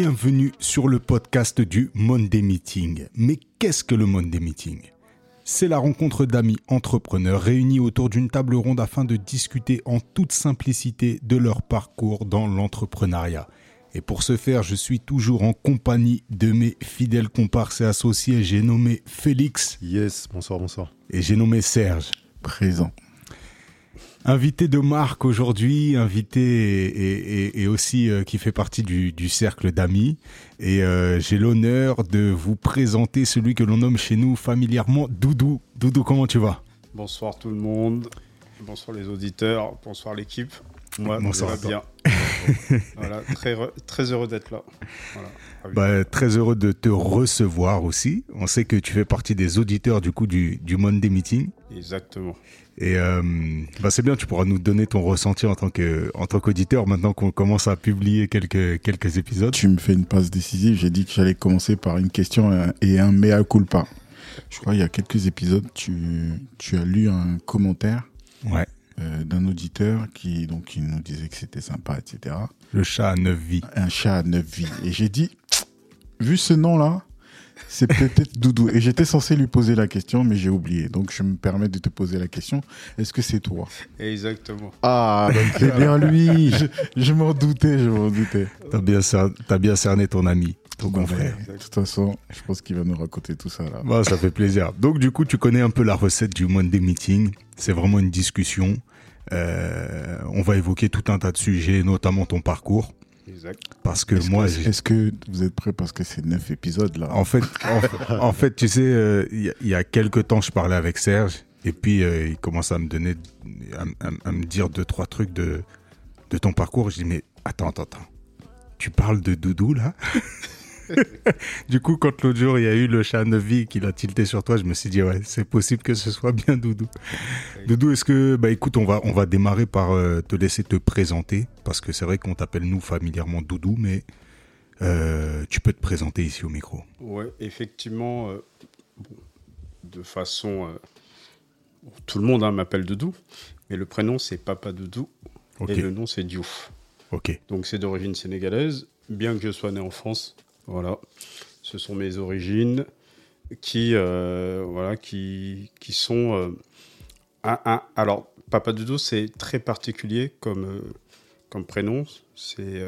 bienvenue sur le podcast du Monday Meeting. Mais qu'est-ce que le Monday Meeting? C'est la rencontre d'amis entrepreneurs réunis autour d'une table ronde afin de discuter en toute simplicité de leur parcours dans l'entrepreneuriat. Et pour ce faire, je suis toujours en compagnie de mes fidèles comparses et associés. J'ai nommé Félix. Yes, bonsoir, bonsoir. Et j'ai nommé Serge. Présent. Invité de marque aujourd'hui, invité et, aussi euh, qui fait partie du, cercle d'amis. Et euh, j'ai l'honneur de vous présenter celui que l'on nomme chez nous familièrement Doudou. Doudou, comment tu vas? Bonsoir tout le monde. Bonsoir les auditeurs. Bonsoir l'équipe. Moi, bonsoir ça va bien. voilà, très, très heureux d'être là. Bah, très heureux de te recevoir aussi. On sait que tu fais partie des auditeurs du coup du, du Monday Meeting. Exactement. Et euh, bah c'est bien, tu pourras nous donner ton ressenti en tant que en tant qu'auditeur maintenant qu'on commence à publier quelques quelques épisodes. Tu me fais une passe décisive. J'ai dit que j'allais commencer par une question et un mea culpa. Je crois il y a quelques épisodes, tu tu as lu un commentaire. Ouais. Euh, d'un auditeur qui donc qui nous disait que c'était sympa, etc. Le chat à neuf vies. Un chat à neuf vies. Et j'ai dit, vu ce nom-là, c'est peut-être Doudou. Et j'étais censé lui poser la question, mais j'ai oublié. Donc je me permets de te poser la question. Est-ce que c'est toi? Exactement. Ah, donc c'est bien lui. Je, m'en doutais, je m'en doutais. T'as bien, as bien cerné ton ami. Ton confrère. De toute façon, je pense qu'il va nous raconter tout ça là. Bah, ça fait plaisir. Donc du coup, tu connais un peu la recette du Monday Meeting. C'est vraiment une discussion. Euh, on va évoquer tout un tas de sujets, notamment ton parcours. Parce que moi, est-ce que vous êtes prêts? Parce que c'est neuf épisodes là. En fait, en, fait, tu sais, euh, il y, a quelques temps, je parlais avec Serge et puis euh, il commence à me donner, à, me dire deux trois trucs de de ton parcours. Je dis mais attends, attends, attends, tu parles de Doudou là? du coup, quand l'autre jour, il y a eu le chat Nevi qui l'a tilté sur toi, je me suis dit, ouais, c'est possible que ce soit bien Doudou. Doudou, est-ce que, bah écoute, on va, on va démarrer par euh, te laisser te présenter, parce que c'est vrai qu'on t'appelle nous familièrement Doudou, mais euh, tu peux te présenter ici au micro. Ouais, effectivement, euh, de façon. tout le monde hein, m'appelle Doudou, mais le prénom c'est Papa Doudou et le nom c'est Diouf. Ok. Donc c'est d'origine sénégalaise, bien que je sois né en France, voilà, ce sont mes origines qui, euh, voilà, qui, qui sont. Euh, un, alors, Papa Doudou, c'est très particulier comme, euh, comme prénom. C'est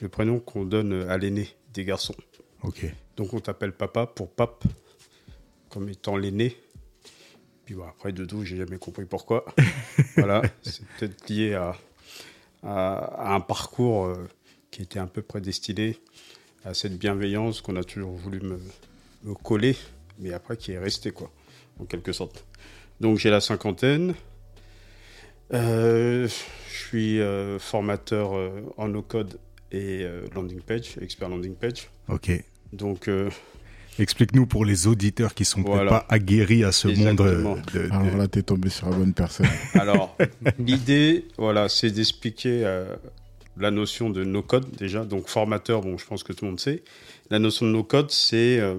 le prénom qu'on donne à l'aîné des garçons. Ok. Donc, on t'appelle Papa pour Pape, comme étant l'aîné. Puis bon, après, Doudou, j'ai jamais compris pourquoi. voilà, c'est peut-être lié à, à, un parcours qui était un peu prédestiné à cette bienveillance qu'on a toujours voulu me, coller, mais après qui est resté quoi, en quelque sorte. Donc j'ai la cinquantaine. Euh, je suis euh, formateur euh, en no-code et landing page, expert landing page. Ok. Donc. Explique-nous pour les auditeurs qui sont pas aguerris à ce monde. De, Alors là, tu es tombé sur la bonne personne. Alors, l'idée, voilà, c'est d'expliquer la notion de no-code déjà. Donc formateur, bon, je pense que tout le monde sait. La notion de no-code, c'est euh,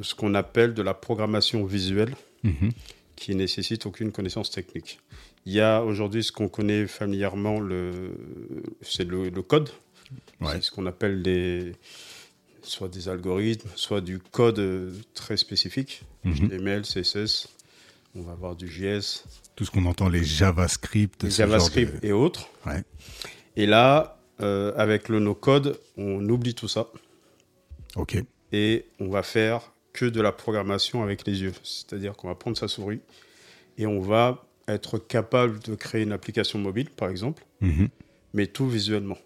ce qu'on appelle de la programmation visuelle mhm. qui nécessite aucune connaissance technique. Il y a aujourd'hui ce qu'on connaît familièrement, le, c'est le, code. C'est ce qu'on appelle des, soit des algorithmes, soit du code euh, très spécifique, HTML, mhm. CSS. On va avoir du JS. Tout ce qu'on entend, les JavaScript. Les JavaScript et autres. Ouais. Et là, euh, avec le no-code, on oublie tout ça. OK. Et on va faire que de la programmation avec les yeux. C'est-à-dire qu'on va prendre sa souris et on va être capable de créer une application mobile, par exemple, mhm. mais tout visuellement.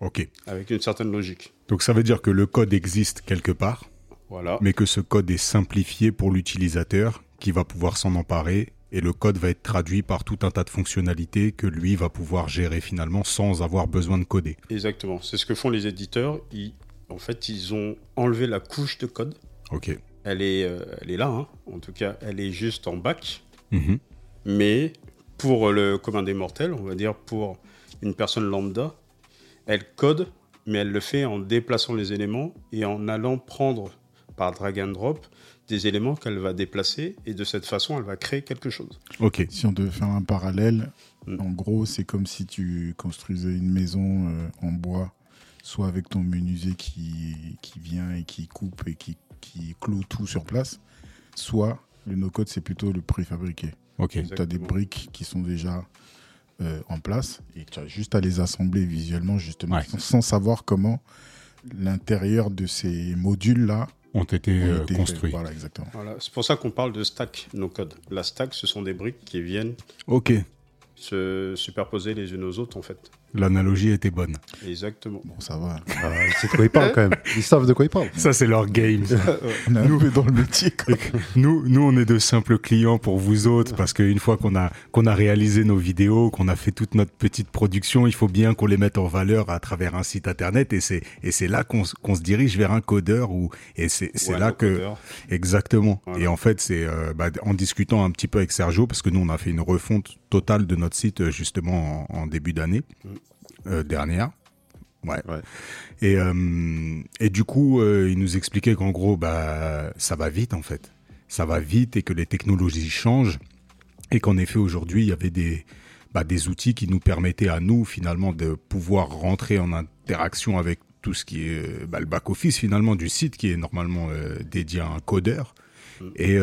OK. Avec une certaine logique. Donc ça veut dire que le code existe quelque part, voilà. mais que ce code est simplifié pour l'utilisateur qui va pouvoir s'en emparer et le code va être traduit par tout un tas de fonctionnalités que lui va pouvoir gérer finalement sans avoir besoin de coder. Exactement, c'est ce que font les éditeurs. Ils, en fait, ils ont enlevé la couche de code. Ok. Elle est, euh, elle est là, hein. en tout cas, elle est juste en bac. Mhm. Mais pour le commun des mortels, on va dire pour une personne lambda, elle code, mais elle le fait en déplaçant les éléments et en allant prendre par drag and drop des éléments qu'elle va déplacer et de cette façon, elle va créer quelque chose. Ok. Si on devait faire un parallèle, mm. en gros, c'est comme si tu construisais une maison euh, en bois soit avec ton menuisier qui, qui vient et qui coupe et qui, qui clôt tout sur place, soit le no-code, c'est plutôt le préfabriqué. Ok. Tu as des briques qui sont déjà euh, en place et tu as juste à les assembler visuellement, justement, Ouais. sans, sans savoir comment l'intérieur de ces modules-là Ont été ont euh, été construits. Voilà, exactement. Voilà. C'est pour ça qu'on parle de stack no code. La stack, ce sont des briques qui viennent Ok. se superposer les unes aux autres, en fait. L'analogie était bonne. Exactement. Bon, ça va. Ah, ils savent de quoi ils parlent quand même. Ils savent de quoi ils parlent. Ça, c'est leur game. On est un peu dans le métier. quoi. nous, nous, on est de simples clients pour vous autres parce qu'une fois qu'on a, qu'on a réalisé nos vidéos, qu'on a fait toute notre petite production, il faut bien qu'on les mette en valeur à travers un site internet et c'est, et c'est là qu'on, se dirige vers un codeur ou, et c'est, c'est Ouais, là que, codeur. exactement. Voilà. Et en fait, c'est, euh, bah, en discutant un petit peu avec Sergio parce que nous, on a fait une refonte totale de notre site euh, justement en, en début d'année Mm. Euh, dernière. Ouais. Ouais. Et, euh, et du coup, euh, il nous expliquait qu'en gros, bah, ça va vite en fait. Ça va vite et que les technologies changent. Et qu'en effet, aujourd'hui, il y avait des, bah, des outils qui nous permettaient à nous, finalement, de pouvoir rentrer en interaction avec tout ce qui est bah, le back-office, finalement, du site qui est normalement euh, dédié à un codeur. Mm. Et,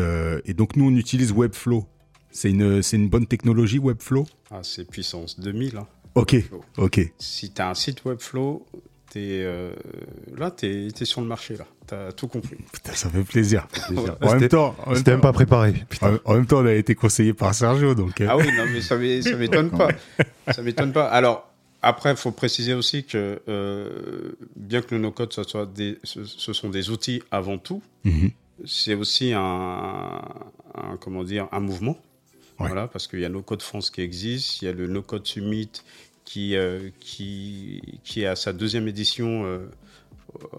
et donc, nous, on utilise Webflow. C'est une, c'est une bonne technologie, Webflow? Ah, c'est puissance 2000. hein. Ok, ok. Si tu as un site Webflow, t'es, euh, là, tu es, sur le marché. là. Tu as tout compris. Putain, ça fait plaisir. Plaisir. En même temps, c'était même pas préparé. Putain. En, en même temps, on a été conseillé par Sergio, donc. euh, Ah oui, non, mais ça m'é- ça m'étonne pas. Ça m'étonne pas. Alors, après, il faut préciser aussi que euh, bien que le no-code, ce, soit des, ce, ce sont des outils avant tout, mhm. c'est aussi un, un- comment dire, un mouvement. Ouais. Voilà, parce qu'il y a No Code France qui existe, il y a le No Code Summit qui, euh, qui, qui est à sa deuxième édition euh,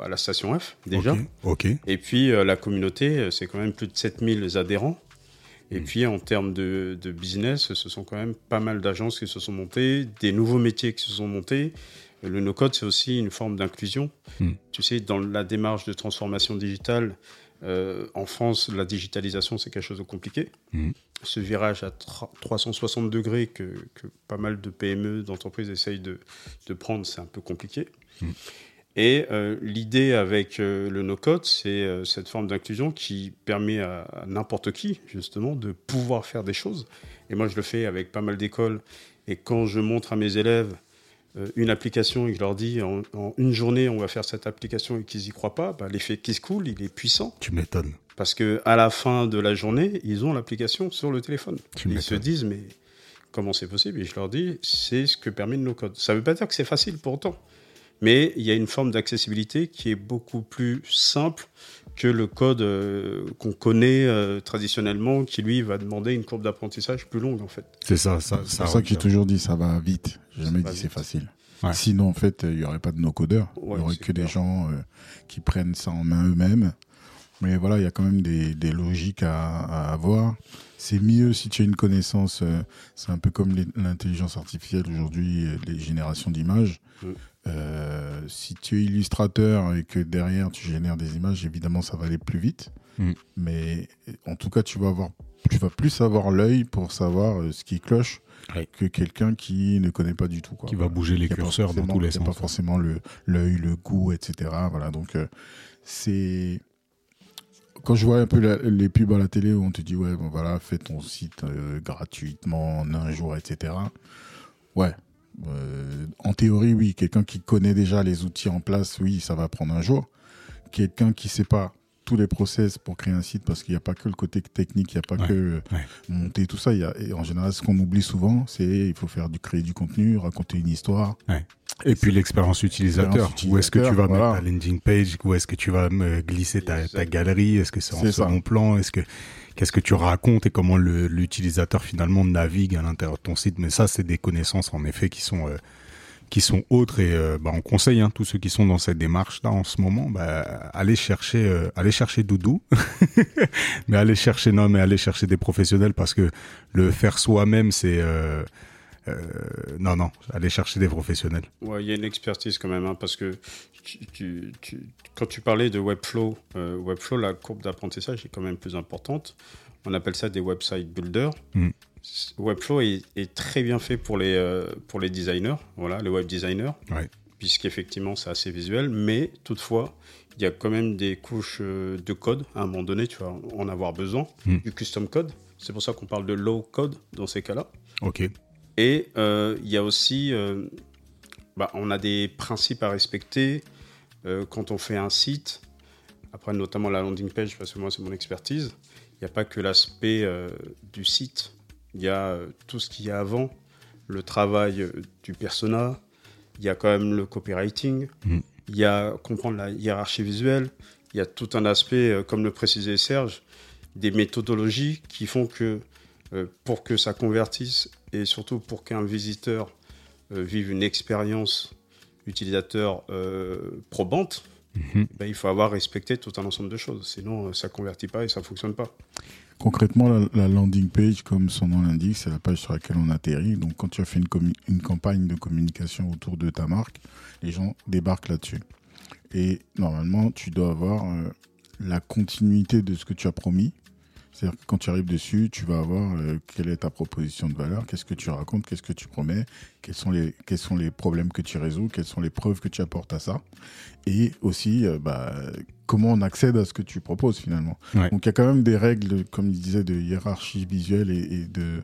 à la station F, déjà. Ok, ok. Et puis euh, la communauté, c'est quand même plus de 7000 adhérents. Et Mm. puis en termes de, de business, ce sont quand même pas mal d'agences qui se sont montées, des nouveaux métiers qui se sont montés. Le no-code, c'est aussi une forme d'inclusion. Mm. Tu sais, dans la démarche de transformation digitale, euh, en France, la digitalisation, c'est quelque chose de compliqué. Mm. Ce virage à tra- 360 degrés que, que pas mal de PME, d'entreprises essayent de, de prendre, c'est un peu compliqué. Mm. Et euh, l'idée avec euh, le no-code, c'est cette forme d'inclusion qui permet à, à n'importe qui, justement, de pouvoir faire des choses. Et moi, je le fais avec pas mal d'écoles. Et quand je montre à mes élèves une application et que je leur dis en, en une journée, on va faire cette application et qu'ils n'y croient pas, bah, l'effet qui se coule, il est puissant. Tu m'étonnes. Parce que à la fin de la journée, ils ont l'application sur le téléphone. Tu ils se disent, mais comment c'est possible? Et je leur dis, c'est ce que permet le no-code. Ça ne veut pas dire que c'est facile pour autant. Mais il y a une forme d'accessibilité qui est beaucoup plus simple que le code euh, qu'on connaît euh, traditionnellement, qui lui va demander une courbe d'apprentissage plus longue en fait. C'est ça, ça, C'est ça. pour ça que j'ai toujours dit ça va vite. J'ai jamais dit c'est facile. Ouais. Sinon, en fait, il n'y aurait pas de no-codeurs. Il Ouais, n'y aurait que des gens euh, qui prennent ça en main eux-mêmes. Mais voilà, il y a quand même des, des logiques à, à avoir. C'est mieux si tu as une connaissance. euh, c'est un peu comme l'intelligence artificielle aujourd'hui, euh, les générations d'images. Euh, si tu es illustrateur et que derrière tu génères des images, évidemment, ça va aller plus vite. Mm. Mais en tout cas, tu vas avoir, tu vas plus avoir l'œil pour savoir euh, ce qui cloche Ouais. que quelqu'un qui ne connaît pas du tout. Quoi. Qui va bouger les curseurs dans tous les qui a pas sens. forcément le l'œil, le goût, etc. Voilà, donc euh, c'est quand je vois un peu les pubs à la télé où on te dit ouais bon voilà fais ton site euh, gratuitement en un jour, etc. Ouais. Euh, en théorie, oui. Quelqu'un qui connaît déjà les outils en place, oui, ça va prendre un jour. Quelqu'un qui sait pas tous les process pour créer un site, parce qu'il n'y a pas que le côté technique, il n'y a pas Ouais, que ouais. monter tout ça. Il y a, et en général, ce qu'on oublie souvent, c'est il faut faire du créer du contenu, raconter une histoire. Et puis l'expérience utilisateur. Où est-ce que tu vas utilisateur, mettre ta landing page? Où est-ce que tu vas me glisser ta, ta galerie? Est-ce que c'est en ça. second plan? Est-ce que qu'est-ce que tu racontes et comment l'utilisateur finalement navigue à l'intérieur de ton site? Mais ça, c'est des connaissances en effet qui sont euh, qui sont autres et euh, bah, on conseille hein, tous ceux qui sont dans cette démarche là en ce moment, bah, allez chercher, euh, allez chercher Doudou, mais allez chercher non, mais allez chercher des professionnels parce que le faire soi-même, c'est euh, euh, non non, allez chercher des professionnels. Ouais, il y a une expertise quand même, hein, parce que tu, tu- tu- quand tu parlais de Webflow, Webflow, la courbe d'apprentissage est quand même plus importante. On appelle ça des website builders. Mm. Webflow est, est très bien fait pour les, euh, pour les designers, voilà, les web designers. Ouais. puisqu'effectivement c'est assez visuel, mais toutefois, il y a quand même des couches euh, de code. À un moment donné, tu vas en avoir besoin, Mm. du custom code. C'est pour ça qu'on parle de low code dans ces cas-là. Ok. Et euh, il y a aussi, euh, bah, on a des principes à respecter quand on fait un site. Après, notamment la landing page, parce que moi, c'est mon expertise. Il n'y a pas que l'aspect du site. Il y a euh, tout ce qu'il y a avant, le travail euh, du persona. Il y a quand même le copywriting. Mm. Il y a comprendre la hiérarchie visuelle. Il y a tout un aspect, euh, comme le précisait Serge, des méthodologies qui font que euh, pour que ça convertisse et surtout pour qu'un visiteur euh, vive une expérience utilisateur euh, probante, Mhm. ben, il faut avoir respecté tout un ensemble de choses. Sinon, ça ne convertit pas et ça ne fonctionne pas. Concrètement, la, la landing page, comme son nom l'indique, c'est la page sur laquelle on atterrit. Donc, quand tu as fait une campagne de communication autour de ta marque, les gens débarquent là-dessus. Et normalement, tu dois avoir euh, la continuité de ce que tu as promis. C'est-à-dire que quand tu arrives dessus, tu vas avoir euh, quelle est ta proposition de valeur, qu'est-ce que tu racontes, qu'est-ce que tu promets, quels sont, les, quels sont les problèmes que tu résous, quelles sont les preuves que tu apportes à ça. Et aussi, euh, bah, comment on accède à ce que tu proposes finalement. Ouais. Donc il y a quand même des règles, comme il disait, de hiérarchie visuelle et, et de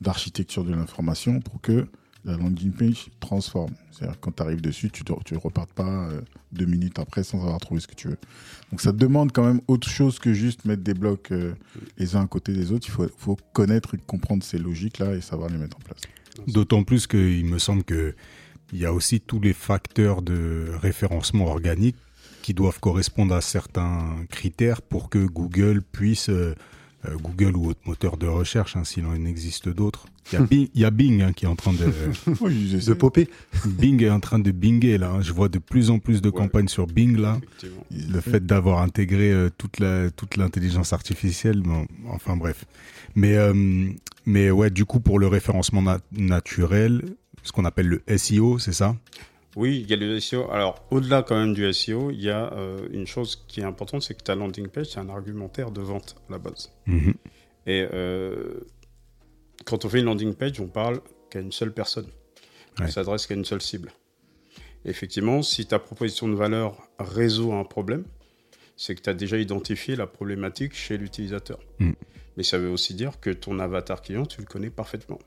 d'architecture de l'information pour que la landing page transforme. C'est-à-dire quand tu arrives dessus, tu ne repartes pas euh, deux minutes après sans avoir trouvé ce que tu veux. Donc ça demande quand même autre chose que juste mettre des blocs euh, les uns à côté des autres. Il faut, faut connaître et comprendre ces logiques-là et savoir les mettre en place. D'autant plus qu'il me semble que il y a aussi tous les facteurs de référencement organique qui doivent correspondre à certains critères pour que Google puisse, euh, Google ou autre moteur de recherche, hein, s'il en existe d'autres. Il y a Bing, hein, qui est en train de, Oui, De popper. Bing est en train de binger là. hein. Je vois de plus en plus de Ouais. campagnes sur Bing là. Le fait d'avoir intégré euh, toute la toute l'intelligence artificielle, bon, enfin bref. Mais euh, mais ouais, du coup pour le référencement na- naturel, ce qu'on appelle le SEO, c'est ça? Oui, il y a le SEO. Alors, au-delà quand même du SEO, il y a euh, une chose qui est importante, c'est que ta landing page, c'est un argumentaire de vente à la base. Mhm. Et euh, quand on fait une landing page, on parle qu'à une seule personne. On Ouais. s'adresse qu'à une seule cible. Effectivement, si ta proposition de valeur résout un problème, c'est que tu as déjà identifié la problématique chez l'utilisateur. Mm. Mais ça veut aussi dire que ton avatar client, tu le connais parfaitement.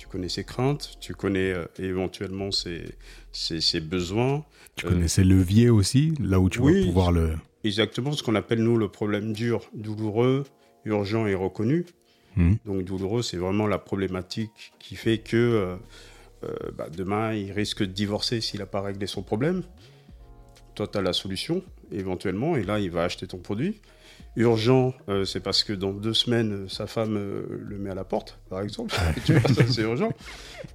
Tu connais ses craintes, tu connais euh, éventuellement ses, ses, ses besoins. Tu Euh, connais ces leviers aussi, là où tu oui. vas pouvoir le. Exactement ce qu'on appelle, nous, le problème dur, douloureux, urgent et reconnu. Mhm. Donc douloureux, c'est vraiment la problématique qui fait que euh, bah, demain, il risque de divorcer s'il n'a pas réglé son problème. Toi, tu as la solution, éventuellement, et là, il va acheter ton produit. Urgent, euh, c'est parce que dans deux semaines, euh, sa femme euh, le met à la porte, par exemple. tu vois, ça, c'est urgent.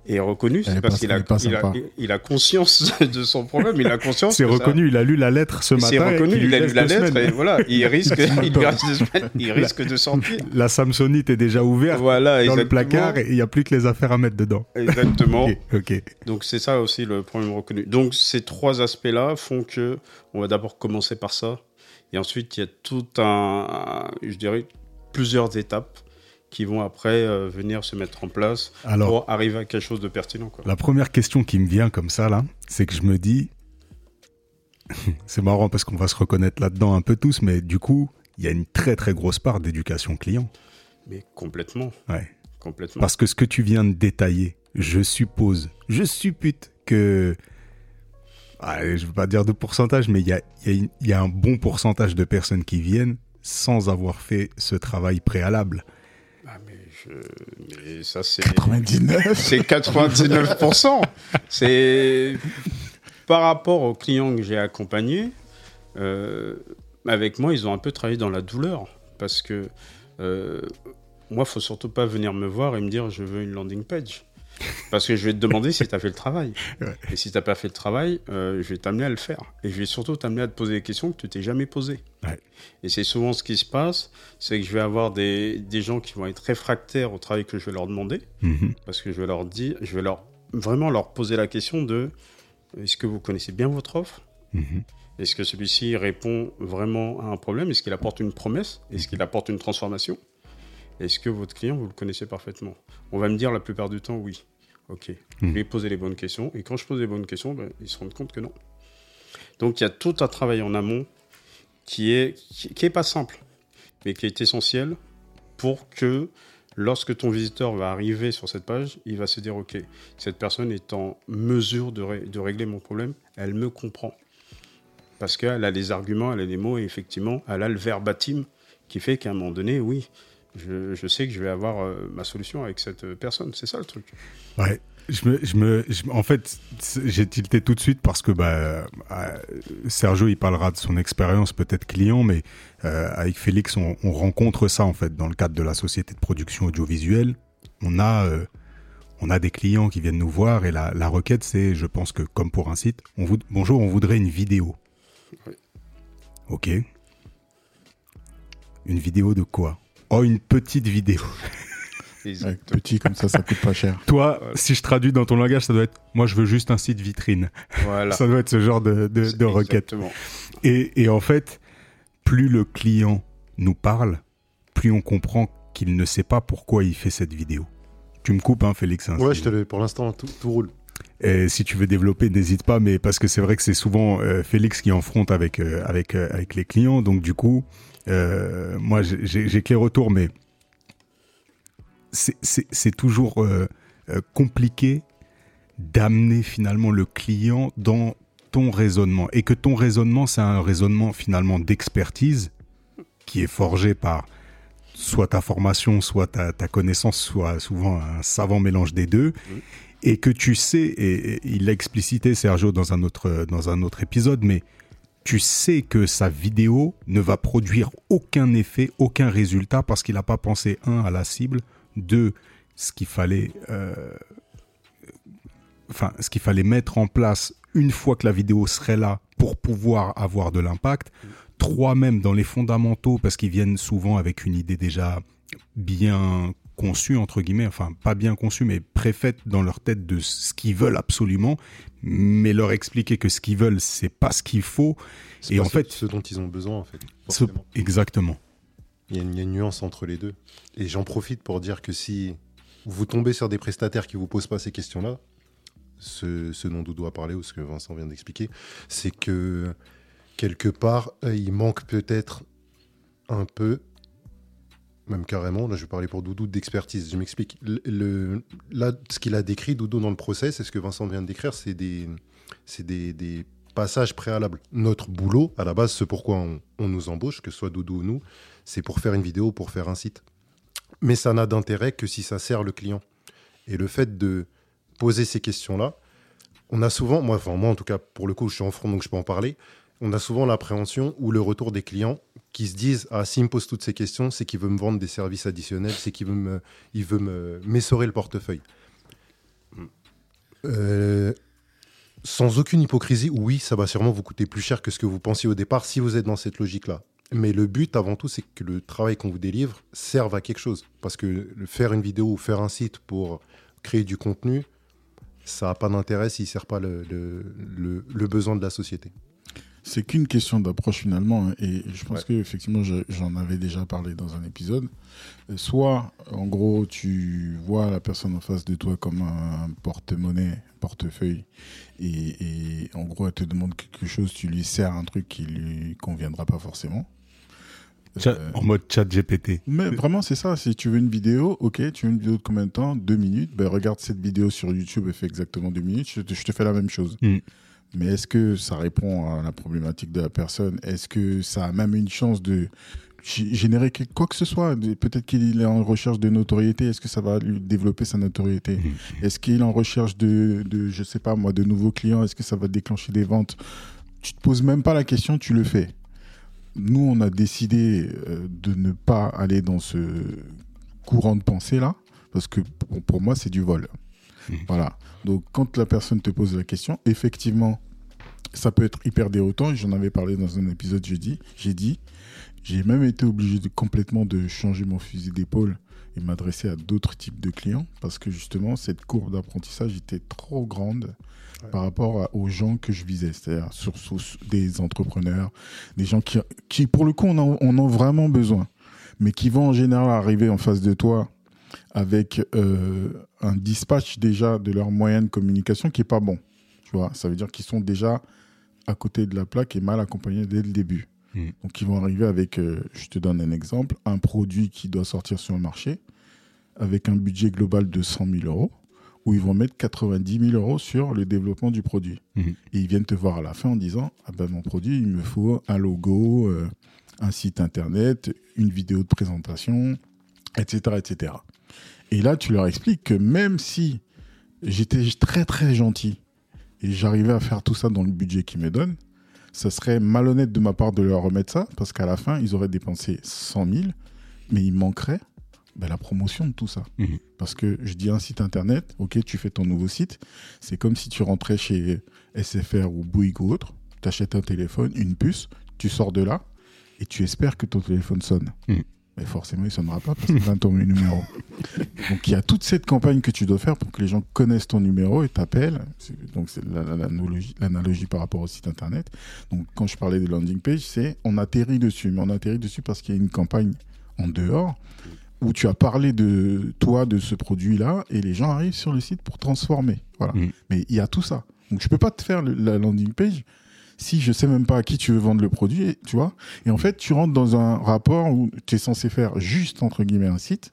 Et reconnu, c'est est parce qu'il a, il a, sympa. il a conscience de son problème, il a conscience C'est ça- reconnu, il a lu la lettre ce matin. c'est reconnu, il a lu la lettre semaines. et voilà, il risque, il reste deux semaines, il risque de sortir. La Samsonite est déjà ouverte Voilà, dans le placard et il n'y a plus que les affaires à mettre dedans. Exactement. Ok, ok. Donc c'est ça aussi le problème reconnu. Donc ces trois aspects-là font que on va d'abord commencer par ça, et ensuite il y a tout un, je dirais, plusieurs étapes qui vont après euh, venir se mettre en place Alors, pour arriver à quelque chose de pertinent. Quoi. La première question qui me vient comme ça, là, c'est que je me dis. c'est marrant parce qu'on va se reconnaître là-dedans un peu tous, mais du coup, il y a une très très grosse part d'éducation client. Mais complètement, Ouais. complètement. Parce que ce que tu viens de détailler, je suppose, je suppute que. Ah, je ne veux pas dire de pourcentage, mais il y a, il y a une- il y a un bon pourcentage de personnes qui viennent sans avoir fait ce travail préalable. Ah, mais, je- mais ça c'est 99 c'est 99%. C'est par rapport aux clients que j'ai accompagnés, euh, avec moi, ils ont un peu travaillé dans la douleur. Parce que euh, moi, il faut surtout pas venir me voir et me dire je veux une landing page. Parce que je vais te demander si tu as fait le travail. Ouais. Et si tu n'as pas fait le travail, euh, je vais t'amener à le faire. Et je vais surtout t'amener à te poser des questions que tu t'es jamais posées. Ouais. Et c'est souvent ce qui se passe, c'est que je vais avoir des, des gens qui vont être réfractaires au travail que je vais leur demander Mhm. parce que je vais leur dire, je vais leur vraiment leur poser la question de est-ce que vous connaissez bien votre offre? Mhm. Est-ce que celui-ci répond vraiment à un problème? Est-ce qu'il apporte une promesse? Est-ce qu'il apporte une transformation? Est-ce que votre client, vous le connaissez parfaitement? On va me dire la plupart du temps oui. Ok. Hmm. Je lui ai posé les bonnes questions. Et quand je pose les bonnes questions, ben, ils se rendent compte que non. Donc il y a tout un travail en amont qui est, qui, qui est pas simple, mais qui est essentiel pour que lorsque ton visiteur va arriver sur cette page, il va se dire Ok, cette personne est en mesure de, ré- de régler mon problème, elle me comprend. Parce qu'elle a les arguments, elle a les mots, et effectivement, elle a le verbatim qui fait qu'à un moment donné, oui, je, je sais que je vais avoir euh, ma solution avec cette euh, personne. C'est ça le truc. Ouais. Je me, je me, je- en fait, j'ai tilté tout de suite parce que bah, euh, Sergio, il parlera de son expérience peut-être client, mais euh, avec Félix, on, on rencontre ça en fait dans le cadre de la société de production audiovisuelle. On a, euh, on a des clients qui viennent nous voir et la, la requête, c'est, je pense que comme pour un site, on vous, bonjour, on voudrait une vidéo. Oui. Ok. Une vidéo de quoi? Oh, une petite vidéo. Ouais, petit comme ça, ça coûte pas cher. Toi, Voilà. si je traduis dans ton langage, ça doit être moi, je veux juste un site vitrine. Voilà. Ça doit être ce genre de, de, de requête. Exactement. Et, et en fait, plus le client nous parle, plus on comprend qu'il ne sait pas pourquoi il fait cette vidéo. Tu me coupes, hein, Félix. hein, Ouais, je te le, pour l'instant, tout, tout roule. Et si tu veux développer, n'hésite pas, mais parce que c'est vrai que c'est souvent euh, Félix qui en fronte avec, euh, avec, euh, avec les clients. Donc, du coup, euh, moi, j'ai- que les retours, mais c'est- toujours euh, euh, compliqué d'amener finalement le client dans ton raisonnement. Et que ton raisonnement, c'est un raisonnement finalement d'expertise qui est forgé par soit ta formation, soit ta, ta connaissance, soit souvent un savant mélange des deux et que tu sais, et, et il l'a explicité Sergio dans un autre dans un autre épisode, mais tu sais que sa vidéo ne va produire aucun effet, aucun résultat parce qu'il n'a pas pensé un à la cible, deux ce qu'il fallait, euh, ce qu'il fallait mettre en place une fois que la vidéo serait là pour pouvoir avoir de l'impact, trois même dans les fondamentaux parce qu'ils viennent souvent avec une idée déjà bien conçue entre guillemets, enfin pas bien conçue mais préfaite dans leur tête de ce qu'ils veulent absolument, mais leur expliquer que ce qu'ils veulent c'est pas ce qu'il faut. Et en ce- fait- ce dont ils ont besoin, en fait. Ce- exactement. Il y, a une, il y a une nuance entre les deux. Et j'en profite pour dire que si vous tombez sur des prestataires qui vous posent pas ces questions-là, ce, ce dont Doudou a parlé ou ce que Vincent vient d'expliquer, c'est que quelque part, euh, il manque peut-être un peu, même carrément, là je vais parler pour Doudou d'expertise, je m'explique. Là, ce qu'il a décrit, Doudou, dans le process, et ce que Vincent vient de décrire, c'est des, c'est des, passages préalables. Notre boulot, à la base, ce pourquoi on, nous embauche, que ce soit Doudou ou nous, c'est pour faire une vidéo, pour faire un site. Mais ça n'a d'intérêt que si ça sert le client. Et le fait de poser ces questions-là, on a souvent, enfin moi en tout cas, pour le coup, je suis en front, donc je peux en parler, on a souvent l'appréhension ou le retour des clients qui se disent Ah, s'il me pose toutes ces questions, c'est qu'il veut me vendre des services additionnels, c'est qu'il veut me, il veut me m'essorer le portefeuille. Euh, sans aucune hypocrisie, oui, ça va sûrement vous coûter plus cher que ce que vous pensiez au départ si vous êtes dans cette logique-là. Mais le but avant tout, c'est que le travail qu'on vous délivre serve à quelque chose. Parce que faire une vidéo ou faire un site pour créer du contenu, ça n'a pas d'intérêt s'il ne sert pas le, le- le- le besoin de la société. C'est qu'une question d'approche finalement, hein, et je pense Ouais. que effectivement j'en avais déjà parlé dans un épisode. Euh, Soit, en gros, tu vois la personne en face de toi comme un porte-monnaie, portefeuille, et, et en gros elle te demande quelque chose, tu lui sers un truc qui lui conviendra pas forcément. Euh, en mode chat GPT. mais vraiment, c'est ça. Si tu veux une vidéo, ok, tu veux une vidéo de combien de temps? Deux minutes. Ben, regarde cette vidéo sur YouTube, elle fait exactement deux minutes. Je te, je te fais la même chose. Mm. Mais est-ce que ça répond à la problématique de la personne? Est-ce que ça a même une chance de générer quoi que ce soit? Peut-être qu'il est en recherche de notoriété. Est-ce que ça va lui développer sa notoriété? Mhm. Est-ce qu'il est en recherche de, de, je sais pas moi, de nouveaux clients? Est-ce que ça va déclencher des ventes? Tu te poses même pas la question, tu le fais. Nous, on a décidé euh, de ne pas aller dans ce courant de pensée là, parce que pour, moi, c'est du vol. Mhm. Voilà. Donc, quand la personne te pose la question, effectivement, ça peut être hyper déroutant. J'en avais parlé dans un épisode, j'ai dit, j'ai dit, j'ai même été obligé de complètement de changer mon fusil d'épaule et m'adresser à d'autres types de clients parce que justement cette courbe d'apprentissage était trop grande Ouais. par rapport à- aux gens que je visais, c'est-à-dire sur, sur- des entrepreneurs, des gens qui, qui pour le coup, on en, on en a vraiment besoin, mais qui vont en général arriver en face de toi avec euh, un dispatch déjà de leur moyen de communication qui est pas bon. Tu vois, ça veut dire qu'ils sont déjà à côté de la plaque et mal accompagnés dès le début. Mm. Donc ils vont arriver avec, euh, je te donne un exemple, un produit qui doit sortir sur le marché avec un budget global de 100 000 euros où ils vont mettre 90 000 euros sur le développement du produit. Mhm. Et ils viennent te voir à la fin en disant ah ben mon produit il me faut un logo, euh, un site internet, une vidéo de présentation, etc., etc. Et là tu leur expliques que même si j'étais très très gentil et j'arrivais à faire tout ça dans le budget qu'ils me donnent, ça serait malhonnête de ma part de leur remettre ça parce qu'à la fin ils auraient dépensé 100 000, mais il manquerait ben, la promotion de tout ça. Mhm. Parce que je dis un site internet, ok, tu fais ton nouveau site, c'est comme si tu rentrais chez SFR ou Bouygues ou autre, tu achètes un téléphone, une puce, tu sors de là et tu espères que ton téléphone sonne. Mhm. Mais forcément, il sonnera pas parce que tu as ton numéro. Donc il y a toute cette campagne que tu dois faire pour que les gens connaissent ton numéro et t'appellent. C'est- Donc c'est la- la- l'analogie par rapport au site internet. Donc quand je parlais de landing page, c'est on atterrit dessus, mais on atterrit dessus parce qu'il y a une campagne en dehors où tu as parlé de toi, de ce produit-là, et les gens arrivent sur le site pour transformer. Voilà. Mhm. Mais il y a tout ça. Donc je peux pas te faire le- la landing page si je sais même pas à qui tu veux vendre le produit, tu vois. Et en fait, tu rentres dans un rapport où tu es censé faire juste entre guillemets un site,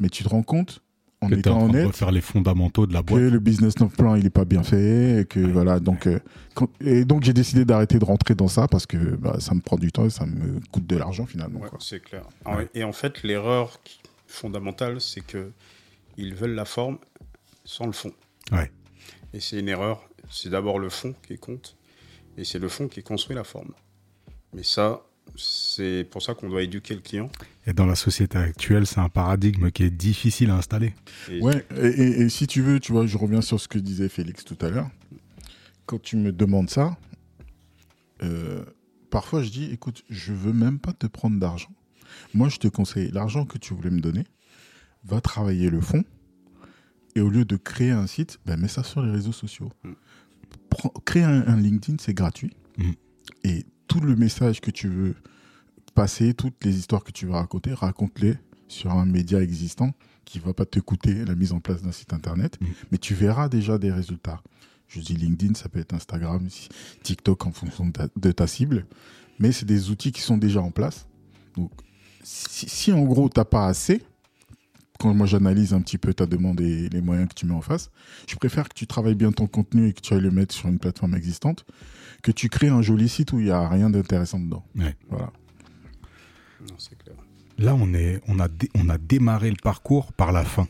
mais tu te rends compte en Que étant en train de honnête refaire les fondamentaux de la que boîte. le business plan il est pas bien fait et que voilà donc euh, quand- et donc j'ai décidé d'arrêter de rentrer dans ça parce que bah, ça me prend du temps et ça me coûte de l'argent finalement Ouais, c'est clair. Ah ouais, Et en fait, l'erreur fondamentale, c'est que ils veulent la forme sans le fond. Ouais. Et c'est une erreur. C'est d'abord le fond qui compte, et c'est le fond qui construit la forme. Mais ça, c'est pour ça qu'on doit éduquer le client. Et dans la société actuelle, c'est un paradigme qui est difficile à installer. Et Ouais, et, et- et si tu veux, tu vois, je reviens sur ce que disait Félix tout à l'heure. Quand tu me demandes ça, euh, parfois je dis, écoute, je veux même pas te prendre d'argent. Moi, je te conseille l'argent que tu voulais me donner, va travailler le fond, et au lieu de créer un site, ben, mets ça sur les réseaux sociaux. Mm. Créer un, un LinkedIn, c'est gratuit. Mm. Et tout le message que tu veux passer, toutes les histoires que tu veux raconter, raconte-les sur un média existant qui va pas te coûter la mise en place d'un site internet, Mm. mais tu verras déjà des résultats. Je dis LinkedIn, ça peut être Instagram, TikTok en fonction de ta, de ta cible, mais c'est des outils qui sont déjà en place. Donc, si, si en gros t'as pas assez, quand moi j'analyse un petit peu ta demande et les moyens que tu mets en face, je préfère que tu travailles bien ton contenu et que tu ailles le mettre sur une plateforme existante, que tu crées un joli site où il y a rien d'intéressant dedans. Ouais. Voilà. Non, c'est clair. Là, on, est, on, a dé- on a démarré le parcours par la fin.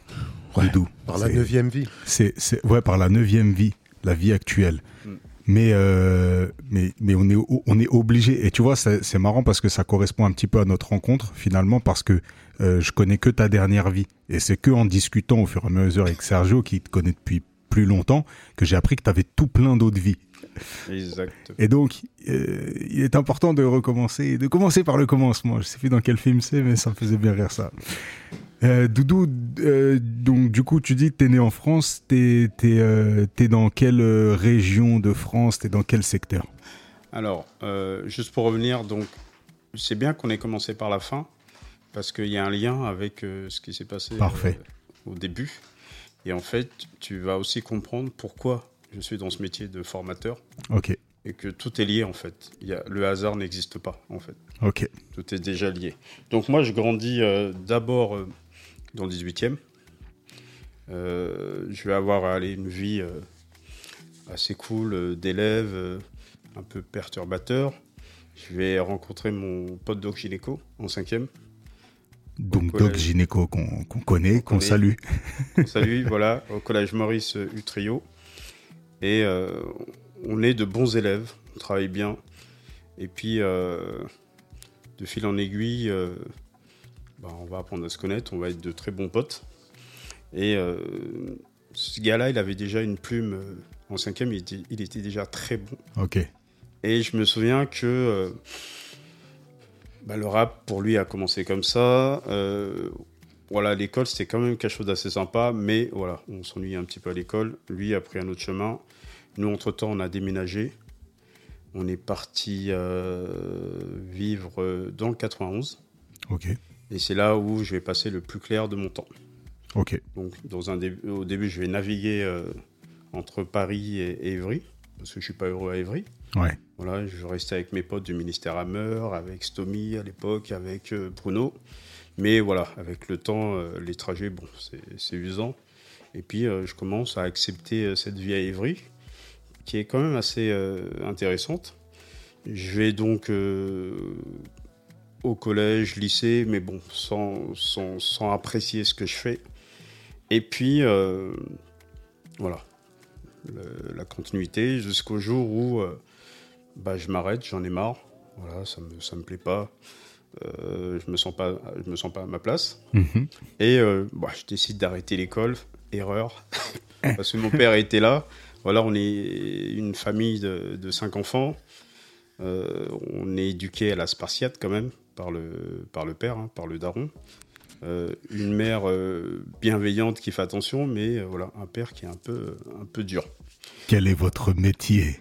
Ouais. Par la neuvième vie. C'est, c'est- ouais, par la neuvième vie, la vie actuelle. Mm. Mais, euh, mais, mais on est, on est obligé. Et tu vois, c'est, c'est marrant parce que ça correspond un petit peu à notre rencontre finalement parce que euh, je connais que ta dernière vie. Et c'est que en discutant au fur et à mesure avec Sergio, qui te connaît depuis plus longtemps, que j'ai appris que tu avais tout plein d'autres vies. Exact. Et donc, euh, il est important de recommencer, de commencer par le commencement. Je sais plus dans quel film c'est, mais ça me faisait bien rire ça. Euh, Doudou, euh, donc du coup, tu dis que t'es né en France, t'es euh, t'es dans quelle région de France, t'es dans quel secteur? Alors, juste pour revenir, donc, c'est bien qu'on ait commencé par la fin, parce qu'il y a un lien avec euh, ce qui s'est passé Parfait. euh, au début. Et en fait, tu vas aussi comprendre pourquoi je suis dans ce métier de formateur Ok, et que tout est lié en fait. Il y a, le hasard n'existe pas en fait. ok, Tout est déjà lié. Donc moi, je grandis euh, d'abord dans le 18e. Euh, je vais avoir allez, une vie assez cool d'élève, euh, un peu perturbateur. Je vais rencontrer mon pote doc gynéco en 5e. Donc Doc. Gynéco qu'on qu'on connaît, qu'on salue. Salut, voilà, au collège Maurice Utrio. Et euh, on est de bons élèves, on travaille bien. Et puis, euh, de fil en aiguille, euh, bah, on va apprendre à se connaître, on va être de très bons potes. Et ce gars-là, il avait déjà une plume. en cinquième, il était, il était déjà très bon. Ok, Et je me souviens que bah, le rap, pour lui, a commencé comme ça. Euh, voilà, l'école, c'était quand même quelque chose d'assez sympa, mais voilà, on s'ennuyait un petit peu à l'école. Lui a pris un autre chemin. Nous, entre-temps, on a déménagé. On est parti euh, vivre dans le 91. ok, Et c'est là où je vais passer le plus clair de mon temps. Ok. Donc, dans un dé- au début, je vais naviguer euh, entre Paris et, et Évry, parce que je suis pas heureux à Évry. Ouais. Voilà, je restais avec mes potes du ministère Hammer, avec Stomy à l'époque, avec euh, Bruno. Mais voilà, avec le temps, euh, les trajets, bon, c'est- usant. Et puis, euh, je commence à accepter cette vie à Évry, qui est quand même assez intéressante. Je vais donc au collège, lycée, mais bon, sans, sans, sans apprécier ce que je fais. Et puis, voilà, la continuité jusqu'au jour où bah, je m'arrête, j'en ai marre. Voilà, ça me, ça me plaît pas. Euh, je me sens pas, je me sens pas à ma place. Mhm. Et euh, bah, je décide d'arrêter l'école. Erreur. Parce que mon père était là. Voilà, on est une famille de, de cinq enfants. Euh, on est éduqué à la spartiate quand même par le, par le père, hein, par le daron. Une mère bienveillante qui fait attention, mais voilà, un père qui est un peu, un peu dur. Quel est votre métier?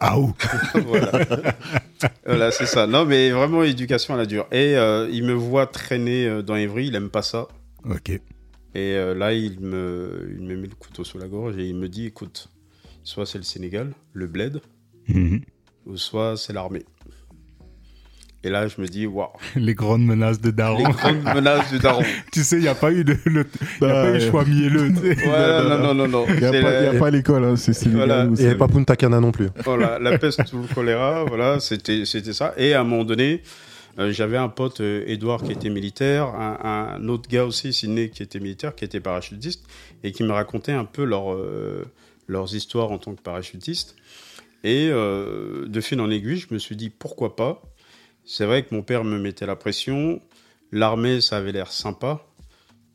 Ah ou voilà, Voilà, c'est ça. Non, mais vraiment éducation à la dure. Et euh, il me voit traîner euh, dans Évry, il aime pas ça. Ok. Et euh, là, il me, il me met le couteau sous la gorge et il me dit écoute, soit c'est le Sénégal, le bled, Mhm. ou soit c'est l'armée. Et là, je me dis waouh, Les grandes menaces de les Daron. grandes menaces du daron. tu sais, il n'y a pas eu de, le, y a Bah, pas eu le euh, choix mielleux. tu sais. Voilà, non, non, non, non. Il n'y a, pas- la- y a pas l'école, hein, c'est Sénégal Voilà. Il n'y avait pas Punta Cana non plus. Voilà, la peste ou le choléra, voilà, c'était c'était ça. Et à un moment donné, euh, j'avais un pote, euh, Edouard, qui était militaire, un, un autre gars aussi, Sidney, qui était militaire, qui était parachutiste, et qui me racontait un peu leur, euh, leurs histoires en tant que parachutiste. Et euh, de fil en aiguille, je me suis dit, pourquoi pas C'est vrai que mon père me mettait la pression, l'armée, ça avait l'air sympa,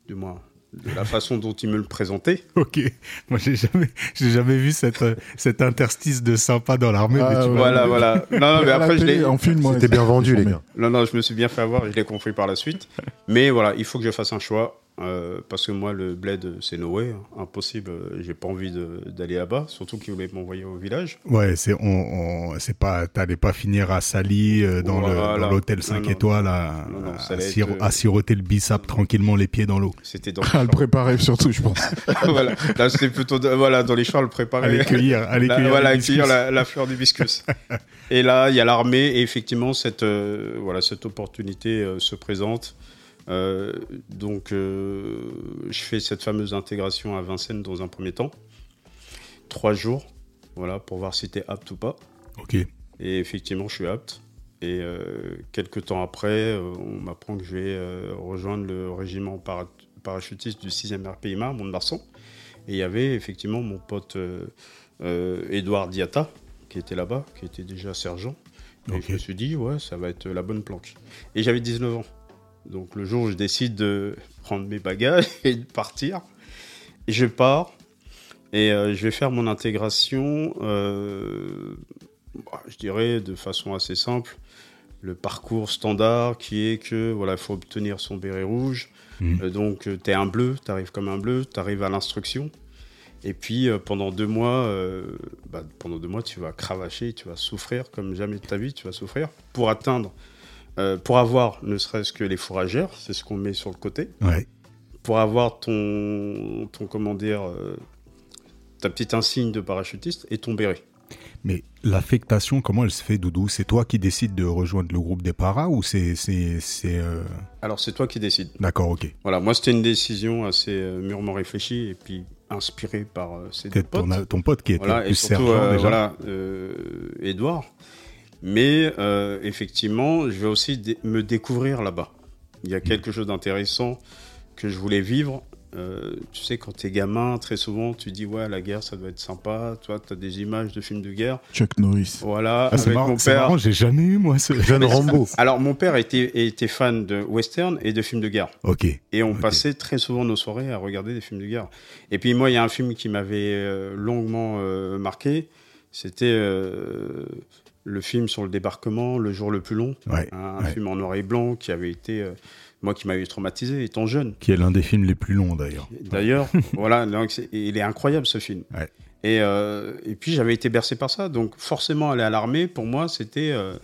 du moins de la façon dont il me le présentait. Ok. Moi, j'ai jamais, j'ai jamais vu cette, euh, cet interstice de sympa dans l'armée. Ah, mais tu ouais. vois, Voilà, voilà. Non, non, mais après, je l'ai... en film, C'était bien vendu, les gars. Non, non, je me suis bien fait avoir et je l'ai compris par la suite. Mais voilà, il faut que je fasse un choix. Euh, parce que moi, le bled, c'est no way. hein. Impossible. euh, J'ai pas envie d'aller là-bas. Surtout qu'ils voulaient m'envoyer au village. Ouais, c'est, on, on, c'est pas, t'allais pas finir à Sali, euh, dans le, Voilà. dans l'hôtel Non, 5 non. étoiles, à, Non, non, ça à, allait siro- être, euh, à siroter le bissap tranquillement les pieds dans l'eau. C'était dans À le préparer surtout, je pense. voilà. Là, c'était plutôt de- voilà, dans les champs, à le préparer. Allez cueillir, allez La- cueillir. voilà, le accueillir hibiscus. la, la fleur d'hibiscus. et là, il y a l'armée et effectivement, cette, euh, voilà, cette opportunité euh, se présente. Euh, donc, euh, je fais cette fameuse intégration à Vincennes dans un premier temps. Trois jours, voilà, pour voir si tu es apte ou pas. Ok. Et effectivement, je suis apte. Et euh, quelques temps après, euh, on m'apprend que je vais euh, rejoindre le régiment para- parachutiste du 6e RPIMA, Mont-de-Marsan. Et il y avait effectivement mon pote Edouard Diata, qui était là-bas, qui était déjà sergent. Et Ok. je me suis dit, ouais, ça va être la bonne planque. Et j'avais 19 ans. Donc le jour où je décide de prendre mes bagages et de partir, je pars. Et euh, je vais faire mon intégration, euh, bah, je dirais de façon assez simple. Le parcours standard qui est que voilà, il faut obtenir son béret rouge. Mhm. Euh, donc tu es un bleu, tu arrives comme un bleu, tu arrives à l'instruction. Et puis pendant deux mois, bah, pendant deux mois, tu vas cravacher, tu vas souffrir comme jamais de ta vie, tu vas souffrir pour atteindre, euh, pour avoir ne serait-ce que les fourragères, c'est ce qu'on met sur le côté Ouais. pour avoir ton, ton comment dire, euh, ta petite insigne de parachutiste et ton béret. Mais l'affectation, comment elle se fait, Doudou? C'est toi qui décides de rejoindre le groupe des paras ou c'est, c'est, c'est, euh, Alors c'est toi qui décides. d'accord, ok. Voilà, moi c'était une décision assez mûrement réfléchie et puis inspirée par ces deux potes. ton, ton pote qui était Voilà, et plus surtout, sergent euh, déjà. voilà, Edouard. Mais euh, effectivement, je vais aussi me découvrir là-bas. Il y a quelque chose d'intéressant que je voulais vivre. Euh, tu sais, quand t'es gamin, très souvent, tu dis ouais, la guerre, ça doit être sympa. Toi, t'as des images de films de guerre. Chuck Norris. Voilà, Ah, c'est avec marrant, mon père. j'ai jamais eu moi ce. Jeune Rambo. Alors, mon père était, était fan de western et de films de guerre. Ok. Et on passait très souvent nos soirées à regarder des films de guerre. Et puis moi, il y a un film qui m'avait euh, longuement euh, marqué. C'était euh, le film sur le débarquement, Le jour le plus long. Ouais. Un ouais. film en noir et blanc qui avait été, euh, moi, qui m'avait traumatisé étant jeune. Qui est l'un des films les plus longs d'ailleurs. D'ailleurs, voilà, il est incroyable ce film. Ouais. Et, euh, et puis j'avais été bercé par ça. Donc forcément, aller à l'armée, pour moi, c'était euh,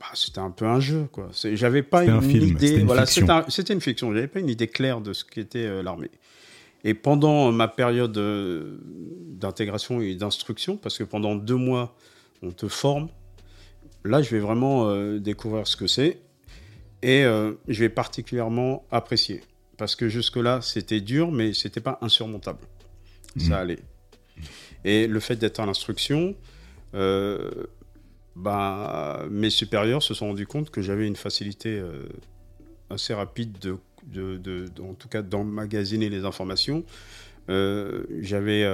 bah, c'était un peu un jeu, quoi. J'avais pas C'était une, un film, idée. c'était une voilà, fiction. c'était un- une fiction. J'avais pas une idée claire de ce qu'était l'armée. Et pendant ma période d'intégration et d'instruction, parce que pendant deux mois, on te forme, là, je vais vraiment euh, découvrir ce que c'est. Et euh, je vais particulièrement apprécier. Parce que jusque-là, c'était dur, mais c'était pas insurmontable. Mhm. Ça allait. Et le fait d'être à l'instruction, euh, bah, mes supérieurs se sont rendus compte que j'avais une facilité assez rapide de, de, de- de- en tout cas d'emmagasiner les informations. J'avais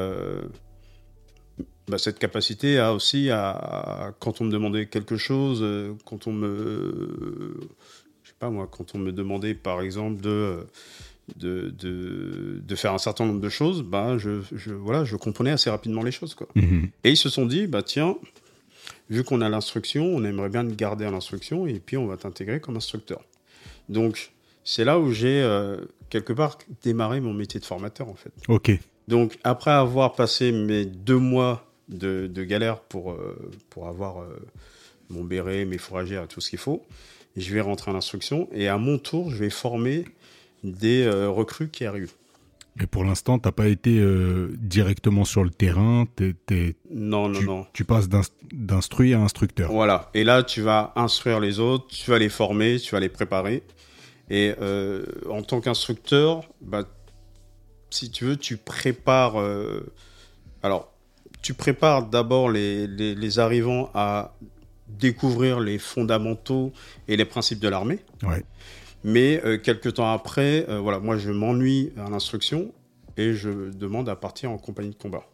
bah, cette capacité à aussi à, à- quand on me demandait quelque chose, euh, quand on me je sais pas moi, quand on me demandait par exemple de de, de, de faire un certain nombre de choses, bah, je, je, voilà, je comprenais assez rapidement les choses. Quoi. Mhm. Et ils se sont dit, bah tiens, vu qu'on a l'instruction, on aimerait bien te garder à l'instruction et puis on va t'intégrer comme instructeur. Donc, c'est là où j'ai euh, quelque part démarré mon métier de formateur en fait. Ok. Donc, après avoir passé mes deux mois de, de galère pour, euh, pour avoir euh, mon béret, mes fourragères tout ce qu'il faut, je vais rentrer à l'instruction et à mon tour, je vais former des euh, recrues qui arrivent. Mais pour l'instant, t'as pas été directement sur le terrain. Non, non, tu, non. tu passes d'inst- d'instruit à instructeur. Voilà. Et là, tu vas instruire les autres, tu vas les former, tu vas les préparer. Et euh, en tant qu'instructeur, bah, si tu veux, tu prépares. euh, alors, tu prépares d'abord les, les, les arrivants à découvrir les fondamentaux et les principes de l'armée. Ouais. Mais euh, quelques temps après, euh, voilà, moi, je m'ennuie à l'instruction et je demande à partir en compagnie de combat.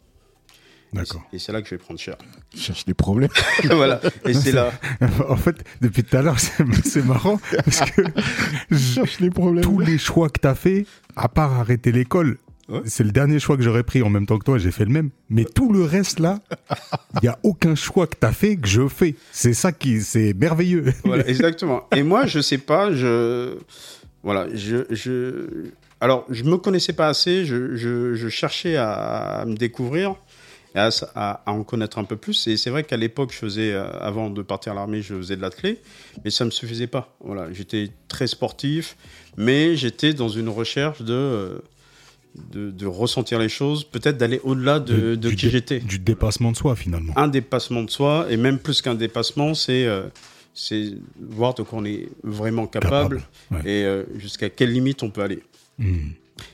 D'accord. Et c'est là que je vais prendre cher. Je cherche des problèmes. voilà. Et c'est là. en fait, depuis tout à l'heure, c'est marrant parce que Je cherche des problèmes. tous les choix que t'as fait, à part arrêter l'école, Ouais. c'est le dernier choix que j'aurais pris en même temps que toi. J'ai fait le même. Mais tout le reste là, il y a aucun choix que t'as fait que je fais. C'est ça qui, c'est merveilleux. Voilà, exactement. Et moi, je sais pas, je. Voilà, je. je... Alors, je me connaissais pas assez, je, je, je cherchais à, à me découvrir et à, à- à en connaître un peu plus. Et c'est vrai qu'à l'époque, je faisais, euh, avant de partir à l'armée, je faisais de l'athlé, mais ça me suffisait pas. Voilà, j'étais très sportif, mais j'étais dans une recherche de. De, de ressentir les choses, peut-être d'aller au-delà de, de qui j'étais Du dépassement de soi finalement. un dépassement de soi, et même plus qu'un dépassement, c'est euh, c'est voir de quoi on est vraiment capable, Capable, ouais. et euh, jusqu'à quelle limite on peut aller. Hmm.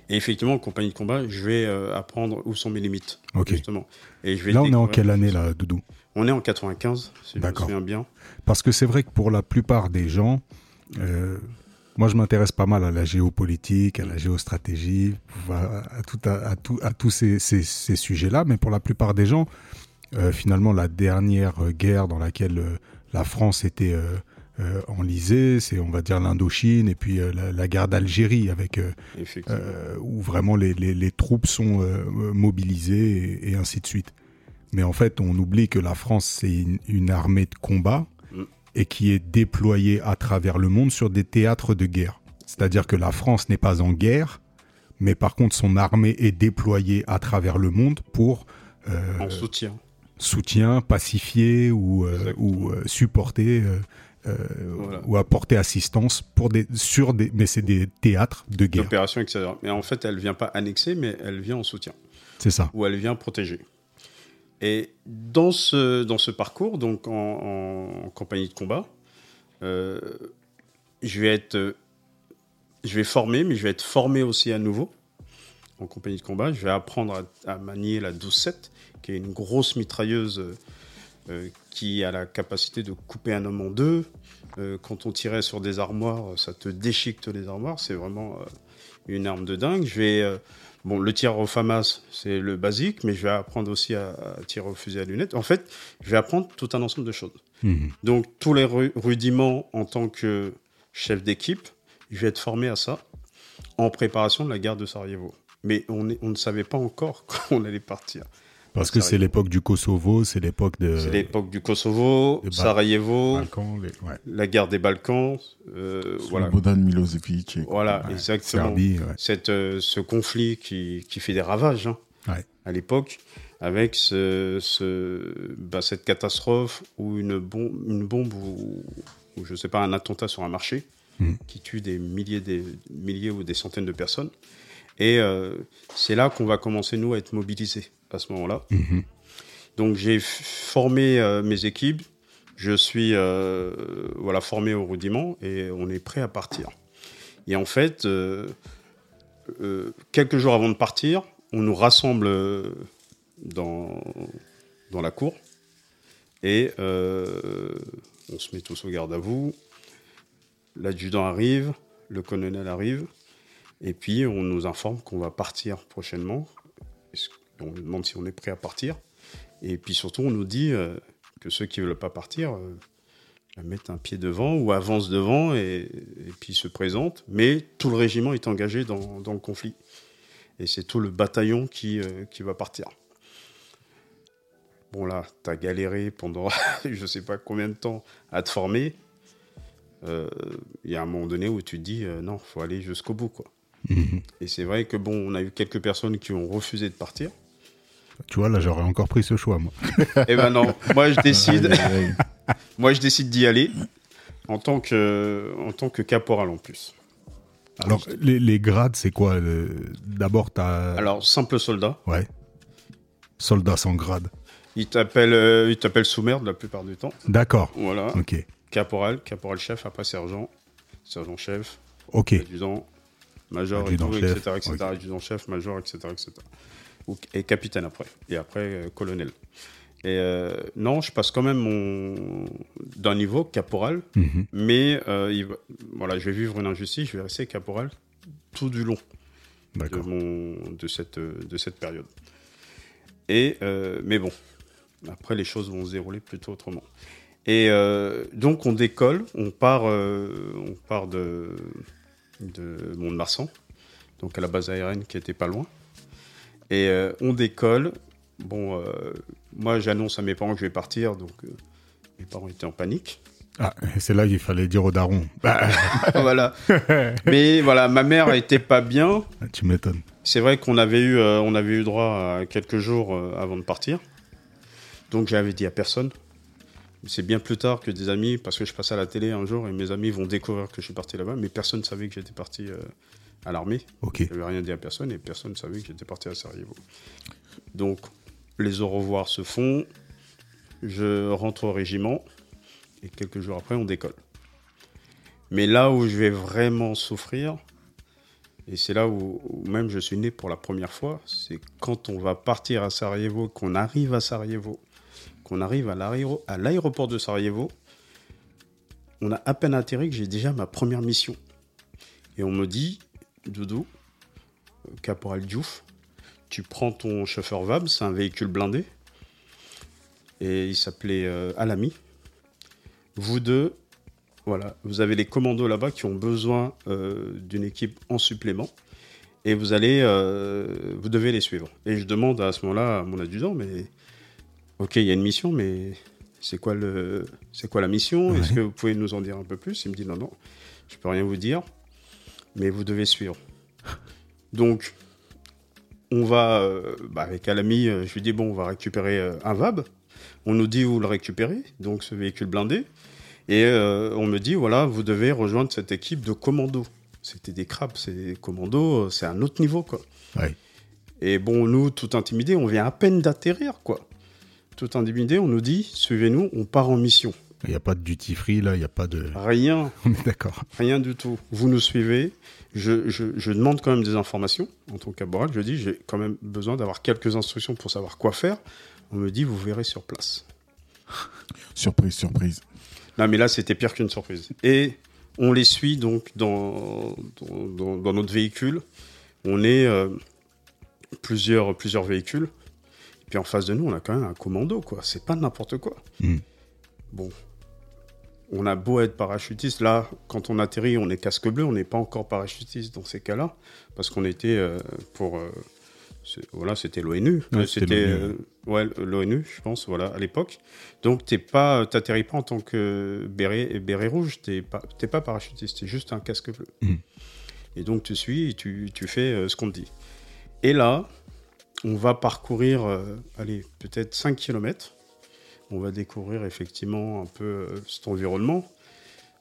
Et effectivement, en compagnie de combat, je vais euh, apprendre où sont mes limites, Ok. justement. Et je vais Là, on est en quelle année là, Doudou On est en 95, si je me souviens bien. Parce que c'est vrai que pour la plupart des gens, moi je m'intéresse pas mal à la géopolitique, à la géostratégie, à, tout, à, à tout- à tous ces, ces- ces sujets-là, mais pour la plupart des gens, euh, finalement la dernière guerre dans laquelle euh, la France était euh, enlisée, c'est on va dire l'Indochine et puis la, la guerre d'Algérie avec où vraiment les, les- les troupes sont mobilisées et, et ainsi de suite. Mais en fait, on oublie que la France, c'est une, une armée de combat. Et qui est déployée à travers le monde sur des théâtres de guerre. C'est-à-dire que la France n'est pas en guerre, mais par contre, son armée est déployée à travers le monde pour euh, en soutien. soutien, pacifier ou, euh, ou euh, supporter Voilà. ou apporter assistance pour des, sur des, mais c'est des théâtres de guerre. D'opération, etc. Mais en fait, elle vient pas annexer, mais elle vient en soutien. C'est ça. où elle vient protéger. Et dans ce, dans ce parcours, donc en, compagnie de combat, euh, je vais être, euh, je vais former, mais je vais être formé aussi à nouveau en compagnie de combat. Je vais apprendre à, manier la 12-7, qui est une grosse mitrailleuse euh, qui a la capacité de couper un homme en deux. Quand on tirait sur des armoires, ça te déchiquette les armoires. C'est vraiment une arme de dingue. Je vais Bon, le tir au FAMAS, c'est le basique, mais je vais apprendre aussi à, à tirer au fusil à lunettes. En fait, je vais apprendre tout un ensemble de choses. Mhm. Donc, tous les ru- rudiments en tant que chef d'équipe, je vais être formé à ça en préparation de la guerre de Sarajevo. Mais on, est- on ne savait pas encore quand on allait partir. Parce que c'est l'époque du Kosovo, c'est l'époque de C'est l'époque du Kosovo, Sarajevo, Balkans, les- ouais. la guerre des Balkans. euh, voilà, Slobodan Milosevic. et- voilà Ouais, exactement. Serbie, ouais. Cette, euh, ce conflit qui, qui fait des ravages hein, Ouais. à l'époque, avec ce, ce- bah, cette catastrophe ou une, bombe, une bombe ou, ou, je sais pas, un attentat sur un marché Mhm. qui tue des milliers, des milliers ou des centaines de personnes. Et euh, c'est là qu'on va commencer, nous, à être mobilisés à ce moment-là. Mhm. Donc j'ai formé euh, mes équipes, je suis euh, voilà, formé au rudiment et on est prêt à partir. Et en fait, euh, quelques jours avant de partir, on nous rassemble dans, dans la cour et on se met tous au garde à vous. L'adjudant arrive, le colonel arrive, et puis on nous informe qu'on va partir prochainement. On nous demande si on est prêt à partir. Et puis surtout, on nous dit euh, que ceux qui ne veulent pas partir euh, mettent un pied devant ou avancent devant et, et puis se présentent. Mais tout le régiment est engagé dans, dans le conflit. Et c'est tout le bataillon qui, euh, qui va partir. Bon là, tu as galéré pendant je ne sais pas combien de temps à te former. Il y a un moment donné où tu te dis non, faut aller jusqu'au bout. quoi. Mhm. Et c'est vrai que bon, on a eu quelques personnes qui ont refusé de partir. Tu vois, là, j'aurais encore pris ce choix, moi. Eh ben non, moi je décide. Aïe. Moi, je décide d'y aller en tant que, en tant que caporal en plus. Alors, les, les grades, c'est quoi D'abord, t'as. Alors, simple soldat. Ouais. Soldat sans grade. Il t'appelle, euh, sous-merde la plupart du temps. D'accord. Voilà. Ok. Caporal, caporal-chef, après sergent, sergent-chef, Ok. adjudant, major, et tout, etc., adjudant-chef, major, etc., etc. Et capitaine après. Et après, euh, colonel. Et euh, non, je passe quand même mon... d'un niveau caporal, Mhm. mais euh, il voilà, je vais vivre une injustice, je vais rester caporal tout du long. de, mon, de, cette, de cette période. Et, mais bon, après les choses vont se dérouler plutôt autrement. Et donc on décolle, on part, on part de, de Mont-de-Marsan, donc à la base aérienne qui était pas loin. Et euh, on décolle. Bon, euh, moi j'annonce à mes parents que je vais partir, donc euh, mes parents étaient en panique. Ah, c'est là qu'il fallait dire au daron. Bah, voilà. Mais voilà, ma mère était pas bien. tu m'étonnes. C'est vrai qu'on avait eu, on avait eu droit à quelques jours avant de partir. Donc j'avais dit à personne. C'est bien plus tard que des amis, parce que je passais à la télé un jour et mes amis vont découvrir que je suis parti là-bas, mais personne ne savait que j'étais parti à l'armée. Ok. Je n'avais rien dit à personne et personne ne savait que j'étais parti à Sarajevo. Donc les au revoir se font, je rentre au régiment et quelques jours après on décolle. Mais là où je vais vraiment souffrir, et c'est là où, où même je suis né pour la première fois, c'est quand on va partir à Sarajevo, qu'on arrive à Sarajevo, qu'on arrive à l'aéroport de Sarajevo, on a à peine atterri que j'ai déjà ma première mission. Et on me dit, Doudou, Caporal Diouf, tu prends ton chauffeur VAB, c'est un véhicule blindé, et il s'appelait euh, Alami. Vous deux, voilà, vous avez les commandos là-bas qui ont besoin euh, d'une équipe en supplément. Et vous allez, euh, vous devez les suivre. Et je demande à ce moment-là à mon adjudant, mais ok, il y a une mission, mais c'est quoi le, c'est quoi la mission? Est-ce que vous pouvez nous en dire un peu plus? Il me dit non, non, je peux rien vous dire, mais vous devez suivre. Donc, on va, euh, bah, avec Alami, euh, je lui dis bon, on va récupérer euh, un VAB. On nous dit où le récupérer, donc ce véhicule blindé. Et on me dit, voilà, vous devez rejoindre cette équipe de commandos. C'était des crabes, c'est des commandos, c'est un autre niveau, quoi. Ouais. Et bon, nous, tout intimidés, on vient à peine d'atterrir, quoi. Tout intimidés, on nous dit, suivez-nous, on part en mission. Il n'y a pas de duty free, là, il n'y a pas de. Rien, On est d'accord. rien du tout. Vous nous suivez. Je, je- je demande quand même des informations en tant que caporal. Je dis, j'ai quand même besoin d'avoir quelques instructions pour savoir quoi faire. On me dit, vous verrez sur place. Surprise, surprise. Non, mais là, c'était pire qu'une surprise. Et on les suit donc dans, dans, dans- dans notre véhicule. On est euh, plusieurs, plusieurs véhicules. Et puis en face de nous, on a quand même un commando, quoi. C'est pas n'importe quoi. Mm. Bon. On a beau être parachutiste, là, quand on atterrit, on est casque bleu, on n'est pas encore parachutiste dans ces cas-là, parce qu'on était euh, pour. euh, c'est- voilà, c'était l'ONU. Ouais, c'était euh, ouais, l'ONU, je pense, voilà, à l'époque. Donc, t'es pas, t'atterris pas en tant que béret, béret rouge, t'es pas, t'es pas parachutiste, t'es juste un casque bleu. Mhm. Et donc, tu suis et tu, tu fais ce qu'on te dit. Et là, on va parcourir, euh, allez, peut-être 5 km. On va découvrir effectivement un peu euh, cet environnement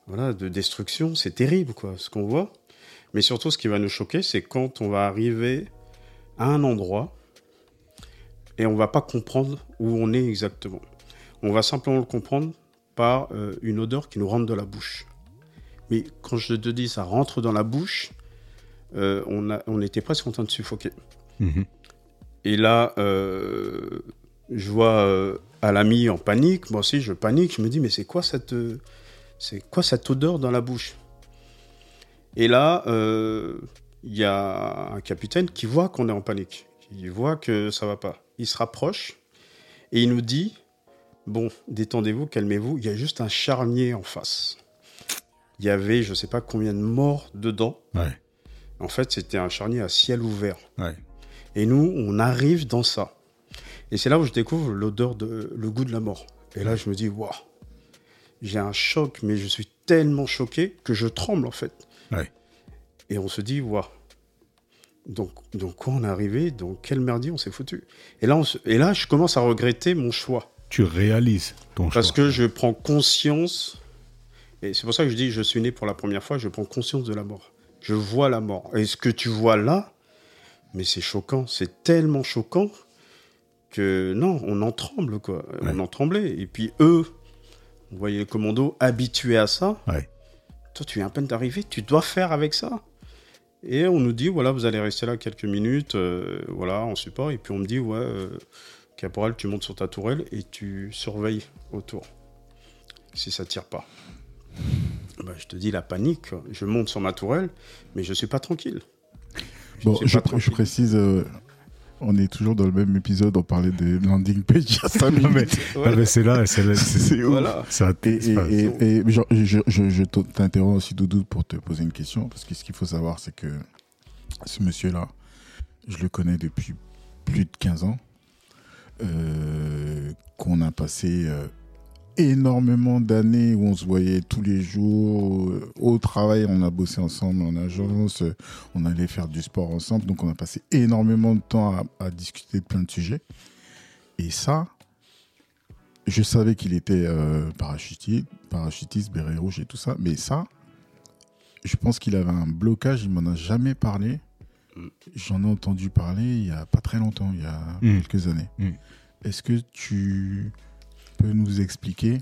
voilà, de destruction. C'est terrible, quoi, ce qu'on voit. Mais surtout, ce qui va nous choquer, c'est quand on va arriver à un endroit et on va pas comprendre où on est exactement. On va simplement le comprendre par euh, une odeur qui nous rentre de la bouche. Mais quand je te dis ça rentre dans la bouche, euh, on, a, on était presque en train de suffoquer. Mhm. Et là, euh, je vois à l'ami en panique. Moi aussi, je panique. Je me dis, mais c'est quoi cette, euh, c'est quoi cette odeur dans la bouche? Et là, euh, il y a un capitaine qui voit qu'on est en panique. Il voit que ça va pas. Il se rapproche et il nous dit, bon, détendez-vous, calmez-vous. Il y a juste un charnier en face. Il y avait, je sais pas combien de morts dedans. Ouais, En fait, c'était un charnier à ciel ouvert. ouais. Et nous, on arrive dans ça. Et c'est là où je découvre l'odeur de le goût de la mort. Et là, je me dis, waouh, j'ai un choc, mais je suis tellement choqué que je tremble en fait. Ouais. Et on se dit, waouh. Donc, donc quoi on est arrivé? Dans quel merdier on s'est foutu? Et là, on se- et là, je commence à regretter mon choix. Tu réalises ton Parce choix. que je prends conscience, et c'est pour ça que je dis, je suis né pour la première fois, je prends conscience de la mort. Je vois la mort. Et ce que tu vois là, mais c'est choquant, c'est tellement choquant que non, on en tremble, quoi. On en tremblait. Et puis eux, vous voyez les commandos habitués à ça. Ouais. Toi, tu viens à peine d'arriver, tu dois faire avec ça. Et on nous dit, voilà, vous allez rester là quelques minutes, euh, voilà, en support. Et puis on me dit, ouais, euh, caporal, tu montes sur ta tourelle et tu surveilles autour. Si ça tire pas. Bah, je te dis la panique. Je monte sur ma tourelle, mais je suis pas tranquille. Bon, je, pr- je précise, euh, on est toujours dans le même épisode, on parlait de landing page a 5 Non, mais, minutes. ah, mais c'est là, c'est là. C'est c'est ouf. Voilà. Ça, Et, c'est pas- et, et, et je, je, je, je t'interromps aussi, Doudou, pour te poser une question. Parce que ce qu'il faut savoir, c'est que ce monsieur-là, je le connais depuis plus de 15 ans. euh, qu'on a passé euh, énormément d'années où on se voyait tous les jours. euh, Au travail, on a bossé ensemble en agence. euh, On allait faire du sport ensemble. Donc, on a passé énormément de temps à, à discuter de plein de sujets. Et ça, je savais qu'il était euh, parachutiste, parachutiste, béret rouge et tout ça, mais ça, je pense qu'il avait un blocage, il m'en a jamais parlé. J'en ai entendu parler il y a pas très longtemps, il y a Mm. quelques années. Mm. Est-ce que tu peux nous expliquer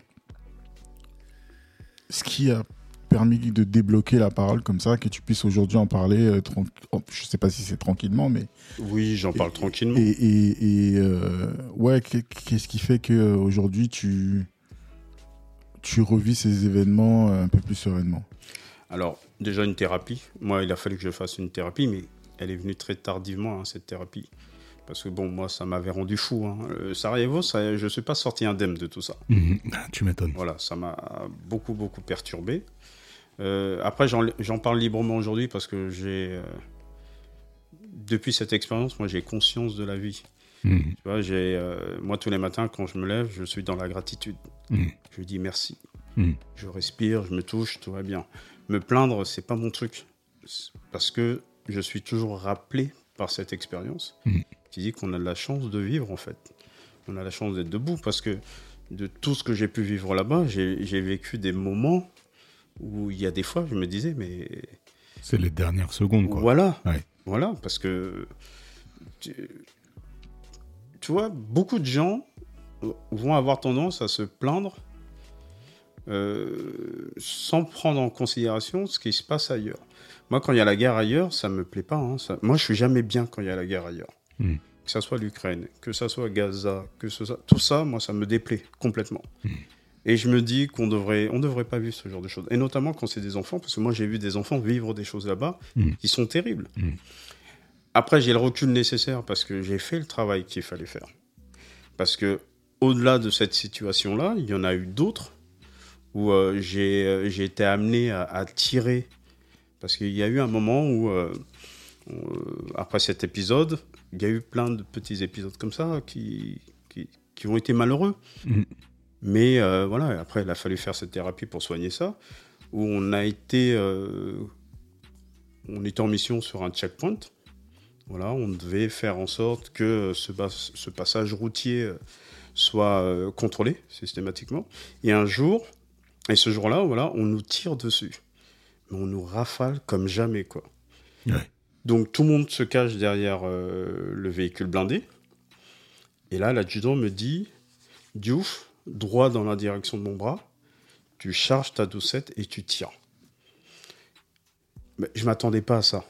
ce qui a permis de débloquer la parole comme ça, que tu puisses aujourd'hui en parler, euh, oh, je sais pas si c'est tranquillement, mais Oui, j'en parle tranquillement. et, et, et, euh, ouais, qu'est- qu'est-ce qui fait que aujourd'hui tu tu revis ces événements euh, un peu plus sereinement? Alors, déjà une thérapie. Moi, il a fallu que je fasse une thérapie, mais elle est venue très tardivement, hein, cette thérapie. Parce que bon, moi, ça m'avait rendu fou. Hein. Euh, Sarajevo, ça, je ne suis pas sorti indemne de tout ça. Ah, Tu m'étonnes. Voilà, ça m'a beaucoup, beaucoup perturbé. Euh, après, j'en parle librement aujourd'hui parce que j'ai. euh, depuis cette expérience, moi, j'ai conscience de la vie. Mhm. Tu vois, euh, moi, tous les matins, quand je me lève, je suis dans la gratitude. Mhm. Je dis merci. Mhm. Je respire, je me touche, tout va bien. Me plaindre, c'est pas mon truc. Parce que je suis toujours rappelé par cette expérience. Qui dit qu'on a de la chance de vivre, en fait. On a la chance d'être debout parce que de tout ce que j'ai pu vivre là-bas, j'ai vécu des moments où il y a des fois, je me disais, mais C'est les dernières secondes, quoi. voilà. Ouais. Voilà, parce que tu, tu vois, beaucoup de gens vont avoir tendance à se plaindre euh, sans prendre en considération ce qui se passe ailleurs. Moi, quand il y a la guerre ailleurs, ça me plaît pas. hein, ça- Moi, je suis jamais bien quand il y a la guerre ailleurs. Mm. Que ça soit l'Ukraine, que ça soit Gaza, que ce soit tout ça, moi, ça me déplaît complètement. Et je me dis qu'on devrait, on devrait pas vivre ce genre de choses. Et notamment quand c'est des enfants, parce que moi, j'ai vu des enfants vivre des choses là-bas Mm. qui sont terribles. Mm. Après, j'ai le recul nécessaire parce que j'ai fait le travail qu'il fallait faire. Parce que au-delà de cette situation-là, il y en a eu d'autres où euh, j'ai euh, j'ai été amené à, à tirer. Parce qu'il y a eu un moment où, euh, après cet épisode, il y a eu plein de petits épisodes comme ça qui, qui, qui ont été malheureux. Mhm. Mais euh, voilà, après, il a fallu faire cette thérapie pour soigner ça, où on a été, euh, on était en mission sur un checkpoint. Voilà, on devait faire en sorte que ce, ce passage routier euh, soit euh, contrôlé systématiquement. Et un jour, et ce jour-là, voilà, on nous tire dessus. Mais on nous rafale comme jamais, quoi. Donc tout le monde se cache derrière euh, le véhicule blindé. Et là, l'adjudant me dit, Diouf, droit dans la direction de mon bras, tu charges ta doucette et tu tires. Mais je m'attendais pas à ça.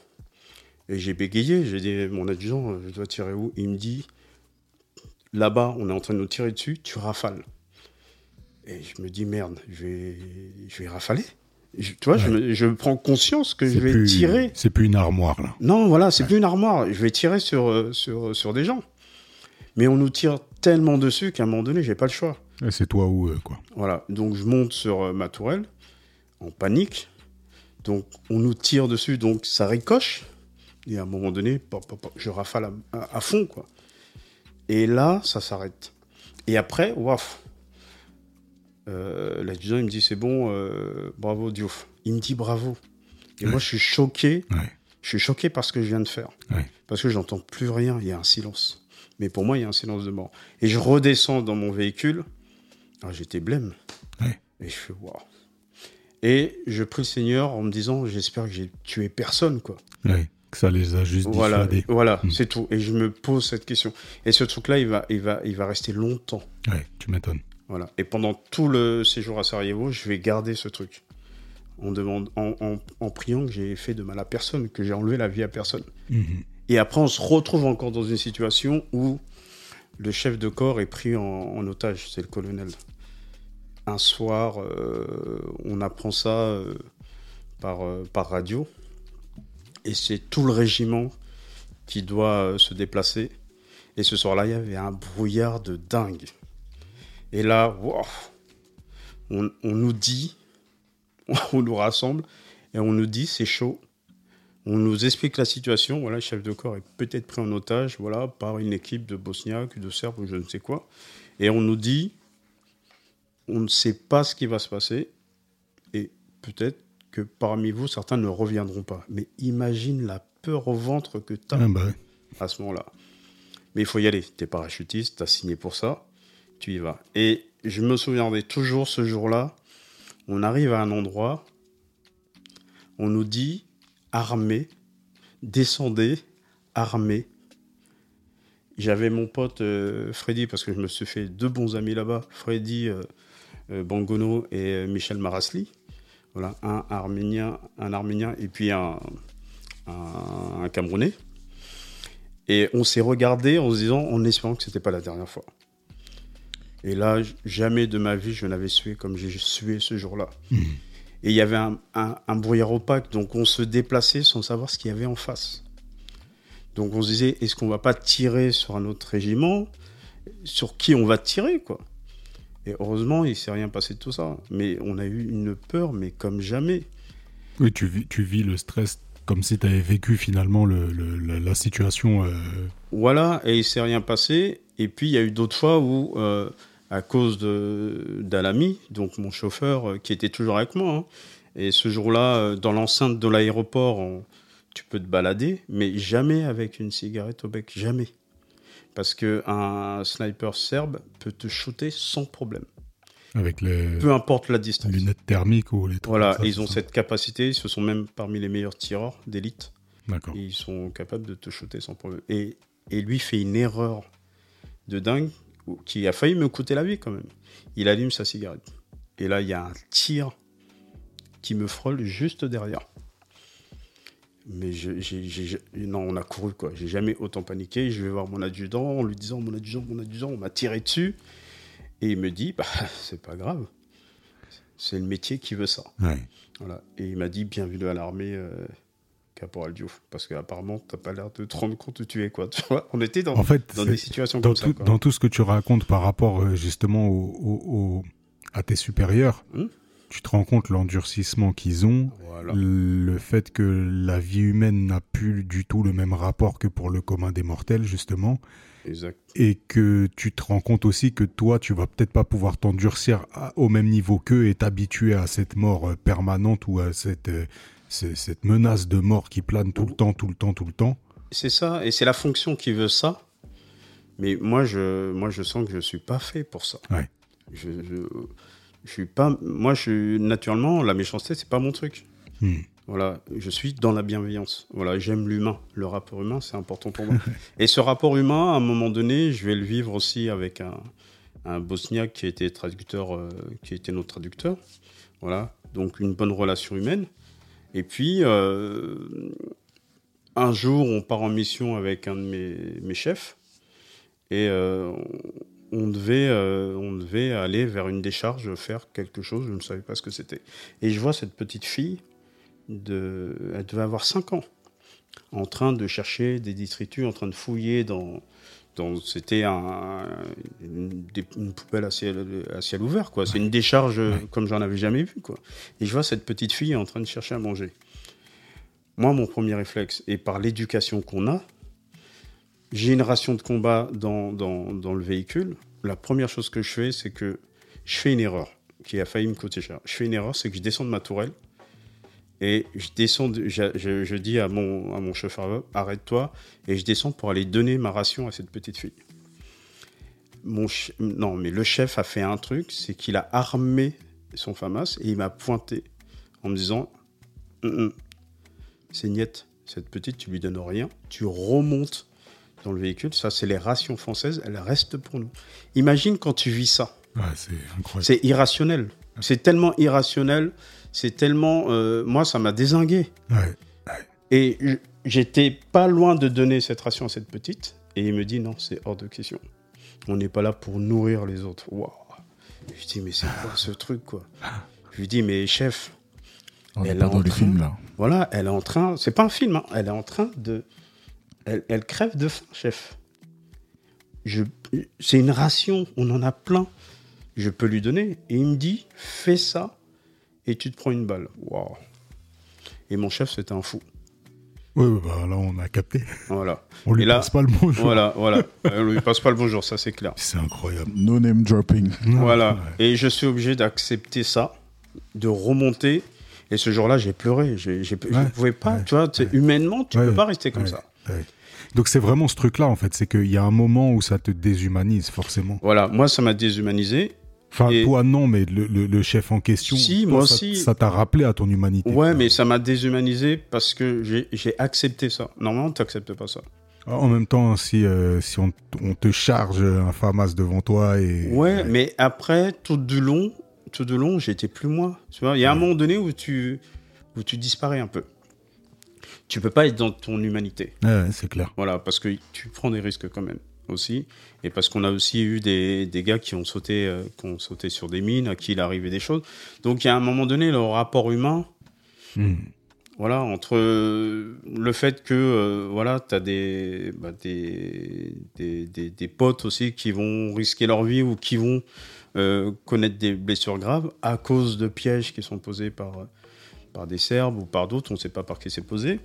Et j'ai bégayé, j'ai dit, mon adjudant, je dois tirer où? Il me dit, là-bas, on est en train de nous tirer dessus, tu rafales. Et je me dis, merde, je vais, je vais rafaler. Tu vois, je, prends conscience que je vais tirer. C'est plus une armoire, là. Non, voilà, c'est plus une armoire. Je vais tirer sur, euh, sur, sur des gens. Mais on nous tire tellement dessus qu'à un moment donné, j'ai pas le choix. C'est toi ou eux, quoi. Voilà, donc je monte sur euh, ma tourelle, en panique. Donc on nous tire dessus, donc ça ricoche. Et à un moment donné, je rafale à, fond, quoi. Et là, ça s'arrête. Et après, waf. Euh, L'adjudant, il me dit c'est bon, euh, bravo Diouf. Il me dit bravo. Et moi, je suis choqué. Je suis choqué par ce que je viens de faire. Parce que j'entends plus rien. Il y a un silence. Mais pour moi, il y a un silence de mort. Et je redescends dans mon véhicule. Ah, j'étais blême. Et je fais waouh. Et je prie le Seigneur en me disant j'espère que j'ai tué personne, quoi. Que ça les a juste Voilà, voilà hmm. c'est tout. Et je me pose cette question. Et ce truc-là, il va, il, va, il va rester longtemps. Ouais, tu m'étonnes. Voilà. Et pendant tout le séjour à Sarajevo, je vais garder ce truc. On demande, en, en, priant que j'ai fait de mal à personne, que j'ai enlevé la vie à personne. Mhm. Et après, on se retrouve encore dans une situation où le chef de corps est pris en, otage, c'est le colonel. Un soir, euh, on apprend ça euh, par, euh, par radio et c'est tout le régiment qui doit euh, se déplacer. Et ce soir-là, il y avait un brouillard de dingue. Et là, on, nous dit, on nous rassemble et on nous dit c'est chaud. On nous explique la situation. Voilà, le chef de corps est peut-être pris en otage, voilà, par une équipe de Bosniaques, de Serbes ou je ne sais quoi. Et on nous dit, on ne sait pas ce qui va se passer. Et peut-être que parmi vous, certains ne reviendront pas. Mais imagine la peur au ventre que tu as ah, bah à ce moment-là. Mais il faut y aller. Tu es parachutiste, tu as signé pour ça, tu. Et je me souviendrai toujours ce jour-là, on arrive à un endroit, on nous dit armé, descendez, armé. J'avais mon pote euh, Freddy, parce que je me suis fait deux bons amis là-bas, Freddy euh, euh, Bangono et Michel Marasli. Voilà, un Arménien, un Arménien et puis un, un, Camerounais. Et on s'est regardé en se disant, en espérant que c'était pas la dernière fois. Et là, jamais de ma vie, je n'avais sué comme j'ai sué ce jour-là. Mmh. Et il y avait un, un, brouillard opaque, donc on se déplaçait sans savoir ce qu'il y avait en face. Donc on se disait, est-ce qu'on va pas tirer sur un autre régiment? Sur qui on va tirer, quoi? Et heureusement, il s'est rien passé de tout ça. Mais on a eu une peur, mais comme jamais. Oui, tu vis, tu vis le stress comme si tu avais vécu finalement le, la, situation. Euh, voilà, et il s'est rien passé. Et puis, il y a eu d'autres fois où, euh, à cause d'Alami, donc mon chauffeur euh, qui était toujours avec moi, hein, et ce jour-là, dans l'enceinte de l'aéroport, tu peux te balader, mais jamais avec une cigarette au bec, jamais. Parce qu'un sniper serbe peut te shooter sans problème. Avec les... Peu importe la distance. lunettes thermiques ou les trucs Voilà, ils ont cette capacité, ce sont même parmi les meilleurs tireurs d'élite. D'accord. Ils sont capables de te shooter sans problème. Et, et lui fait une erreur de dingue qui a failli me coûter la vie quand même. Il allume sa cigarette. Et là, il y a un tir qui me frôle juste derrière. Mais non, on a couru quoi. J'ai jamais autant paniqué. Je vais voir mon adjudant en lui disant Mon adjudant, mon adjudant, on m'a tiré dessus. Et il me dit Bah, c'est pas grave. C'est le métier qui veut ça. Voilà. Et il m'a dit Bienvenue à l'armée, euh, Caporal Diouf. Parce qu'apparemment, t'as pas l'air de te rendre compte où tu es. Quoi. Tu vois on était dans, dans des situations dans comme ça. Dans tout ce que tu racontes par rapport euh, justement au, à tes supérieurs. Hum tu te rends compte l'endurcissement qu'ils ont, le fait que la vie humaine n'a plus du tout le même rapport que pour le commun des mortels, justement. Et que tu te rends compte aussi que toi, tu vas peut-être pas pouvoir t'endurcir au même niveau qu'eux et t'habituer à cette mort euh, permanente ou à cette, euh, cette menace de mort qui plane tout le temps, tout le temps, tout le temps. c'est ça, et c'est la fonction qui veut ça. Mais moi, je, moi, je sens que je suis pas fait pour ça. Ouais. Je, je, je suis pas. Moi, je suis naturellement la méchanceté, c'est pas mon truc. Hmm. Voilà, je suis dans la bienveillance. Voilà, j'aime l'humain. Le rapport humain, c'est important pour moi. Et ce rapport humain, à un moment donné, je vais le vivre aussi avec un, un bosniaque qui était traducteur, euh, qui était notre traducteur. Voilà, donc une bonne relation humaine. Et puis, euh, un jour, on part en mission avec un de mes, chefs et euh, on, devait, euh, on devait aller vers une décharge, faire quelque chose, je ne savais pas ce que c'était. Et je vois cette petite fille, elle devait avoir 5 ans, en train de chercher des détritus, en train de fouiller dans. Dans c'était un, une, une poubelle à ciel, à ciel ouvert, quoi. C'est une décharge euh, comme j'en avais jamais vu, quoi. Et je vois cette petite fille en train de chercher à manger. Moi, mon premier réflexe, et par l'éducation qu'on a, j'ai une ration de combat dans, dans, dans le véhicule. La première chose que je fais, c'est que je fais une erreur qui a failli me coûter cher. Je fais une erreur, c'est que je descends de ma tourelle et je descends, de- je, je- je dis à mon, à mon chauffeur, arrête-toi, et je descends pour aller donner ma ration à cette petite fille. Mon non, mais le chef a fait un truc, c'est qu'il a armé son FAMAS et il m'a pointé en me disant c'est niette, cette petite, tu lui donnes rien, tu remontes dans le véhicule, ça c'est les rations françaises, elles restent pour nous. Imagine quand tu vis ça. Ouais, c'est incroyable. C'est irrationnel. C'est tellement irrationnel. C'est tellement. euh, moi, ça m'a désingué. Ouais. Et j'étais pas loin de donner cette ration à cette petite. Et il me dit non, c'est hors de question. On n'est pas là pour nourrir les autres. Waouh. Je dis, mais c'est quoi ce truc, quoi? Je lui dis, mais chef, On est Elle pas est dans en les train- films là. voilà, elle est en train. C'est pas un film, hein, elle est en train de. Elle, elle crève de faim, chef. Je, c'est une ration, on en a plein. Je peux lui donner. Et il me dit, fais ça et tu te prends une balle. Waouh. Et mon chef, c'était un fou. Ouais, bah là, on a capté. Voilà. On lui Et là- passe pas le bonjour. Voilà, voilà. Euh, lui passe pas le bonjour, ça c'est clair. C'est incroyable. No name dropping. Voilà. Ouais. Et je suis obligé d'accepter ça, de remonter. Et ce jour-là, j'ai pleuré. J'ai- Je Ouais. ne pouvais pas, Ouais. tu vois, humainement, tu Ouais. peux pas rester comme Ouais. ça. Ouais. Donc c'est vraiment ce truc-là, en fait. C'est qu'il y a un moment où ça te déshumanise, forcément. Voilà, moi, ça m'a déshumanisé. Enfin, Et- toi, non, mais le, le- le chef en question, Si, toi, moi ça- aussi. ça t'a rappelé à ton humanité. Ouais, quoi. mais ça m'a déshumanisé parce que j'ai, accepté ça. Normalement, tu n'acceptes pas ça. En même temps, si, euh, si on, on te charge un FAMAS devant toi et... Ouais, mais après, tout du long, tout du long, j'étais plus moi. Tu vois, il y a un moment donné où tu, où tu disparais un peu. Tu peux pas être dans ton humanité. Ouais, c'est clair. Voilà, parce que tu prends des risques quand même aussi. Et parce qu'on a aussi eu des, des gars qui ont, sauté, euh, qui ont sauté sur des mines, à qui il arrivait des choses. Donc, il y a un moment donné, le rapport humain, Hmm. voilà, entre euh, le fait que euh, voilà, tu as des, bah, des, des, des, des potes aussi qui vont risquer leur vie ou qui vont euh, connaître des blessures graves à cause de pièges qui sont posés par, par des Serbes ou par d'autres, on ne sait pas par qui c'est posé.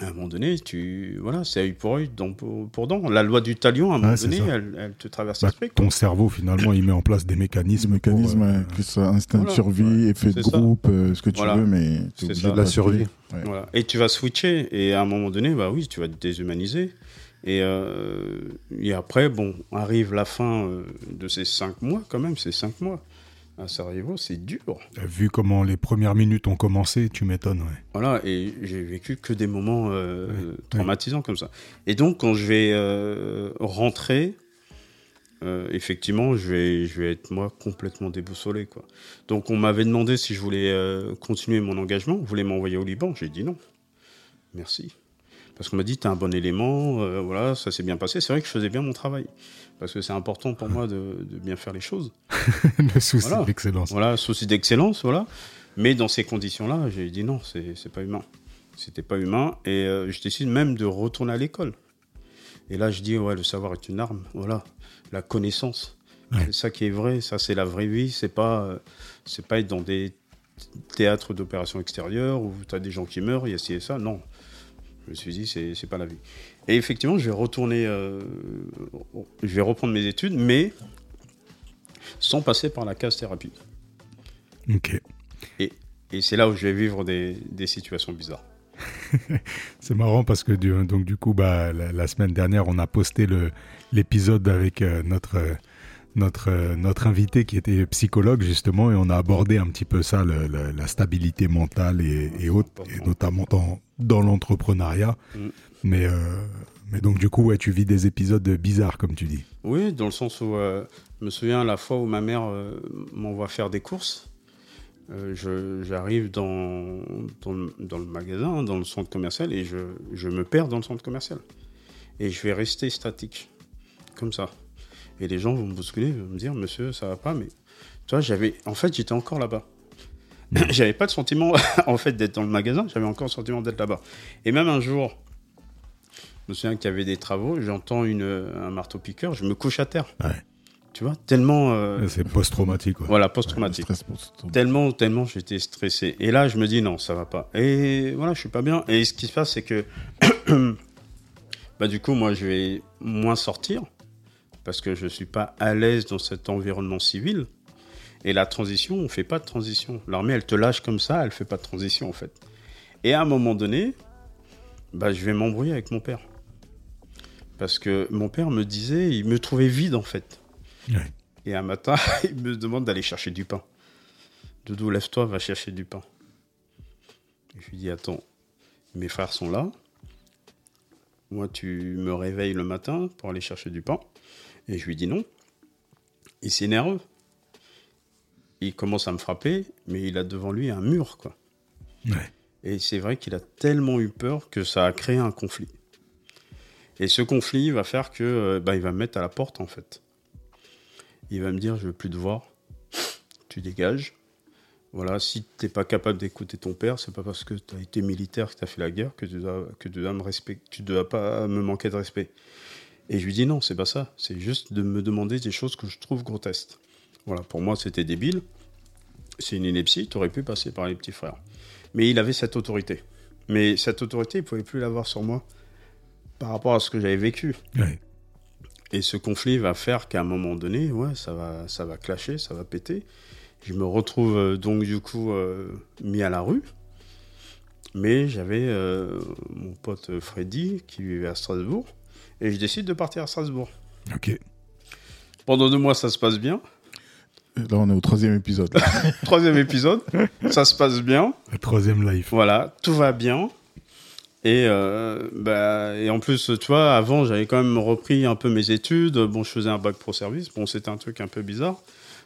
À un moment donné, tu, voilà, c'est œil pour œil, dent pour, pour dent. La loi du talion, à un moment Ouais, donné, elle, elle te traverse Bah, l'esprit. ton cerveau, finalement, il met en place des mécanismes. mécanisme, pour, euh, que ce soit instinct de survie, effet de groupe, euh, ce que tu Voilà. veux, mais C'est t'es obligé de La survie. Ouais. Voilà. Et tu vas switcher, et à un moment donné, bah oui, tu vas te déshumaniser. Et, euh, et après, bon, arrive la fin euh, de ces cinq mois, quand même, ces cinq mois. À Sarajevo, c'est dur. Vu comment les premières minutes ont commencé, tu m'étonnes, ouais. Voilà, et j'ai vécu que des moments euh, traumatisants comme ça. Et donc, quand je vais euh, rentrer, euh, effectivement, je vais, je vais être moi complètement déboussolé. Quoi. Donc, on m'avait demandé si je voulais continuer mon engagement, vous voulez m'envoyer au Liban? J'ai dit non. Merci. Parce qu'on m'a dit, tu un bon élément, euh, voilà, ça s'est bien passé. C'est vrai que je faisais bien mon travail. Parce que c'est important pour moi de, de bien faire les choses. le souci Voilà. d'excellence. Voilà, souci d'excellence, voilà. Mais dans ces conditions-là, j'ai dit non, c'est c'est pas humain. C'était pas humain. Et euh, je décide même de retourner à l'école. Et là, je dis, ouais, le savoir est une arme. Voilà, la connaissance. Ouais. C'est ça qui est vrai. Ça, c'est la vraie vie. C'est pas, euh, c'est pas être dans des théâtres d'opérations extérieures où tu as des gens qui meurent, il y a ci et ça. Non. Je me suis dit, c'est pas la vie. Et effectivement, je vais retourner, euh, je vais reprendre mes études, mais sans passer par la case thérapie. Ok. Et c'est là où je vais vivre des, des situations bizarres. C'est marrant parce que du, donc du coup, bah, la, la semaine dernière, on a posté l'épisode avec euh, notre notre euh, notre invité qui était psychologue justement et on a abordé un petit peu ça, le- le- la stabilité mentale et, et autres, et notamment dans dans l'entrepreneuriat. Mm. Mais euh, mais donc du coup, ouais, tu vis des épisodes bizarres comme tu dis. Oui, dans le sens où euh, je me souviens la fois où ma mère euh, m'envoie faire des courses. J'arrive dans, dans, le- dans le magasin, dans le centre commercial, et je, je me perds dans le centre commercial. Et je vais rester statique, comme ça. Et les gens vont me bousculer, vont me dire, monsieur, ça va pas, mais tu vois, j'avais, en fait, j'étais encore là-bas. j'avais pas de sentiment, en fait, d'être dans le magasin, j'avais encore le sentiment d'être là-bas. Et même un jour, je me souviens qu'il y avait des travaux, j'entends une, un marteau-piqueur, je me couche à terre. Ouais. Tu vois, tellement. euh, C'est post-traumatique. quoi. voilà, Le post-traumatique. stress post- Tellement, tellement j'étais stressé. Et là, je me dis non, ça va pas. Et voilà, je suis pas bien. Et ce qui se passe, c'est que. bah, du coup, moi, je vais moins sortir. Parce que je suis pas à l'aise dans cet environnement civil. Et la transition, on fait pas de transition. L'armée, elle te lâche comme ça, elle fait pas de transition, en fait. Et à un moment donné, bah, je vais m'embrouiller avec mon père. Parce que mon père me disait, il me trouvait vide, en fait. Et un matin, il me demande d'aller chercher du pain. Doudou, lève-toi, va chercher du pain. Et je lui dis, attends, mes frères sont là. Moi, tu me réveilles le matin pour aller chercher du pain. Et je lui dis non. Il s'énerve. Il commence à me frapper, mais il a devant lui un mur, quoi. Ouais. Et c'est vrai qu'il a tellement eu peur que ça a créé un conflit. Et ce conflit va faire que, euh, bah, il va me mettre à la porte, en fait. Il va me dire, je veux plus te voir. Tu dégages. Voilà, si t'es pas capable d'écouter ton père, c'est pas parce que tu as été militaire, que tu as fait la guerre, que tu dois, que tu dois me respecter, tu dois pas me manquer de respect. Et je lui dis non, c'est pas ça. C'est juste de me demander des choses que je trouve grotesques. Voilà, pour moi, c'était débile. C'est une ineptie, tu aurais pu passer par les petits frères. Mais il avait cette autorité. Mais cette autorité, il pouvait plus l'avoir sur moi par rapport à ce que j'avais vécu. Et ce conflit va faire qu'à un moment donné, ouais, ça va, ça va clasher, ça va péter. Je me retrouve euh, donc du coup euh, mis à la rue. Mais j'avais euh, mon pote Freddy qui vivait à Strasbourg. Et je décide de partir à Strasbourg. Ok. Pendant deux mois, ça se passe bien. Là, on est au troisième épisode. Troisième épisode, ça se passe bien. Le troisième live. Voilà, tout va bien. Et, euh, bah, et en plus, tu vois, avant, j'avais quand même repris un peu mes études. Bon, je faisais un bac pro service. Bon, c'était un truc un peu bizarre.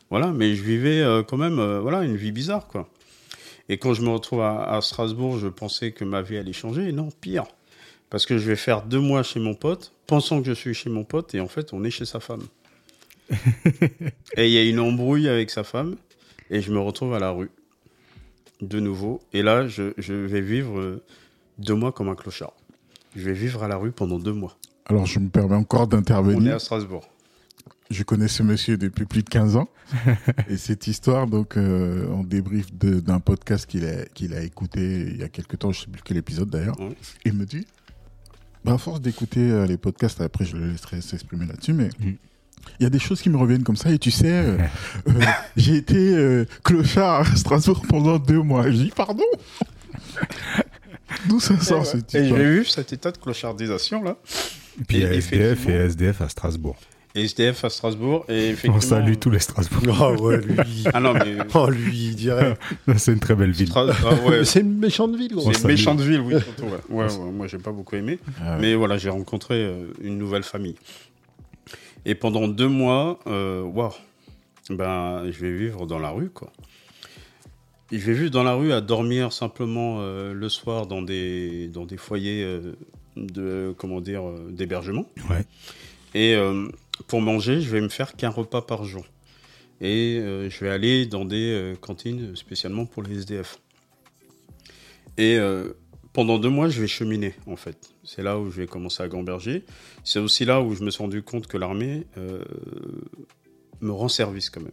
Voilà, mais je vivais euh, quand même euh, voilà, une vie bizarre, quoi. Et quand je me retrouve à, à Strasbourg, je pensais que ma vie allait changer. Et non, pire. Parce que je vais faire deux mois chez mon pote, pensant que je suis chez mon pote, et en fait, on est chez sa femme. et il y a une embrouille avec sa femme, et je me retrouve à la rue. De nouveau. Et là, je, je vais vivre euh, deux mois comme un clochard. Je vais vivre à la rue pendant deux mois. Alors, je me permets encore On est d'intervenir. à Strasbourg. Je connais ce monsieur depuis plus de 15 ans. et cette histoire, donc, euh, on débrief d'un podcast qu'il a, qu'il a écouté il y a quelques temps, je sais plus quel épisode d'ailleurs. Il me dit, bah, à force d'écouter euh, les podcasts, après je le laisserai s'exprimer là-dessus, mais Mm. il y a des choses qui me reviennent comme ça. Et tu sais, euh, euh, j'ai été euh, clochard à Strasbourg pendant deux mois. Je dis, pardon? D'où ça sort cette Et histoire? j'ai vu cet état de clochardisation là. Et puis il y a Et SDF et SDF à Strasbourg. SDF à Strasbourg. Et On effectivement. salue tous les Strasbourg. Oh ouais, lui. Ah non, mais. Oh, lui, il dirait. C'est une très belle ville. Ah ouais, C'est une méchante ville, gros. On C'est une méchante ville, oui, surtout. Ouais, ouais, ouais, moi, j'ai pas beaucoup aimé. Ah ouais. Mais voilà, j'ai rencontré euh, une nouvelle famille. Et pendant deux mois, euh, waouh, ben, je vais vivre dans la rue, quoi. Et je vais vivre dans la rue à dormir simplement euh, le soir dans des, dans des foyers euh, de, comment dire, euh, d'hébergement. Ouais. Et euh, pour manger, je vais me faire qu'un repas par jour. Et euh, je vais aller dans des euh, cantines spécialement pour les SDF. Et euh, pendant deux mois, je vais cheminer, en fait. C'est là où je vais commencer à gamberger. C'est aussi là où je me suis rendu compte que l'armée me rend service quand même.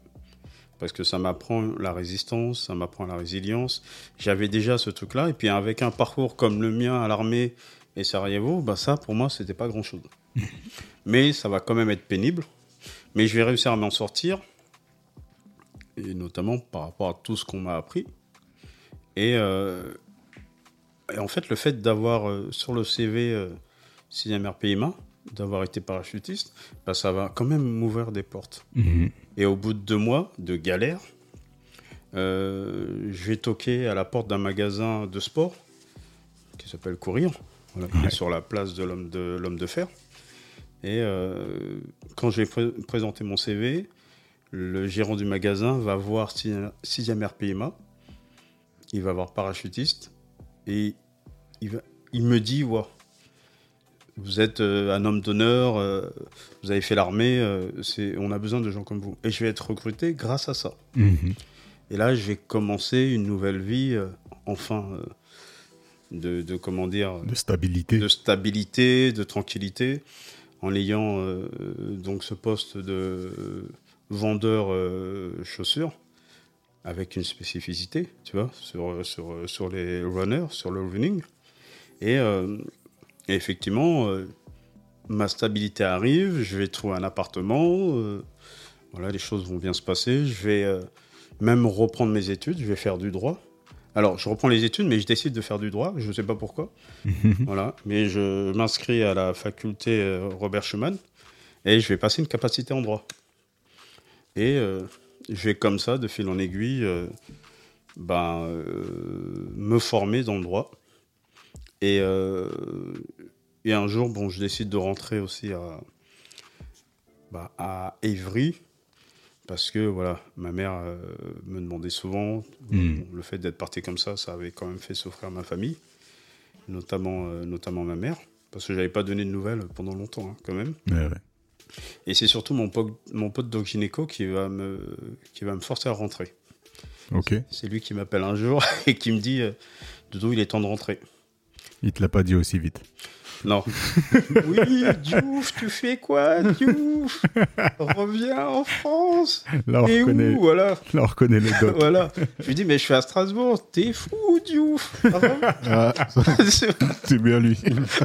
Parce que ça m'apprend la résistance, ça m'apprend la résilience. J'avais déjà ce truc-là. Et puis avec un parcours comme le mien à l'armée et Sarajevo, bah ça, pour moi, c'était pas grand-chose. Mais ça va quand même être pénible. Mais je vais réussir à m'en sortir. Et notamment par rapport à tout ce qu'on m'a appris. Et euh, et en fait, le fait d'avoir euh, sur le CV euh, 6e RPIMA, d'avoir été parachutiste, bah, ça va quand même m'ouvrir des portes. Mhm. Et au bout de deux mois de galère, euh, je vais toquer à la porte d'un magasin de sport qui s'appelle Courir, voilà, Ouais. sur la place de l'homme de, l'homme de fer. Et euh, quand je vais pré- présenter mon CV, le gérant du magasin va voir 6e RPIMA, il va voir parachutiste, et il, va, il me dit, Ouah, vous êtes euh, un homme d'honneur, euh, vous avez fait l'armée, on a besoin de gens comme vous. Et je vais être recruté grâce à ça. Mhm. Et là, je vais commencer une nouvelle vie, enfin, de, de, comment dire, De stabilité. de stabilité, de tranquillité, en ayant euh, donc ce poste de vendeur euh, chaussures avec une spécificité, tu vois, sur, sur, sur les runners, sur le running. Et, euh, et effectivement, ma stabilité arrive, je vais trouver un appartement, voilà, les choses vont bien se passer, je vais même reprendre mes études, je vais faire du droit. Alors, je reprends les études, mais je décide de faire du droit, je ne sais pas pourquoi. Voilà, mais je m'inscris à la faculté euh, Robert Schumann et je vais passer une capacité en droit. Et euh, je vais comme ça, de fil en aiguille, euh, ben, euh, me former dans le droit. Et, et un jour, bon, je décide de rentrer aussi à, bah, à Évry. Parce que voilà, ma mère euh, me demandait souvent, Mm. le fait d'être parti comme ça, ça avait quand même fait souffrir ma famille notamment, euh, notamment ma mère, parce que j'avais pas donné de nouvelles pendant longtemps, hein, quand même. Ouais, ouais. Et c'est surtout mon pote, mon pote doc gynéco qui va me, qui va me forcer à rentrer. Ok. C'est lui qui m'appelle un jour et qui me dit, euh, Doudou, il est temps de rentrer. Il te l'a pas dit aussi vite. Non. oui, Diouf, tu fais quoi, Diouf? Reviens en France. Là, on reconnaît, où Voilà. là, on reconnaît le doc. voilà. Je lui dis, mais je suis à Strasbourg. T'es fou, Diouf. Ah, C'est- bien lui.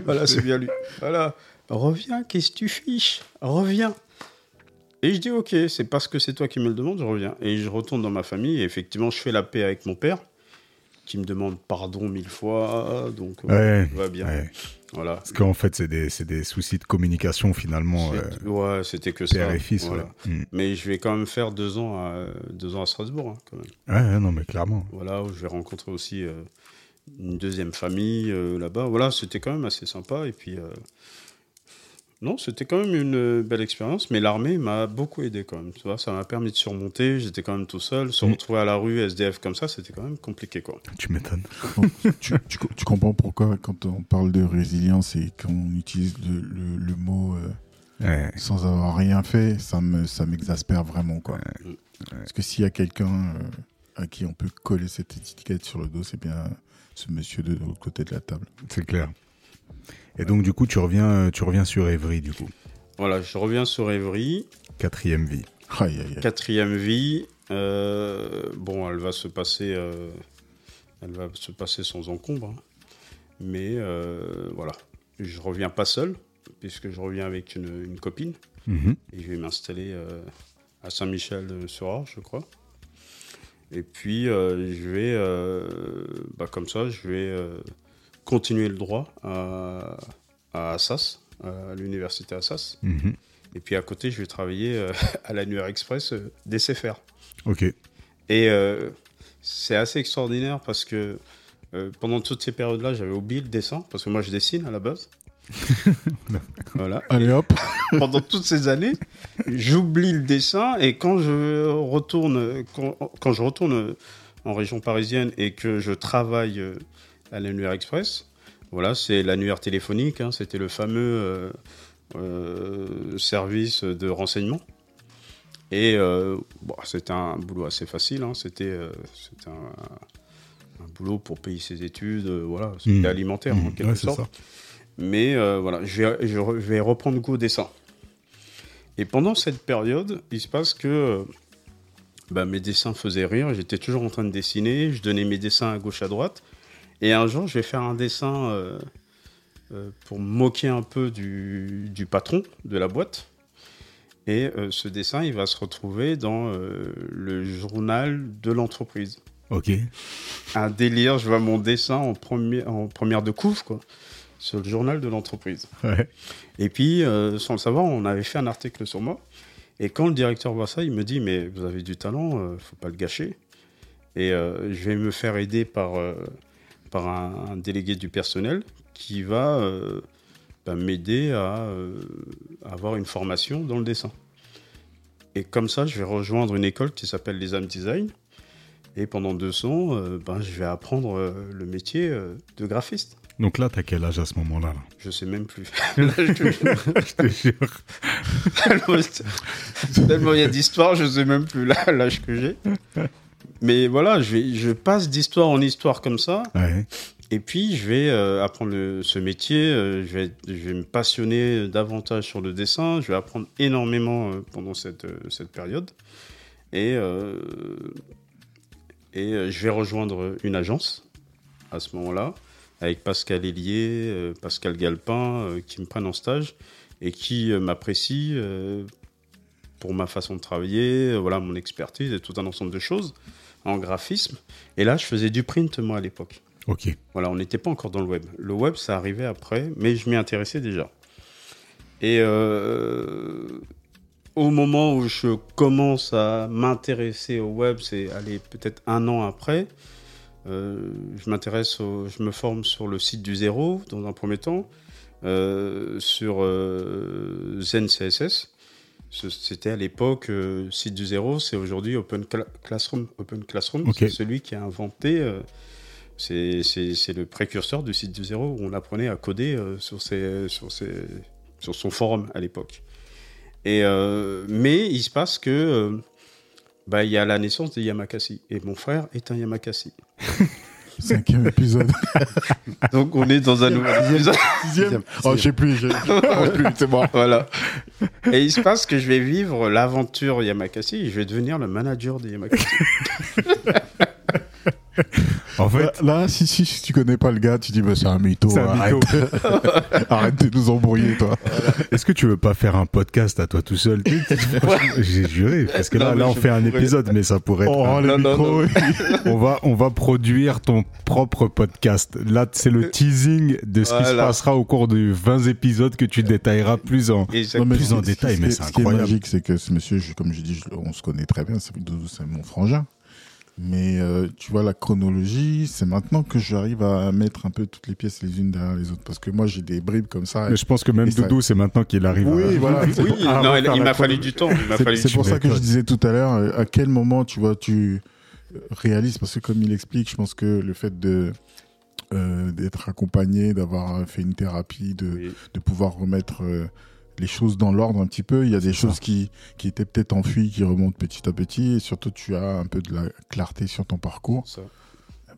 Voilà, c'est bien lui. Voilà. Reviens, qu'est-ce que tu fiches? Reviens. Et je dis, ok, c'est parce que c'est toi qui me le demandes, je reviens. Et je retourne dans ma famille, et effectivement, je fais la paix avec mon père, qui me demande pardon mille fois, donc Ouais. tout va bien. Ouais. Voilà. Parce qu'en fait, c'est des, des soucis de communication finalement. euh, Ouais, c'était que ça. père et fils. Voilà. ouais. Mm. Mais je vais quand même faire deux ans à, deux ans à Strasbourg, hein, quand même. Ouais, non, mais clairement. Voilà, où je vais rencontrer aussi euh, une deuxième famille euh, là-bas. Voilà, c'était quand même assez sympa. Et puis, non, c'était quand même une euh, belle expérience. Mais l'armée m'a beaucoup aidé quand même. Tu vois, ça m'a permis de surmonter. J'étais quand même tout seul. Se Mm. retrouver à la rue SDF comme ça, c'était quand même compliqué, quoi. Tu m'étonnes. tu, tu, tu comprends pourquoi, quand on parle de résilience et qu'on utilise le, le, le mot euh, Ouais. sans avoir rien fait, ça me ça m'exaspère vraiment. Quoi. Ouais. Parce que s'il y a quelqu'un euh, à qui on peut coller cette étiquette sur le dos, c'est bien ce monsieur de l'autre côté de la table. C'est clair. Et donc, du coup, tu reviens, euh, tu reviens sur Evry, du coup. Voilà, je reviens sur Évry. Quatrième vie. Aïe, aïe, aïe. Quatrième vie. euh, bon, elle va se passer, euh, elle va se passer sans encombre, hein. mais euh, voilà, je reviens pas seul puisque je reviens avec une, une copine Mhm. et je vais m'installer à Saint-Michel-sur-Orge, je crois. Et puis je vais, bah, comme ça, je vais continuer le droit à, à Assas, à l'université Assas. Mhm. Et puis à côté, je vais travailler euh, à l'annuaire express euh, d'SFR. Ok. Et euh, c'est assez extraordinaire parce que euh, pendant toutes ces périodes-là, j'avais oublié le dessin, parce que moi je dessine à la base. voilà. Allez hop Pendant toutes ces années, j'oublie le dessin et quand je retourne, quand, quand je retourne en région parisienne et que je travaille euh, à l'annuaire express, voilà, c'est l'annuaire téléphonique, hein, c'était le fameux euh, euh, service de renseignement. Et euh, bon, c'était un boulot assez facile, hein, c'était un, un boulot pour payer ses études, voilà, c'était Mmh. alimentaire en Mhm. quelque Ouais, sorte. ça. Mais voilà, je vais, je reprendre goût au dessin. Et pendant cette période, il se passe que bah, mes dessins faisaient rire. J'étais toujours en train de dessiner. Je donnais mes dessins à gauche, à droite. Et un jour, je vais faire un dessin euh, euh, pour me moquer un peu du, du patron de la boîte. Et euh, ce dessin, il va se retrouver dans euh, le journal de l'entreprise. Ok. Un délire, je vois mon dessin en, premier, en première de couve, quoi, sur le journal de l'entreprise. Ouais. Et puis, euh, sans le savoir, on avait fait un article sur moi. Et quand le directeur voit ça, il me dit Mais vous avez du talent, euh, faut pas le gâcher. Et je vais me faire aider par, par un, un délégué du personnel qui va euh, bah, m'aider à, euh, avoir une formation dans le dessin. Et comme ça, je vais rejoindre une école qui s'appelle les âmes design. Et pendant deux ans, euh, ben, je vais apprendre euh, le métier de graphiste. Donc là, t'as quel âge à ce moment-là là? Je sais même plus. Que je- Je te jure. tellement tellement il y a d'histoires, je sais même plus là- l'âge que j'ai. Mais voilà, je, vais, je passe d'histoire en histoire comme ça. Ouais. Et puis, je vais euh, apprendre le- ce métier. euh, je, vais, je vais me passionner davantage sur le dessin. Je vais apprendre énormément euh, pendant cette, cette période. Et, et je vais rejoindre une agence à ce moment-là, avec Pascal Hélier, Pascal Galpin, qui me prennent en stage et qui m'apprécient pour ma façon de travailler, euh, voilà, mon expertise et tout un ensemble de choses en graphisme. Et là, je faisais du print, moi, à l'époque. Ok. Voilà, on n'était pas encore dans le web. Le web, ça arrivait après, mais je m'y intéressais déjà. Et euh, au moment où je commence à m'intéresser au web, c'est peut-être un an après. euh, je m'intéresse, je me forme sur le site du zéro dans un premier temps, euh, sur Zen CSS. C'était à l'époque euh, site du zéro, c'est aujourd'hui Open Cla- Classroom. Open Classroom, c'est celui qui a inventé. euh, c'est le précurseur du site du zéro où on apprenait à coder euh, sur, ses, sur, ses- sur son forum à l'époque. Et mais il se passe que bah, il y a la naissance de Yamakasi et mon frère est un Yamakasi. Cinquième épisode. Donc on est dans un nouvel épisode. Sixième. Oh, je sais plus. Je. C'est bon. Voilà. Et il se passe que je vais vivre l'aventure Yamakasi et je vais devenir le manager de Yamakasi. En fait, Là, là, si, si, si tu connais pas le gars, tu dis, bah, c'est un mytho. un arrête. mytho. Arrête de nous embrouiller, toi. Est-ce que tu veux pas faire un podcast à toi tout seul? J'ai juré. Parce que là, Non, mais là, on fait un épisode, mais ça pourrait être. Oh, un- non, on va, on va produire ton propre podcast. Là, c'est le teasing de ce qui se passera au cours de 20 épisodes que tu détailleras plus en. Et Non, mais plus ce- en ce détail, ce mais c'est Ce qui est incroyable. magique, c'est que ce monsieur, je- comme je dis, je- on se connaît très bien, c'est mon frangin. Mais euh, tu vois, la chronologie, c'est maintenant que j'arrive à mettre un peu toutes les pièces les unes derrière les autres. Parce que moi, j'ai des bribes comme ça. Mais je pense que même ça- Doudou, c'est maintenant qu'il arrive Oui, à. voilà. Oui, à non, il, m'a fallu du temps. C'est pour ça que je disais tout à l'heure, euh, à quel moment, tu vois, tu réalises, parce que comme il explique, je pense que le fait de euh, d'être accompagné, d'avoir fait une thérapie, de, Oui. de pouvoir remettre euh, les choses dans l'ordre un petit peu. Il y a des ça. choses qui, qui étaient peut-être enfuies, qui remontent petit à petit, et surtout tu as un peu de la clarté sur ton parcours. Ça.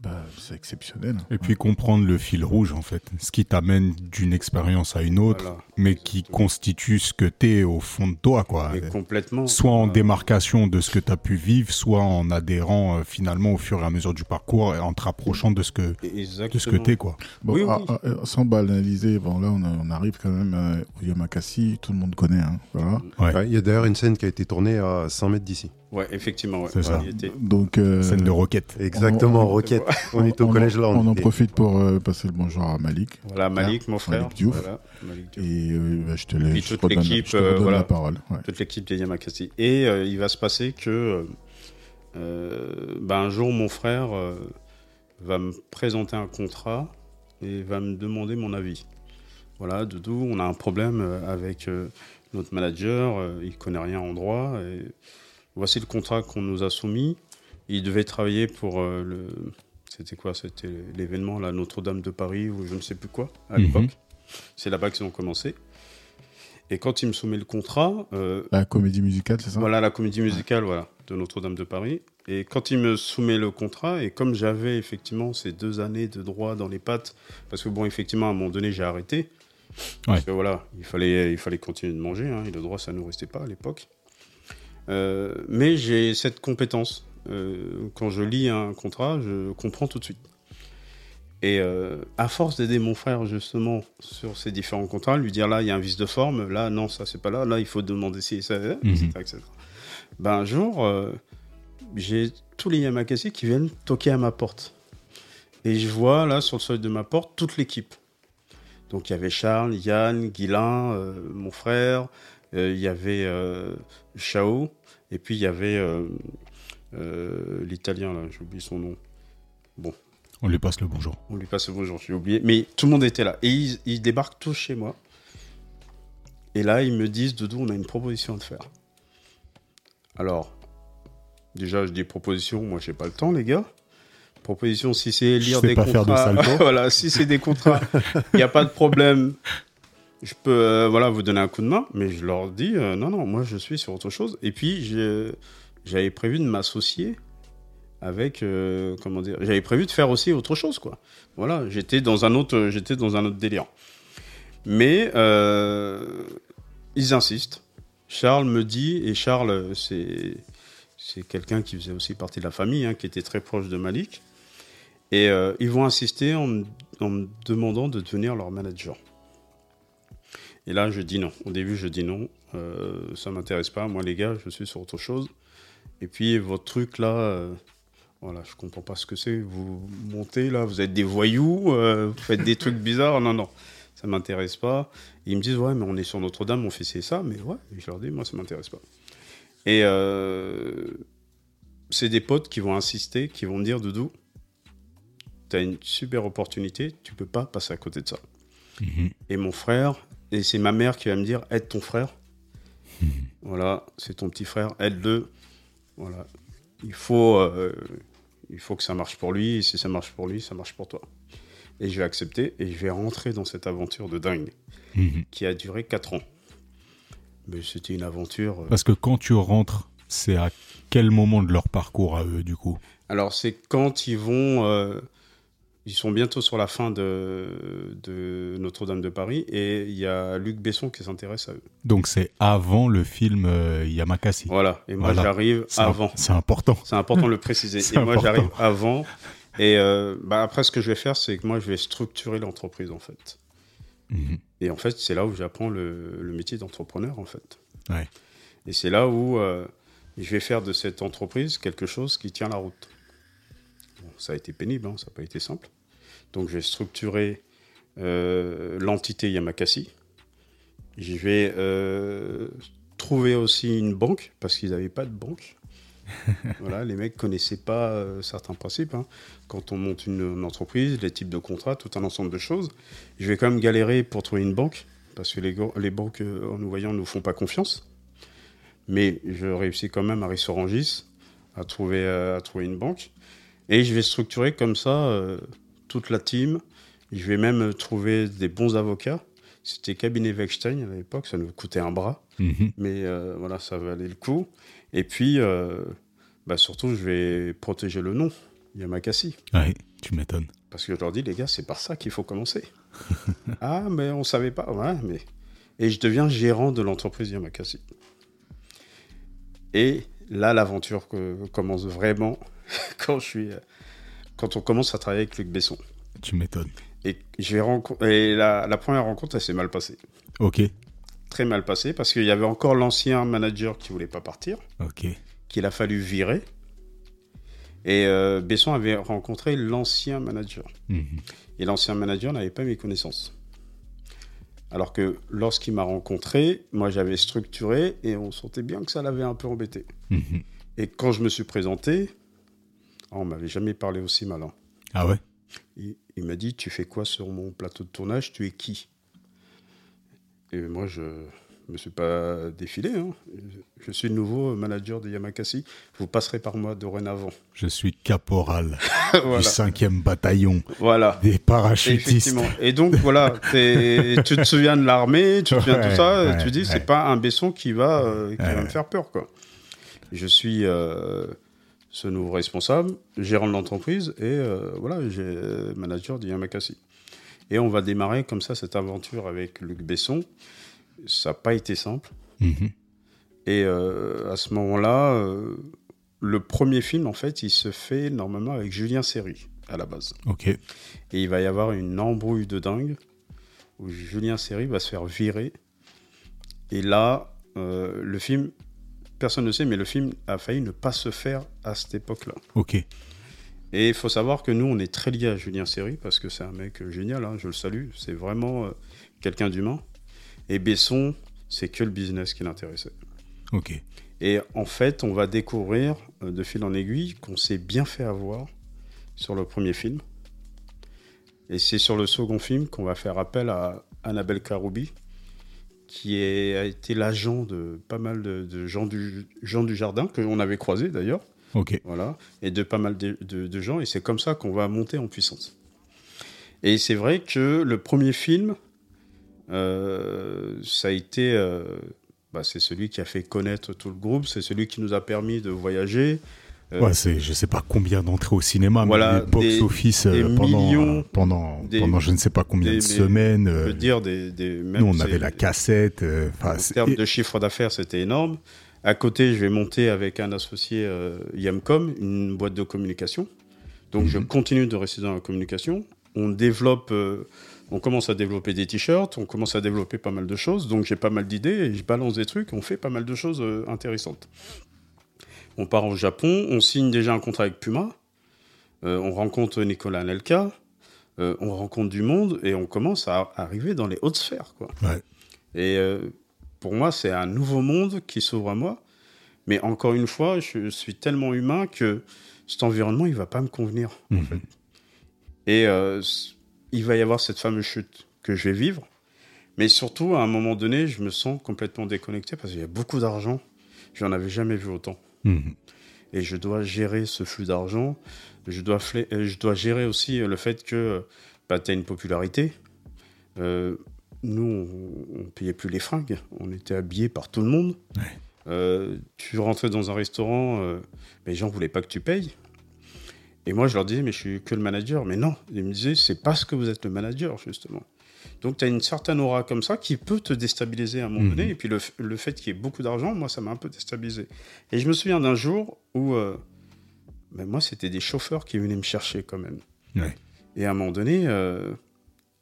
Ben, c'est exceptionnel. Et puis comprendre le fil rouge, en fait. Ce qui t'amène d'une expérience à une autre, Voilà. mais qui constitue ce que t'es au fond de toi, quoi. Et complètement. Soit en Euh, démarcation de ce que tu as pu vivre, soit en adhérant euh, finalement au fur et à mesure du parcours et en te rapprochant de ce que, Exactement. de ce que t'es, quoi. Bon, Oui, ah, oui. ah, euh, sans banaliser, bon, là on, a- on arrive quand même euh, au Yamakasi, tout le monde connaît. Hein, voilà. Ouais. Ouais, Il y a d'ailleurs une scène qui a été tournée à 100 mètres d'ici. Ouais, effectivement. Ouais. C'est ça. Donc, euh, Scène de roquette. Exactement, Roquette. On est au on en- collège là. On en profite pour euh, passer le bonjour à Malik. Voilà, Malik, mon frère. Malik Diouf. Voilà, Malik Diouf. Et euh, bah, je te, laisse, toute l'équipe, euh, voilà. la parole. ouais. toute l'équipe des Yamakasi. Et euh, il va se passer que ben, un jour, mon frère euh, va me présenter un contrat et va me demander mon avis. Voilà, Doudou, on a un problème avec euh, notre manager, euh, il connaît rien en droit. Et voici le contrat qu'on nous a soumis. Il devait travailler pour euh, le. C'était quoi C'était l'événement, la Notre-Dame de Paris, ou je ne sais plus quoi, à Mhm. l'époque. C'est là-bas qu'ils ont commencé. Et quand il me soumet le contrat, euh, La comédie musicale, c'est ça? voilà la comédie musicale voilà, de Notre-Dame de Paris. Et quand il me soumet le contrat, et comme j'avais effectivement ces deux années de droit dans les pattes, parce que bon, effectivement, à un moment donné, j'ai arrêté. Parce que voilà, il fallait, il fallait continuer de manger, hein, et le droit, ça ne nous restait pas à l'époque. Euh, mais j'ai cette compétence. Euh, quand je lis un contrat, je comprends tout de suite. Et euh, à force d'aider mon frère justement sur ces différents contrats, lui dire là il y a un vice de forme, là non ça c'est pas là, là il faut demander si ça, etc., Mhm. etc. Ben un jour, euh, j'ai tous les Yamakasi qui viennent toquer à ma porte. Et je vois là sur le seuil de ma porte toute l'équipe. Donc il y avait Charles, Yann, Guilain, euh, mon frère, il y avait Chao, et puis il y avait euh, euh, l'italien, là, j'ai oublié son nom. Bon, On lui passe le bonjour. on lui passe le bonjour, j'ai oublié. Mais tout le monde était là. Et ils, ils débarquent tous chez moi. Et là, ils me disent, Doudou, on a une proposition à te faire. Alors, déjà, je dis proposition, moi, j'ai pas le temps, les gars. Proposition, si c'est lire des pas faire de contrats, voilà, si c'est des contrats, il n'y a pas de problème. Je peux, euh, voilà, vous donner un coup de main, mais je leur dis, euh, non, non, moi, je suis sur autre chose. Et puis, j'avais prévu de m'associer avec, euh, comment dire, j'avais prévu de faire aussi autre chose, quoi. Voilà, j'étais dans un autre, dans un autre délire. Mais ils insistent. Charles me dit, et Charles, c'est quelqu'un qui faisait aussi partie de la famille, hein, qui était très proche de Malik. Et ils vont insister en me demandant de devenir leur manager. Et là, je dis non. Au début, je dis non. Euh, ça m'intéresse pas. Moi, les gars, je suis sur autre chose. Et puis, votre truc là, euh, voilà, je comprends pas ce que c'est. Vous montez là, vous êtes des voyous, euh, vous faites des trucs bizarres. Non, non, ça m'intéresse pas. Et ils me disent, ouais, mais on est sur Notre-Dame, on fait ci et ça. Mais ouais, Et je leur dis, moi, ça m'intéresse pas. Et euh, c'est des potes qui vont insister, qui vont me dire, Doudou, tu as une super opportunité, tu peux pas passer à côté de ça. Mhm. Et mon frère, et c'est ma mère qui va me dire, aide ton frère. Voilà, c'est ton petit frère, aide-le. Voilà, il faut, euh, il faut que ça marche pour lui. Et si ça marche pour lui, ça marche pour toi. Et je vais accepter et je vais rentrer dans cette aventure de dingue qui a duré 4 ans. Mais c'était une aventure. euh, Parce que quand tu rentres, c'est à quel moment de leur parcours à eux, du coup? Alors, c'est quand ils vont. euh, ils sont bientôt sur la fin de, de Notre-Dame de Paris et il y a Luc Besson qui s'intéresse à eux. Donc c'est avant le film euh, Yamakasi. Voilà, et moi Voilà. j'arrive avant. C'est important. C'est important de le préciser. Et moi, j'arrive avant. Et euh, bah, après, ce que je vais faire, c'est que moi, je vais structurer l'entreprise, en fait. Mhm. Et en fait, c'est là où j'apprends le, le métier d'entrepreneur, en fait. Ouais. Et c'est là où euh, je vais faire de cette entreprise quelque chose qui tient la route. Ça a été pénible, hein, ça n'a pas été simple. Donc, je vais structurer euh, l'entité Yamakasi. Je vais euh, trouver aussi une banque, parce qu'ils n'avaient pas de banque. voilà, les mecs connaissaient pas euh, certains principes. hein. Quand on monte une, une entreprise, les types de contrats, tout un ensemble de choses. Je vais quand même galérer pour trouver une banque, parce que les, banques, euh, en nous voyant, ne nous font pas confiance. Mais je réussis quand même à Rissorangis à trouver, à trouver une banque. Et je vais structurer comme ça euh, toute la team. Je vais même euh, trouver des bons avocats. C'était cabinet Wechstein à l'époque, ça nous coûtait un bras. Mhm. Mais euh, voilà, ça valait le coup. Et puis, euh, bah, surtout, je vais protéger le nom, Yamakasi. Ouais, tu m'étonnes. Parce que je leur dis, les gars, c'est par ça qu'il faut commencer. ah, mais on savait pas. Ouais, mais... Et je deviens gérant de l'entreprise Yamakasi. Et là, l'aventure commence vraiment quand, je suis, euh, quand on commence à travailler avec Luc Besson. Tu m'étonnes. Et, je vais renco- et la, la première rencontre, elle s'est mal passée. Ok, Très mal passée parce qu'il y avait encore l'ancien manager qui voulait pas partir. ok. qu'il a fallu virer. Et euh, Besson avait rencontré l'ancien manager. Mhm. Et l'ancien manager n'avait pas mes connaissances. Alors que lorsqu'il m'a rencontré, moi j'avais structuré et on sentait bien que ça l'avait un peu embêté. Mhm. Et quand je me suis présenté, oh, on m'avait jamais parlé aussi malin. Ah ouais? Il, il m'a dit Tu fais quoi sur mon plateau de tournage? Tu es qui? Et moi, je me suis pas défilé. hein. Je suis le nouveau manager de Yamakasi. Vous passerez par moi dorénavant. Je suis caporal voilà. du 5e bataillon voilà. des parachutistes. Effectivement. Et donc, voilà, tu te souviens de l'armée, tu te souviens de Ouais, tout ça, ouais, tu dis, c'est ouais. pas un Besson qui va, euh, qui va me faire peur, quoi. Je suis euh, ce nouveau responsable, gérant de l'entreprise, et euh, voilà, j'ai euh, manager de Yamakasi. Et on va démarrer comme ça cette aventure avec Luc Besson. Ça n'a pas été simple. Mhm. Et euh, à ce moment-là, euh, le premier film, en fait, il se fait normalement avec Julien Serry, à la base. Ok. Et il va y avoir une embrouille de dingue où Julien Serry va se faire virer. Et là, le film personne ne sait, mais le film a failli ne pas se faire à cette époque-là. Ok. Et il faut savoir que nous, on est très liés à Julien Serry parce que c'est un mec génial, hein, je le salue. C'est vraiment euh, quelqu'un d'humain. Et Besson, c'est que le business qui l'intéressait. Ok. Et en fait, on va découvrir euh, de fil en aiguille qu'on s'est bien fait avoir sur le premier film. Et c'est sur le second film qu'on va faire appel à Annabelle Karoubi, qui est- a été l'agent de pas mal de, de gens, du, gens du jardin, que l'on avait croisé d'ailleurs, Ok. voilà, et de pas mal de, de- de gens. Et c'est comme ça qu'on va monter en puissance. Et c'est vrai que le premier film, euh, ça a été. euh, bah, c'est celui qui a fait connaître tout le groupe, c'est celui qui nous a permis de voyager. Euh, Ouais, c'est, je sais pas combien d'entrées au cinéma, Voilà, mais les box des- office euh, des pendant, millions, pendant, des- pendant je ne sais pas combien de semaines. Euh, peut dire des. des même nous, on avait la cassette. En termes de chiffre d'affaires, c'était énorme. À côté, je vais monter avec un associé euh, Yamcom, une boîte de communication. Donc, je Mhm. continue de rester dans la communication. On développe, euh, on commence à développer des t-shirts, on commence à développer pas mal de choses. Donc, j'ai pas mal d'idées et je balance des trucs. On fait pas mal de choses euh, intéressantes. On part au Japon, on signe déjà un contrat avec Puma. Euh, on rencontre Nicolas Anelka. euh, on rencontre du monde et on commence à arriver dans les hautes sphères, quoi. Ouais. Et euh, pour moi, c'est un nouveau monde qui s'ouvre à moi. Mais encore une fois, je suis tellement humain que cet environnement, il va pas me convenir. Mhm. Et il va y avoir cette fameuse chute que je vais vivre. Mais surtout, à un moment donné, je me sens complètement déconnecté parce qu'il y a beaucoup d'argent. Je n'en avais jamais vu autant. Mhm. Et je dois gérer ce flux d'argent. Je dois, euh, je dois gérer aussi euh, le fait que bah, tu as une popularité. Euh, nous, on, on payait plus les fringues. On était habillés par tout le monde. Ouais. Euh, tu rentrais dans un restaurant, euh, les gens voulaient pas que tu payes. Et moi, je leur disais, mais je suis que le manager. Mais non, ils me disaient, c'est parce que vous êtes le manager, justement. Donc, tu as une certaine aura comme ça qui peut te déstabiliser à un moment Mhm. donné. Et puis, le, le fait qu'il y ait beaucoup d'argent, moi, ça m'a un peu déstabilisé. Et je me souviens d'un jour où, euh, ben, moi, c'était des chauffeurs qui venaient me chercher quand même. Ouais. Et à un moment donné, euh,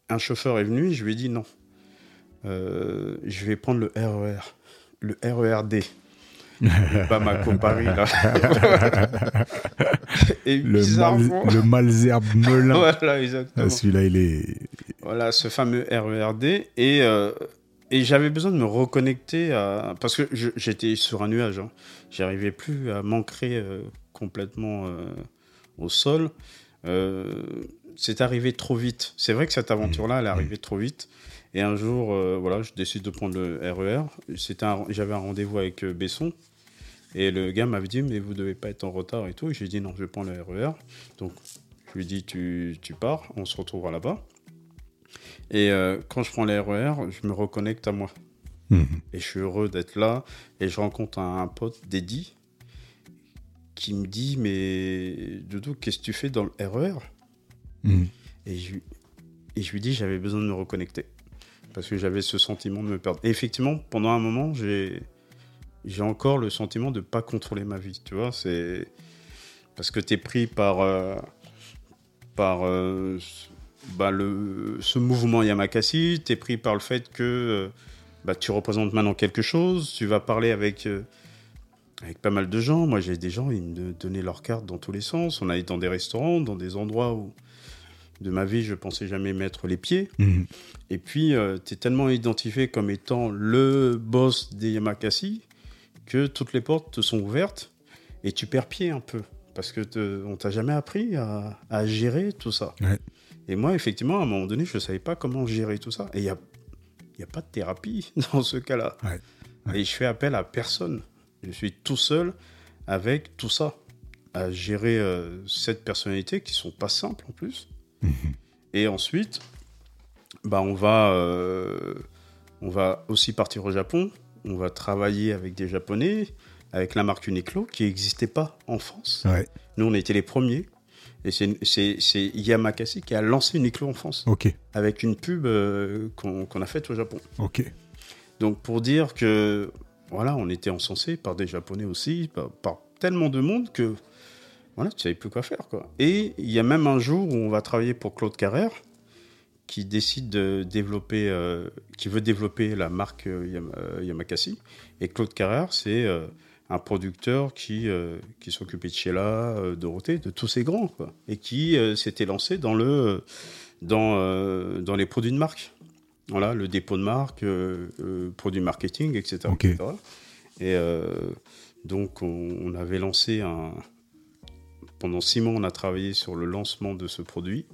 un chauffeur est venu et je lui ai dit non. Euh, je vais prendre le RER, le RERD. Pas Macon Paris, là. et le, mal, bizarrement. le Malzerbe Melun. Voilà, exactement. Ah, Celui-là, il est. Voilà, ce fameux RERD. Et, euh, et j'avais besoin de me reconnecter à. Parce que j'étais sur un nuage. Hein. J'arrivais plus à m'ancrer euh, complètement euh, au sol. C'est arrivé trop vite. C'est vrai que cette aventure-là, elle est arrivée trop vite. Et un jour, voilà, je décide de prendre le RER. Un- J'avais un rendez-vous avec Besson. Et le gars m'avait dit, mais vous devez pas être en retard et tout. Et j'ai dit, non, je prends le RER. Donc, je lui ai dit, tu, tu pars, on se retrouvera là-bas. Et euh, quand je prends les RER, je me reconnecte à moi. Mhm. Et je suis heureux d'être là. Et je rencontre un, un pote, Deddy, qui me dit Mais Doudou, qu'est-ce que tu fais dans le RER Mhm. et je, lui- et je lui dis J'avais besoin de me reconnecter. Parce que j'avais ce sentiment de me perdre. Et effectivement, pendant un moment, j'ai. J'ai encore le sentiment de ne pas contrôler ma vie, tu vois. C'est parce que tu es pris par, euh, par euh, bah, le, ce mouvement Yamakasi, tu es pris par le fait que euh, bah, tu représentes maintenant quelque chose, tu vas parler avec, euh, avec pas mal de gens. Moi, j'ai des gens, ils me donnaient leurs cartes dans tous les sens. On allait dans des restaurants, dans des endroits où, de ma vie, je pensais jamais mettre les pieds. Mhm. Et puis, tu es tellement identifié comme étant le boss des Yamakasi que toutes les portes te sont ouvertes et tu perds pied un peu. Parce que te- on t'a jamais appris à, à gérer tout ça. Ouais. Et moi, effectivement, à un moment donné, je ne savais pas comment gérer tout ça. Et il n'y a, y a pas de thérapie dans ce cas-là. Ouais. Ouais. Et je fais appel à personne. Je suis tout seul avec tout ça. À gérer euh, cette personnalité qui sont pas simples en plus. Mhm. Et ensuite, bah, on, va, euh, on va aussi partir au Japon. On va travailler avec des Japonais, avec la marque Uniqlo, qui n'existait pas en France. Ouais. Nous, on était les premiers. Et c'est- Yamakasi qui a lancé Uniqlo en France, avec une pub euh, qu'on a faite au Japon. Donc pour dire que voilà, on était encensé par des Japonais aussi, par, par tellement de monde que voilà, tu savais plus quoi faire quoi. Et il y a même un jour où on va travailler pour Claude Carrère qui décide de développer, euh, qui veut développer la marque euh, euh, Yamakasi. Et Claude Carrère, c'est euh, un producteur qui, qui s'occupait de Sheila, Dorothée, de tous ces grands, quoi, et qui s'était lancé dans, le, dans, dans les produits de marque. Voilà, le dépôt de marque, produits marketing, etc. Ok. etc. Et donc, on, on avait lancé un. Pendant six mois, on a travaillé sur le lancement de ce produit.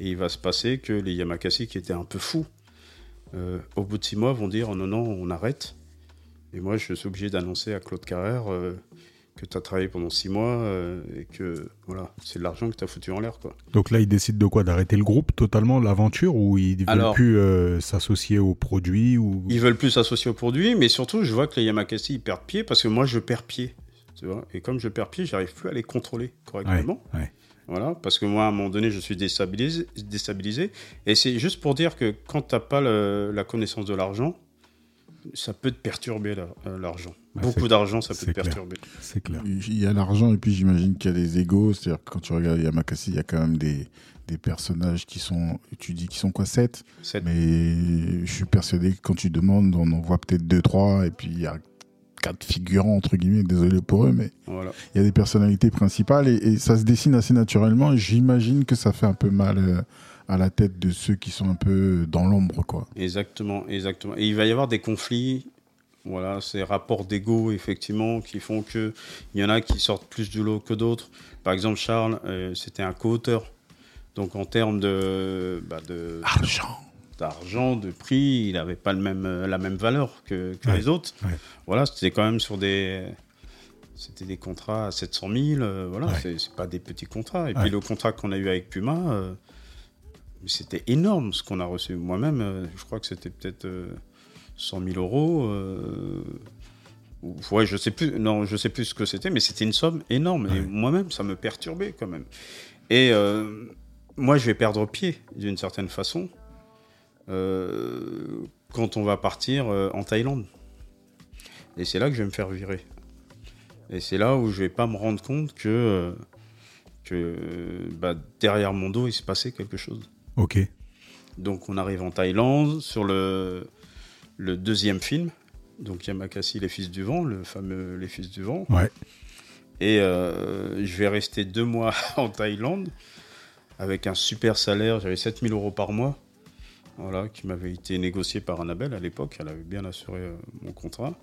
Et il va se passer que les Yamakasi, qui étaient un peu fous, euh, au bout de six mois, vont dire oh non, non, on arrête. Et moi, je suis obligé d'annoncer à Claude Carrère euh, que tu as travaillé pendant six mois euh, et que voilà, c'est de l'argent que tu as foutu en l'air. quoi. Donc là, ils décident de quoi? D'arrêter le groupe totalement, l'aventure, ou ils veulent Alors- plus euh, s'associer au produit ou... Ils veulent plus s'associer au produit, mais surtout, je vois que les Yamakasi ils perdent pied parce que moi, je perds pied. Tu vois et comme je perds pied, j'arrive plus à les contrôler correctement. Ouais, ouais. Voilà, parce que moi, à un moment donné, je suis déstabilisé. déstabilisé et c'est juste pour dire que quand tu n'as pas le- la connaissance de l'argent, ça peut te perturber la- euh, l'argent. Beaucoup d'argent, ça peut te perturber. C'est clair. Il y a l'argent et puis j'imagine qu'il y a des égos. C'est-à-dire que quand tu regardes Yamakasi, il y a quand même des, des personnages qui sont. Tu dis qu'ils sont quoi 7 C'est- Mais je suis persuadé que quand tu demandes, on en voit peut-être 2-3 et puis il y a quatre figurants, entre guillemets. Désolé pour eux, mais Voilà. il y a des personnalités principales et, et ça se dessine assez naturellement. J'imagine que ça fait un peu mal euh, à la tête de ceux qui sont un peu dans l'ombre, quoi. Exactement, exactement. Et il va y avoir des conflits, voilà, ces rapports d'ego, effectivement, qui font que il y en a qui sortent plus du lot que d'autres. Par exemple, Charles, euh, c'était un co-auteur. Donc, en termes de, bah, de, Argent. D'argent, de prix, il n'avait pas le même, euh, la même valeur que, que Ouais, les autres. ouais. Voilà, c'était quand même sur des. C'était des contrats à 700 000, euh, voilà, Ouais. c'est, pas des petits contrats. Et puis le contrat qu'on a eu avec Puma, euh, c'était énorme ce qu'on a reçu. Moi-même, euh, je crois que c'était peut-être euh, 100 000 euros. ou- ouais, je sais plus, non, je sais plus ce que c'était, mais c'était une somme énorme. Et moi-même, ça me perturbait quand même. Et moi, je vais perdre pied d'une certaine façon euh, quand on va partir euh, en Thaïlande. Et c'est là que je vais me faire virer. Et c'est là où je vais pas me rendre compte que, euh, que bah, derrière mon dos, il se passait quelque chose. Ok. Donc on arrive en Thaïlande sur le, le deuxième film. Donc Yamakasi, Les Fils du Vent, le fameux Les Fils du Vent. Ouais. Et euh, je vais rester deux mois en Thaïlande avec un super salaire. J'avais 7000 euros par mois. Voilà, qui m'avait été négocié par Annabelle à l'époque. Elle avait bien assuré euh, mon contrat.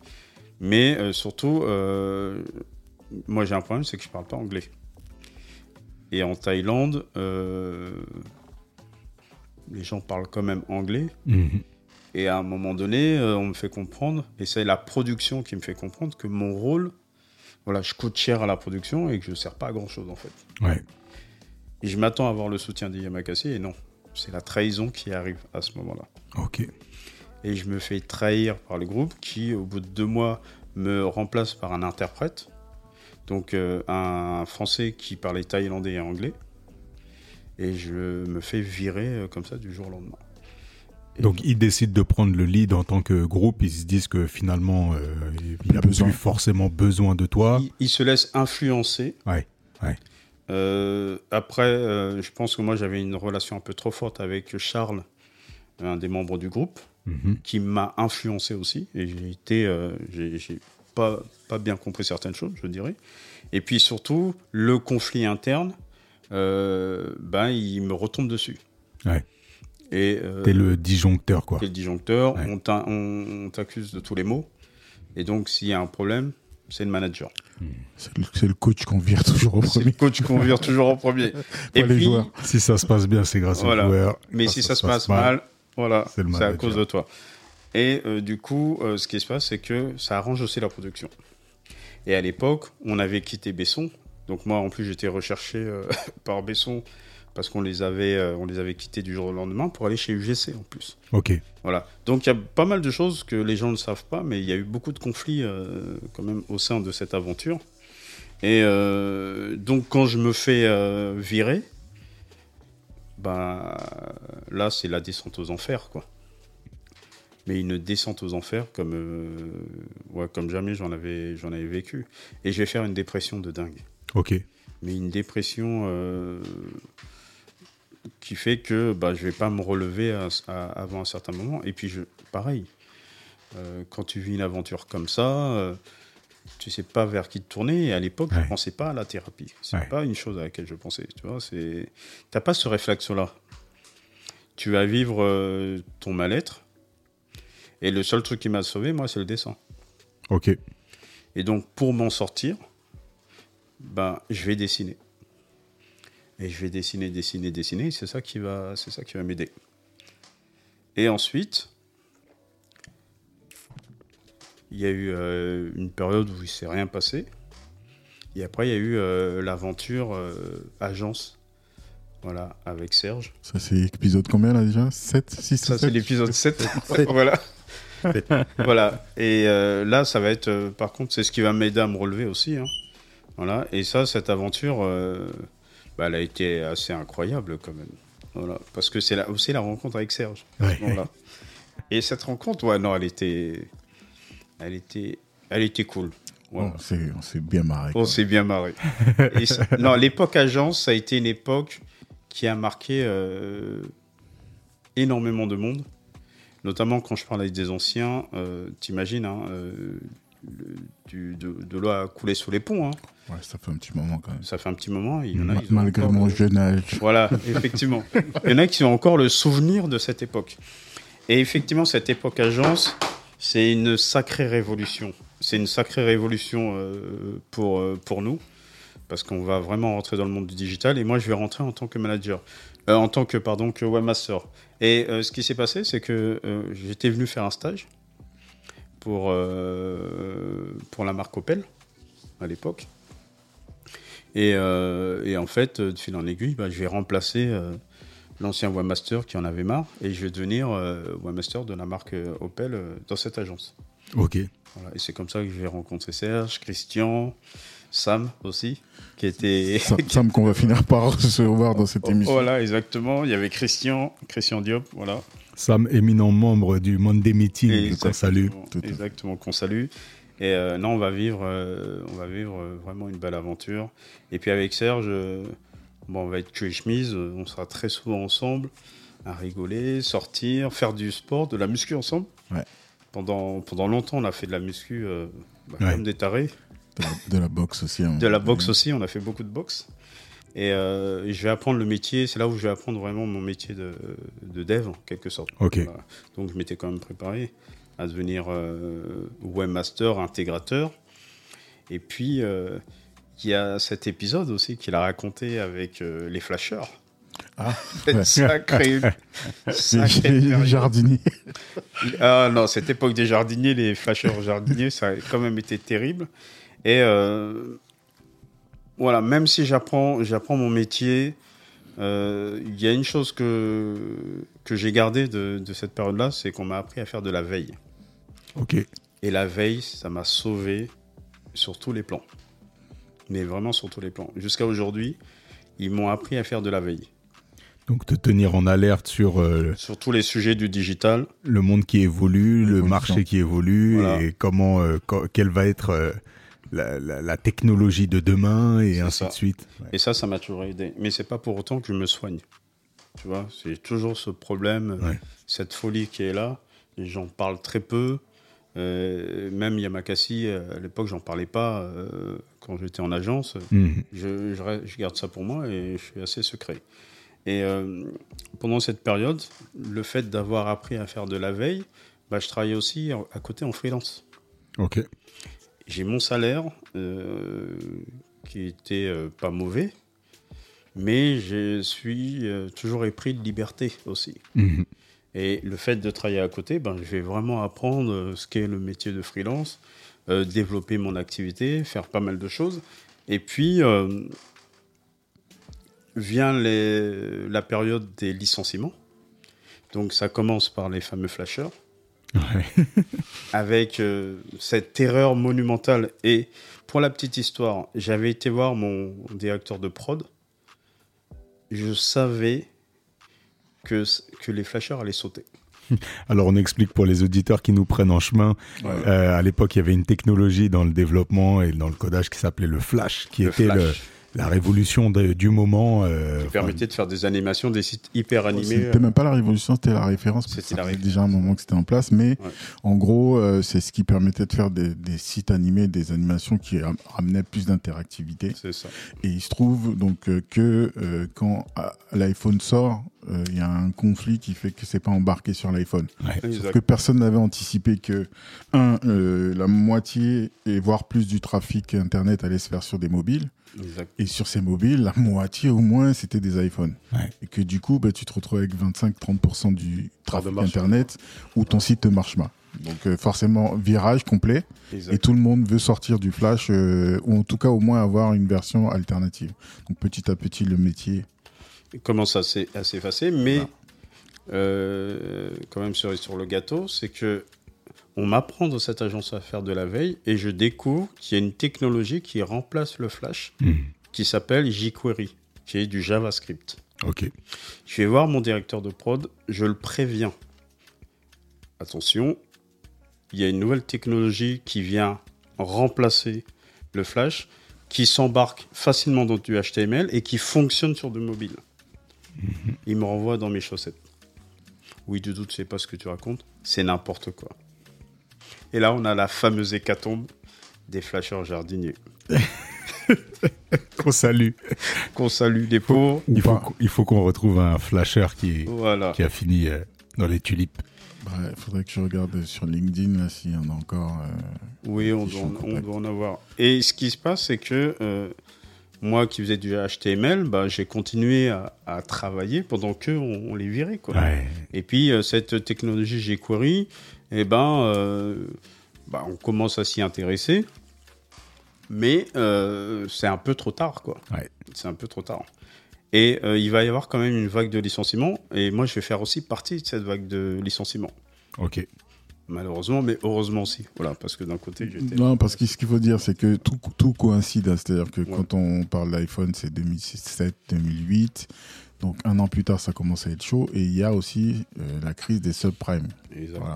Mais euh, surtout, euh, moi j'ai un problème, c'est que je parle pas anglais. Et en Thaïlande, les gens parlent quand même anglais. Mhm. Et à un moment donné, on me fait comprendre, et c'est la production qui me fait comprendre que mon rôle, voilà, je coûte cher à la production et que je ne sers pas à grand chose en fait. Ouais. Et je m'attends à avoir le soutien des Yamakasi, et non, c'est la trahison qui arrive à ce moment-là. Ok. Et je me fais trahir par le groupe qui, au bout de deux mois, me remplace par un interprète, donc euh, un Français qui parlait thaïlandais et anglais. Et je me fais virer euh, comme ça du jour au lendemain. Et Donc ils décident de prendre le lead en tant que groupe. Ils se disent que finalement, euh, il Plus forcément besoin de toi. il, il se laisse influencer. Ouais. Ouais. Euh, après, euh, je pense que moi j'avais une relation un peu trop forte avec Charles, un des membres du groupe, Mhm. qui m'a influencé aussi. Et j'ai été, euh, j'ai pas, pas bien compris certaines choses, je dirais. Et puis surtout, le conflit interne, ben, il me retombe dessus. Ouais. Et T'es le disjoncteur, quoi. t'es le disjoncteur, Ouais. on t'accuse de tous les maux. Et donc, s'il y a un problème, c'est le manager. C'est le, c'est le coach qu'on vire toujours au C'est premier. le coach qu'on vire toujours en premier. Et les puis, joueurs. Si ça se passe bien, c'est grâce Voilà. aux joueurs. Mais Quand si ça, se passe mal, voilà, c'est à cause de toi. Et euh, du coup, euh, ce qui se passe, c'est que ça arrange aussi la production. Et à l'époque, on avait quitté Besson. Donc moi, en plus, j'étais recherché euh, par Besson parce qu'on les avait, euh, on les avait quittés du jour au lendemain pour aller chez UGC en plus. Ok. Voilà. Donc il y a pas mal de choses que les gens ne savent pas, mais il y a eu beaucoup de conflits euh, quand même au sein de cette aventure. Et euh, donc quand je me fais virer, bah là c'est la descente aux enfers quoi. Mais une descente aux enfers comme ouais, comme jamais j'en avais j'en avais vécu. Et je vais faire une dépression de dingue Ok. mais une dépression qui fait que bah, je vais pas me relever à- à- avant un certain moment. Et puis, je, pareil, euh, quand tu vis une aventure comme ça, euh, tu tu sais pas vers qui te tourner. Et à l'époque, je ne pensais pas à la thérapie. C'est Ouais. pas une chose à laquelle je pensais. Tu vois, c'est, t'as pas ce réflexe-là. Tu vas vivre euh, ton mal-être. Et le seul truc qui m'a sauvé, moi, c'est le dessin. Ok. Et donc, pour m'en sortir, ben, je vais dessiner. Et je vais dessiner, dessiner, dessiner. C'est ça qui va, c'est ça qui va m'aider. Et ensuite, il y a eu euh, une période où il s'est rien passé. Et après, il y a eu euh, l'aventure euh, agence, voilà, avec Serge. Ça, c'est épisode combien là déjà? 7 6 Ça, c'est l'épisode 7. voilà. voilà. Et là, ça va être, par contre, c'est ce qui va m'aider à me relever aussi. hein. Voilà. Et ça, cette aventure, bah, elle a été assez incroyable quand même. Voilà. Parce que c'est la- aussi la rencontre avec Serge. Ouais. Voilà. Et cette rencontre, ouais, non, elle était, elle était, elle était cool. Voilà. On s'est on s'est bien marré. On s'est bien marré. Et ça- non, l'époque agence, ça a été une époque qui a marqué euh, énormément de monde. Notamment quand je parle avec des anciens, euh, t'imagines, hein, euh, le- du- de, de l'eau a coulé sous les ponts. hein. Ouais, ça fait un petit moment quand même. Ça fait un petit moment. Il y en a, Ma- ils ont Malgré encore mon jeune âge. Voilà, effectivement. Il y en a qui ont encore le souvenir de cette époque. Et effectivement, cette époque agence, c'est une sacrée révolution. C'est une sacrée révolution euh, pour, euh, pour nous, parce qu'on va vraiment rentrer dans le monde du digital. Et moi, je vais rentrer en tant que manager, euh, en tant que, pardon, que webmaster. Et ce qui s'est passé, c'est que j'étais venu faire un stage pour, euh, pour la marque Opel, à l'époque. Et, euh, et en fait, de fil en aiguille, bah, je vais remplacer euh, l'ancien webmaster qui en avait marre et je vais devenir euh, webmaster de la marque euh, Opel euh, dans cette agence. Ok. Voilà. Et c'est comme ça que je vais rencontrer Serge, Christian, Sam aussi, qui était. Sam, Sam qu'on va finir par recevoir dans cette émission. voilà, exactement. Il y avait Christian, Christian Diop, voilà. Sam, éminent membre du Monday Meeting, qu'on salue. Exactement, qu'on salue. Et euh, non, on va vivre, euh, on va vivre euh, vraiment une belle aventure. Et puis avec Serge, euh, bon, on va être cul et chemise, on sera très souvent ensemble, à rigoler, sortir, faire du sport, de la muscu ensemble. Ouais. Pendant, pendant longtemps, on a fait de la muscu bah, Ouais. comme des tarés. De la, de la boxe aussi. hein. De la boxe aussi, on a fait beaucoup de boxe. Et, euh, et je vais apprendre le métier, c'est là où je vais apprendre vraiment mon métier de, de dev, en quelque sorte. Ok. Voilà. Donc je m'étais quand même préparé à devenir euh, webmaster, intégrateur. Et puis, euh, il y a cet épisode aussi qu'il a raconté avec les flasheurs. Ah, les période. jardiniers. Ah non, cette époque des jardiniers, les flasheurs jardiniers, ça a quand même été terrible. Et euh, voilà, même si j'apprends, j'apprends mon métier, euh, il y a une chose que, que j'ai gardée de, de cette période-là, c'est qu'on m'a appris à faire de la veille. Ok. Et la veille, ça m'a sauvé sur tous les plans. Mais vraiment sur tous les plans. Jusqu'à aujourd'hui, ils m'ont appris à faire de la veille. Donc te tenir en alerte sur euh, Sur tous les sujets du digital, le monde qui évolue, le marché qui évolue Voilà. et comment, euh, quelle va être euh, la, la- la technologie de demain et ainsi ça. de suite. Ouais. Et ça, ça m'a toujours aidé. Mais c'est pas pour autant que je me soigne. Tu vois, c'est toujours ce problème, Ouais. cette folie qui est là. Les gens parlent très peu. Euh, même Yamakasi, euh, à l'époque, j'en parlais pas euh, quand j'étais en agence. Mhm. Je, je garde ça pour moi et je suis assez secret. Et euh, pendant cette période, le fait d'avoir appris à faire de la veille, bah, je travaillais aussi à côté en freelance Ok. J'ai mon salaire euh, qui était euh, pas mauvais, mais je suis euh, toujours épris de liberté aussi. Mhm. Et le fait de travailler à côté, ben, je vais vraiment apprendre ce qu'est le métier de freelance, développer mon activité, faire pas mal de choses. Et puis, vient les- la période des licenciements. Donc, ça commence par les fameux flashers Ouais. avec euh, cette terreur monumentale. Et pour la petite histoire, j'avais été voir mon directeur de prod. Je savais que, que les flashers allaient sauter. Alors on explique pour les auditeurs qui nous prennent en chemin. Euh, à l'époque, il y avait une technologie dans le développement et dans le codage qui s'appelait le flash, qui Le était flash. La révolution de- du moment. euh, qui enfin, permettait de faire des animations, des sites hyper animés. C'était même pas la révolution, c'était la référence. C'était déjà un moment que c'était en place, mais Ouais. en gros, euh, c'est ce qui permettait de faire des, des sites animés, des animations qui ramenaient plus d'interactivité. C'est ça. Et il se trouve donc euh, que euh, quand ah, l'iPhone sort, euh, il y a un conflit qui fait que c'est pas embarqué sur l'iPhone. ouais. Sauf que personne n'avait anticipé que, un, euh, la moitié et voire plus du trafic Internet allait se faire sur des mobiles. Exact. Et sur ces mobiles, la moitié au moins, c'était des iPhones. Ouais. Et que du coup, bah, tu te retrouves avec 25-30% du trafic marché. Internet où ton site ne marche pas. Donc euh, forcément, virage complet. Exact. Et tout le monde veut sortir du Flash, euh, ou en tout cas au moins avoir une version alternative. Donc petit à petit, le métier. Commence à s'e- à s'effacer, mais euh, quand même cerise sur le gâteau, c'est que on m'apprend dans cette agence à faire de la veille et je découvre qu'il y a une technologie qui remplace le Flash, Hmm. qui s'appelle jQuery, qui est du JavaScript. Ok. Je vais voir mon directeur de prod, je le préviens. Attention, il y a une nouvelle technologie qui vient remplacer le Flash, qui s'embarque facilement dans du HTML et qui fonctionne sur du mobile. Il me renvoie dans mes chaussettes. Oui, du doute, je sais pas ce que tu racontes. C'est n'importe quoi. Et là, on a la fameuse hécatombe des flasheurs jardiniers. Qu'on salue. Qu'on salue les pauvres. Il faut, qu'on- il faut qu'on retrouve un flasher qui, Voilà. qui a fini euh, dans les tulipes. Il faudrait que je regarde sur LinkedIn là, s'il y en a encore. euh, Oui, on on doit en avoir. Et ce qui se passe, c'est que euh, moi qui faisais du HTML, bah, j'ai continué à, à travailler pendant que on, on les virait. Quoi. Ouais. Et puis, euh, cette technologie jQuery, eh ben, euh, bah, on commence à s'y intéresser. Mais euh, c'est un peu trop tard. quoi. Ouais. C'est un peu trop tard. Et euh, il va y avoir quand même une vague de licenciements. Et moi, je vais faire aussi partie de cette vague de licenciements. Ok. Malheureusement, mais heureusement aussi. Voilà, parce que d'un côté, j'étais. Non, parce que ce qu'il faut dire, c'est que tout, tout coïncide. hein. C'est-à-dire que Ouais. quand on parle d'iPhone, c'est 2007, 2008. Donc un an plus tard, ça commence à être chaud. Et il y a aussi euh, la crise des subprimes. Exact. Voilà.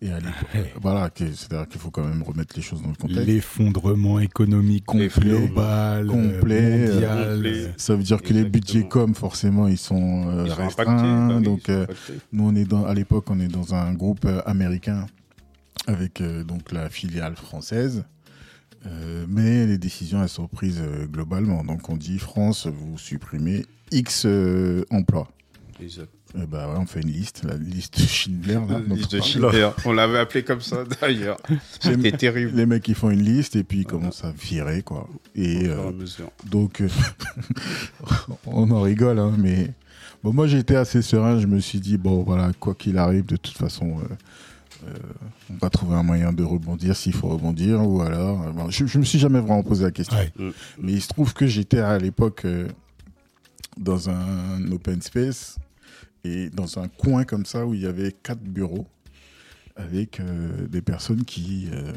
Et à l'époque- Ouais. voilà, c'est-à-dire qu'il faut quand même remettre les choses dans le contexte. L'effondrement économique Complet. global, euh, Complet, euh, mondial. Ça veut dire que les budgets com, forcément, ils sont, euh, Ils sont restreints. impactés, donc, ils sont euh, impactés. nous, on est dans, à l'époque, on est dans un groupe euh, américain avec euh, donc la filiale française. Euh, mais les décisions, elles sont prises euh, globalement. Donc, on dit France, vous supprimez X euh, emplois. Exact. Eh ben ouais, on fait une liste, la liste Schindler. Là, dont Liste de. Schindler. On l'avait appelé comme ça d'ailleurs. C'était terrible. Les mecs, ils font une liste et puis ils commencent à virer, quoi. Et euh, donc, euh, on en rigole, hein, mais bon, moi, j'étais assez serein. Je me suis dit, bon, voilà, quoi qu'il arrive, de toute façon, euh, euh, on va trouver un moyen de rebondir s'il faut rebondir. Ou alors, euh, bon, je, je me suis jamais vraiment posé la question. Ouais. Mm. Mais il se trouve que j'étais à l'époque euh, dans un open space et dans un coin comme ça où il y avait quatre bureaux avec euh, des personnes qui euh,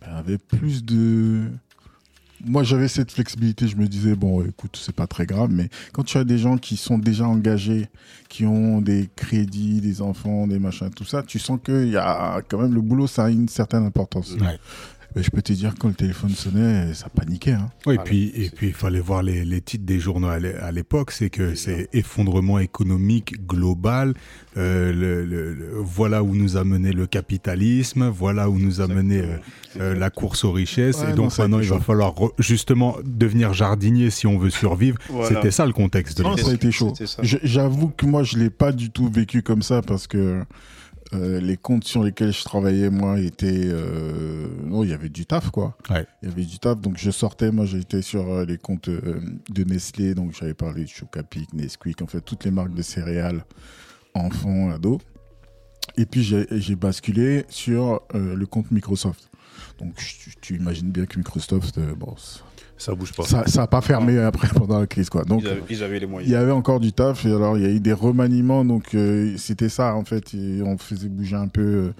ben, avaient plus de. Moi, j'avais cette flexibilité. Je me disais, bon, écoute, c'est pas très grave, mais quand tu as des gens qui sont déjà engagés, qui ont des crédits, des enfants, des machins, tout ça, tu sens a quand même le boulot, ça a une certaine importance. Mais je peux te dire, quand le téléphone sonnait, ça paniquait. Hein. Oui, et Voilà. puis et puis il fallait voir les, les titres des journaux à l'é- à l'époque. C'est que c'est effondrement économique global. euh, le, le- le- voilà où nous a mené le capitalisme. Voilà où nous a mené euh, euh, la course aux richesses. Ouais, et donc maintenant, il va chaud. falloir justement devenir jardinier si on veut survivre. Voilà. C'était ça le contexte de Non, ça a été chaud. J'avoue que moi, je l'ai pas du tout vécu comme ça parce que euh, les comptes sur lesquels je travaillais, moi, étaient... euh, Non, il y avait du taf, quoi. Ouais. Il y avait du taf, donc je sortais, moi, j'étais sur euh, les comptes de Nestlé, donc j'avais parlé de Chocapic, Nesquik, en fait, toutes les marques de céréales, enfants, ados. Et puis, j'ai basculé sur le compte Microsoft. Donc, tu, tu imagines bien que Microsoft, bon, Ça bouge pas. ça n'a pas fermé après pendant la crise, quoi. Donc, Ils avaient, ils avaient les il moyens. y avait encore du taf et alors il y a eu des remaniements donc euh, c'était ça en fait et on faisait bouger un peu euh,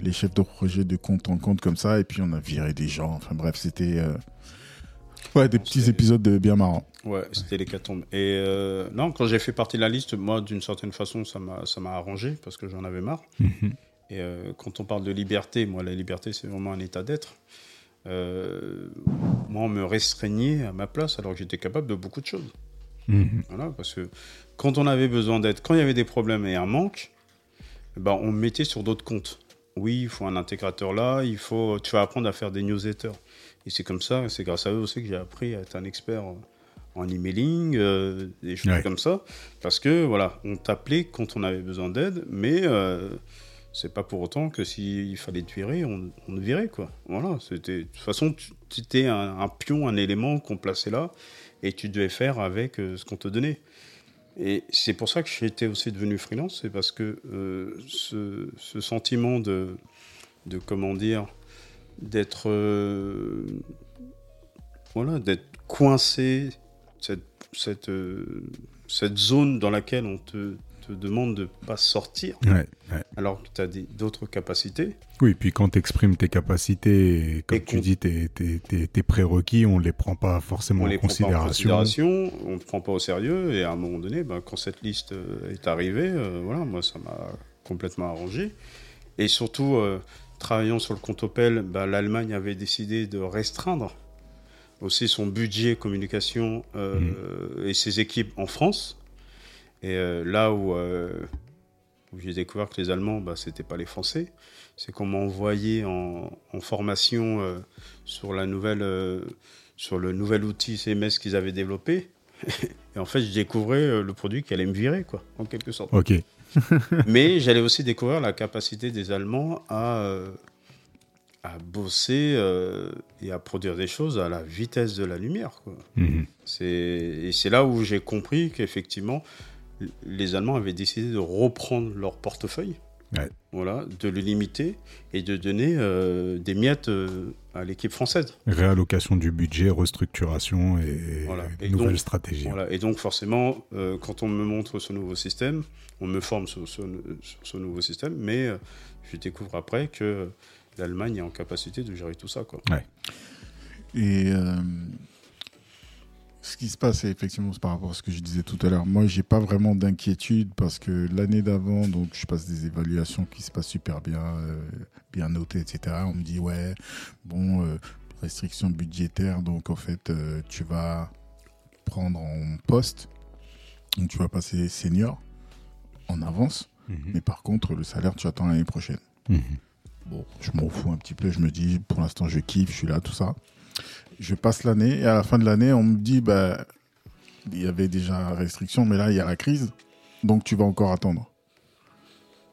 les chefs de projet de compte en compte comme ça et puis on a viré des gens enfin bref c'était euh, ouais des petits épisodes bien marrants Ouais, c'était l'hécatombe. Et euh, non, quand j'ai fait partie de la liste, moi, d'une certaine façon, ça m'a ça m'a arrangé parce que j'en avais marre. Mhm. Et euh, quand on parle de liberté, moi, la liberté, c'est vraiment un état d'être. Euh, moi, on me restreignait à ma place alors que j'étais capable de beaucoup de choses. Mhm. Voilà, parce que quand on avait besoin d'aide, quand il y avait des problèmes et un manque, ben, on me mettait sur d'autres comptes. Oui, il faut un intégrateur là, il faut, tu vas apprendre à faire des newsletters. Et c'est comme ça, c'est grâce à eux aussi que j'ai appris à être un expert en- en emailing, euh, des choses Ouais. comme ça. Parce que voilà, on t'appelait quand on avait besoin d'aide, mais euh, c'est pas pour autant que s'il fallait te on, on te virait quoi. Voilà, c'était de toute façon, tu étais un, pion, un élément qu'on plaçait là, et tu devais faire avec euh, ce qu'on te donnait. Et c'est pour ça que j'étais aussi devenu freelance, c'est parce que euh, ce, sentiment de, de comment dire, d'être euh, voilà, d'être coincé, cette zone dans laquelle on te, te demande de pas sortir, Ouais, ouais. alors que tu as d'autres capacités. Oui, puis quand tu exprimes tes capacités, comme Et tu dis, tes, tes, tes, tes prérequis, on les prend pas forcément on en les prend pas en considération. considération, on ne prend pas au sérieux, et à un moment donné, ben, quand cette liste euh, est arrivée, euh, voilà, moi ça m'a complètement arrangé. Et surtout, euh, travaillant sur le compte Opel, ben, l'Allemagne avait décidé de restreindre aussi son budget communication euh, et ses équipes en France. Et euh, là où, euh, où j'ai découvert que les Allemands, bah, c'était pas les Français, c'est qu'on m'a envoyé en, en formation euh, sur la nouvelle, sur le nouvel outil CMS qu'ils avaient développé. Et en fait, je découvrais le produit qui allait me virer, quoi, en quelque sorte. Ok. Mais j'allais aussi découvrir la capacité des Allemands à, à bosser et à produire des choses à la vitesse de la lumière. Quoi. Mhm. C'est- Et c'est là où j'ai compris qu'effectivement, les Allemands avaient décidé de reprendre leur portefeuille, Ouais. voilà, de le limiter et de donner euh, des miettes euh, à l'équipe française. Réallocation du budget, restructuration et, Voilà. et Et nouvelle donc, stratégie. Voilà. Et donc forcément, euh, quand on me montre ce nouveau système, on me forme sur ce, sur ce nouveau système, mais euh, je découvre après que l'Allemagne est en capacité de gérer tout ça. Quoi. Et euh, ce qui se passe, c'est effectivement par rapport à ce que je disais tout à l'heure. Moi, j'ai pas vraiment d'inquiétude parce que l'année d'avant, donc je passe des évaluations qui se passent super bien, euh, bien notées, etc. On me dit ouais, bon, euh, restriction budgétaire, donc en fait, euh, tu vas prendre en poste, donc tu vas passer senior en avance, Mhm. mais par contre, le salaire, tu attends l'année prochaine. Mhm. Bon, je m'en fous un petit peu. Je me dis, pour l'instant, je kiffe, je suis là, tout ça. Je passe l'année et à la fin de l'année, on me dit, bah, il y avait déjà restriction, mais là, il y a la crise. Donc, tu vas encore attendre.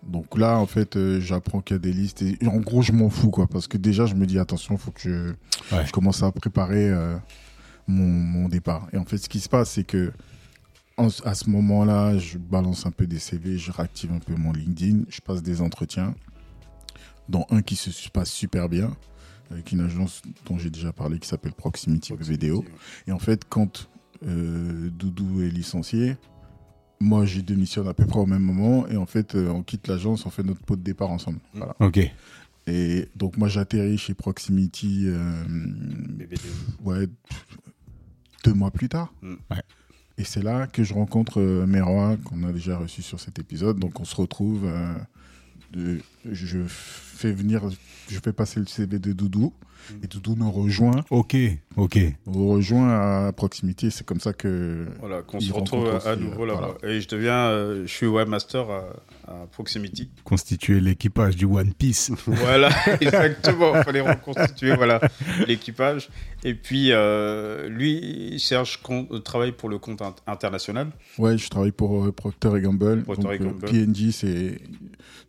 Donc là, en fait, euh, j'apprends qu'il y a des listes. Et en gros, je m'en fous, quoi. Parce que déjà, je me dis, attention, il faut que je, Ouais. je commence à préparer euh, mon, mon départ. Et en fait, ce qui se passe, c'est que en- à ce moment-là, je balance un peu des CV, je réactive un peu mon LinkedIn, je passe des entretiens, dont un qui se passe super bien, avec une agence dont j'ai déjà parlé qui s'appelle Proximity, Video. Et en fait, quand euh, Doudou est licencié, moi j'ai démissionne à peu près au même moment, et en fait, euh, on quitte l'agence, on fait notre pot de départ ensemble. Mm. Voilà. Ok. Et donc, moi j'atterris chez Proximity. euh, ouais, deux mois plus tard. Mm. Ouais. Et c'est là que je rencontre euh, Meroa, qu'on a déjà reçu sur cet épisode. Donc on se retrouve. euh, de, je fais venir, je fais passer le CV de Doudou. Et Doudou nous rejoint, Ok. Ok. nous rejoint à proximité. C'est comme ça que. Voilà, qu'on se retrouve à, nouveau euh, là-bas. Et je deviens, euh, je suis webmaster à, à Proximity. Constituer l'équipage du One Piece. voilà, exactement. Il fallait reconstituer voilà, l'équipage. Et puis, euh, lui, Serge travaille pour le compte int- international. Ouais, je travaille pour euh, Procter Gamble. Procter Donc, Gamble. PNG, c'est.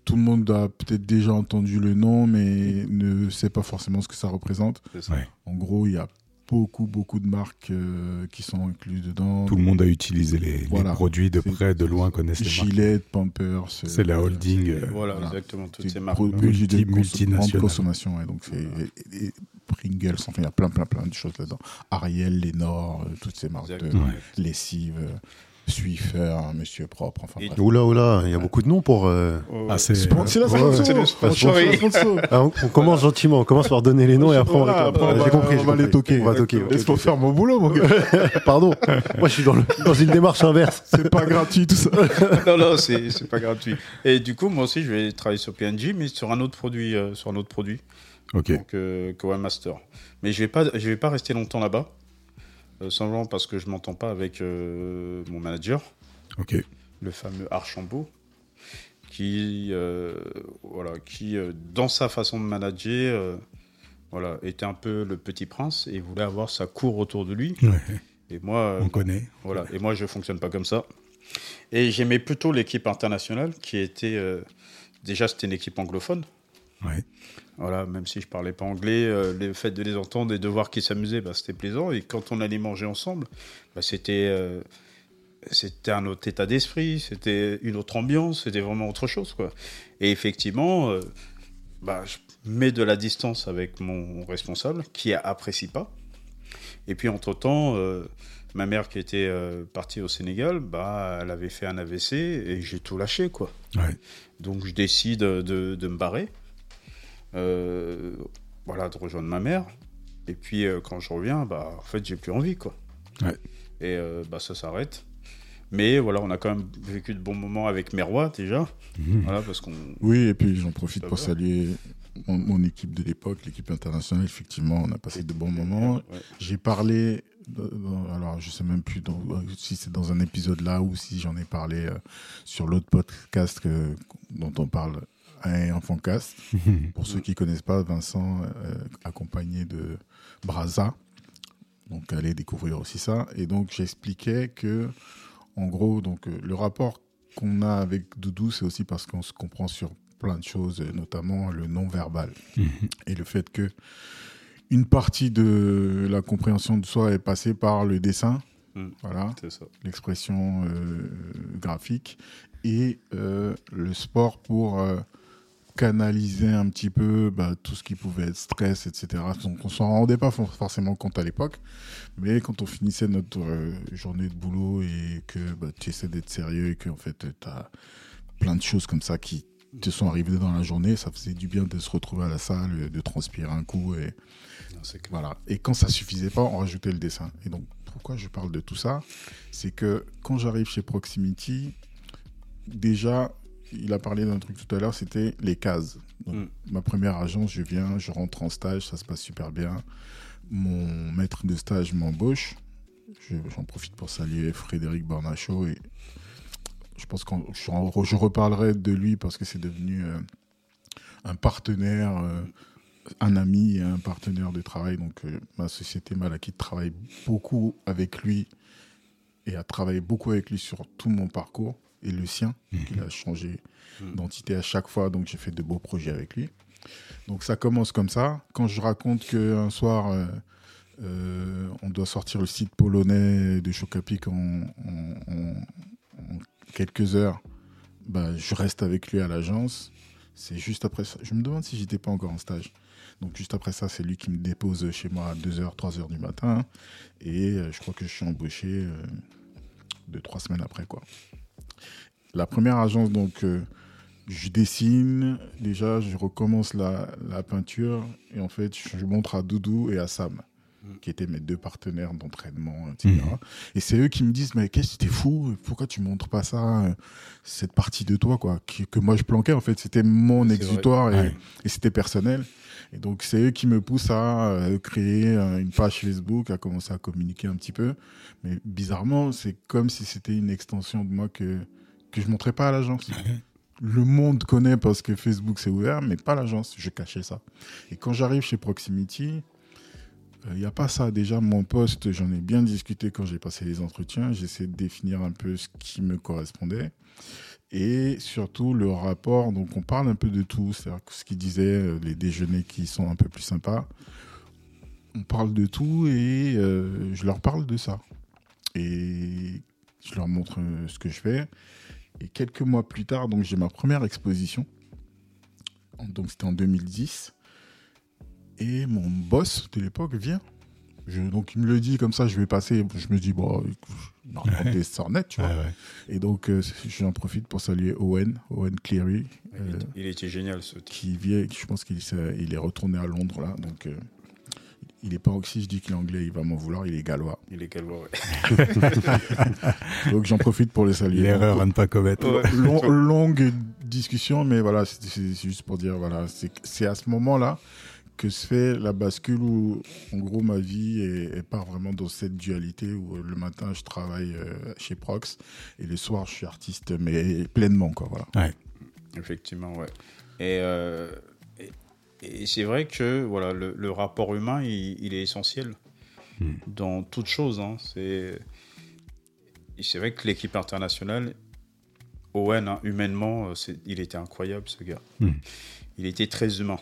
Tout le monde a peut-être déjà entendu le nom, mais ne sait pas forcément ce que ça représente. C'est ça. Ouais. En gros, il y a beaucoup, beaucoup de marques euh, qui sont incluses dedans. Tout le monde a utilisé les, les Voilà. produits de près, de loin, connaissent les marques. Gillette, Pampers. euh, C'est la holding. euh, Voilà, Voilà. exactement, toutes ces marques. Multi- de multinationales. consommation. ouais, donc et- et Pringles, enfin, il y a plein, plein, plein de choses là-dedans. Ariel, Lénor, euh, toutes ces marques de. Ouais. lessive, euh, Swiffer, Monsieur Propre, enfin Et bref. Oula, oula, il y a beaucoup de noms pour. euh, Oh, Ah, c'est. Spon- C'est la Ouais, sponsor. c'est le sponsor. sponsor. ah, on, on commence gentiment, on commence par donner les noms et après on Voilà, réclame. après, on J'ai va- compris, on j'ai va les toquer. On va toquer. ok, Laisse-moi ok. faire mon boulot, mon gars. Pardon, moi je suis dans, le- dans une démarche inverse. C'est pas gratuit tout ça. non, non, c'est c'est pas gratuit. Et du coup, moi aussi, je vais travailler sur PNG, mais sur un autre produit. euh, sur un autre produit. Ok. donc euh, que webmaster. Mais je vais pas, je vais pas rester longtemps là-bas, simplement parce que je m'entends pas avec euh, mon manager, le fameux Archambault, qui, euh, voilà, qui euh, dans sa façon de manager, euh, voilà, était un peu le petit prince et voulait avoir sa cour autour de lui. Ouais, Et moi, euh, on connaît. voilà. Et moi, je fonctionne pas comme ça. Et j'aimais plutôt l'équipe internationale, qui était euh, déjà c'était une équipe anglophone. Ouais. Voilà, même si je parlais pas anglais, euh, le fait de les entendre et de voir qu'ils s'amusaient, bah, c'était plaisant. Et quand on allait manger ensemble, bah, c'était euh, c'était un autre état d'esprit, c'était une autre ambiance, c'était vraiment autre chose, quoi. Et effectivement, euh, bah, je mets de la distance avec mon responsable, qui apprécie pas. Et puis entre temps, ma mère qui était euh, partie au Sénégal, bah, elle avait fait un AVC et j'ai tout lâché, quoi. Ouais. Donc je décide de, de me barrer, voilà, de rejoindre ma mère. Et puis euh, quand je reviens, bah, en fait, j'ai plus envie, quoi. Ouais. Et euh, bah, ça s'arrête. Mais voilà, on a quand même vécu de bons moments avec Merwa déjà. Mhm. Voilà, parce qu'on. Oui, et puis j'en profite pour saluer mon, mon équipe de l'époque, l'équipe internationale. Effectivement, on a passé de bons moments. Ouais. J'ai parlé, dans- alors je sais même plus dans- si c'est dans un épisode là ou si j'en ai parlé euh, sur l'autre podcast que- dont on parle, un enfant cast. Pour ceux qui connaissent pas, Vincent, euh, accompagné de Braza. Donc allez découvrir aussi ça. Et donc j'expliquais que, en gros, donc euh, le rapport qu'on a avec Doudou, c'est aussi parce qu'on se comprend sur plein de choses, euh, notamment le non-verbal et le fait que une partie de la compréhension de soi est passée par le dessin, Mm. voilà, l'expression euh, graphique et euh, le sport pour euh, canaliser un petit peu bah, tout ce qui pouvait être stress, etc. Donc on s'en rendait pas for- forcément compte à l'époque, mais quand on finissait notre euh, journée de boulot et que bah, tu essaies d'être sérieux et que en fait tu as plein de choses comme ça qui te sont arrivées dans la journée, ça faisait du bien de se retrouver à la salle, de transpirer un coup et Non, voilà. Et quand ça suffisait pas, on rajoutait le dessin. Et donc, pourquoi je parle de tout ça? C'est que quand j'arrive chez Proximity, déjà, il a parlé d'un truc tout à l'heure, c'était les cases. Donc, Mm. Ma première agence, je viens, je rentre en stage, ça se passe super bien. Mon maître de stage m'embauche. Je- J'en profite pour saluer Frédéric Bornachaud. Et je pense que je, reparlerai de lui parce que c'est devenu euh, un partenaire. euh, un ami et un partenaire de travail. Donc, euh, ma société Malakit travaille beaucoup avec lui et a travaillé beaucoup avec lui sur tout mon parcours et le sien. Donc, il a changé Mhm. d'entité à chaque fois. Donc, j'ai fait de beaux projets avec lui. Donc, ça commence comme ça. Quand je raconte qu'un soir, euh, euh, on doit sortir le site polonais de Chocapic en, en- en- en quelques heures, bah, je reste avec lui à l'agence. C'est juste après ça. Je me demande si j'étais pas encore en stage. Donc juste après ça, c'est lui qui me dépose chez moi à 2h, 3h du matin. Et euh, je crois que je suis embauché euh, deux, trois semaines après. quoi. La première agence, donc, euh, je dessine. Déjà, je recommence la, la peinture. Et en fait, je montre à Doudou et à Sam, qui étaient mes deux partenaires d'entraînement, etc. Mhm. Et c'est eux qui me disent, mais qu'est-ce que t'es fou? Pourquoi tu montres pas ça euh, Cette partie de toi, quoi, que moi je planquais, en fait, c'était mon exutoire. et- Ouais. et c'était personnel. Et donc, c'est eux qui me poussent à euh, créer euh, une page Facebook, à commencer à communiquer un petit peu. Mais bizarrement, c'est comme si c'était une extension de moi que, que je montrais pas à l'agence. Le monde connaît parce que Facebook s'est ouvert, mais pas l'agence. Je cachais ça. Et quand j'arrive chez Proximity, il n'y a pas ça. Déjà, mon poste, j'en ai bien discuté quand j'ai passé les entretiens. J'essaie de définir un peu ce qui me correspondait. Et surtout, le rapport. Donc, on parle un peu de tout. C'est-à-dire ce qu'ils disaient, euh, les déjeuners qui sont un peu plus sympas. On parle de tout et euh, je leur parle de ça. Et je leur montre euh, ce que je fais. Et quelques mois plus tard, donc j'ai ma première exposition. Donc, c'était en 2010. Et mon boss de l'époque vient. Je- donc il me le dit comme ça, je vais passer. Je me dis, bon, normalement, des sornettes, tu vois. Ouais, ouais. Et donc euh, j'en profite pour saluer Owen, Owen Cleary, Il, euh, était, il était génial ce type. qui vient, je pense qu'il il est retourné à Londres là. Donc euh, il est pas si je dis qu'il est anglais, il va m'en vouloir, il est gallois. Il est gallois, ouais. Donc j'en profite pour les saluer. L'erreur à ne pas commettre. Ouais. long- longue discussion, mais voilà, c'est juste pour dire, voilà, c'est à ce moment-là que se fait la bascule où, en gros, ma vie est, est part vraiment dans cette dualité où euh, le matin, je travaille euh, chez Prox et le soir, je suis artiste, mais pleinement, quoi, voilà. Effectivement, ouais. Et, euh, et, c'est vrai que voilà, le, le rapport humain, il, il est essentiel Hmm. dans toute chose. Hein. C'est vrai que l'équipe internationale, Owen, hein, humainement, euh, il était incroyable, ce gars. Hmm. Il était très humain.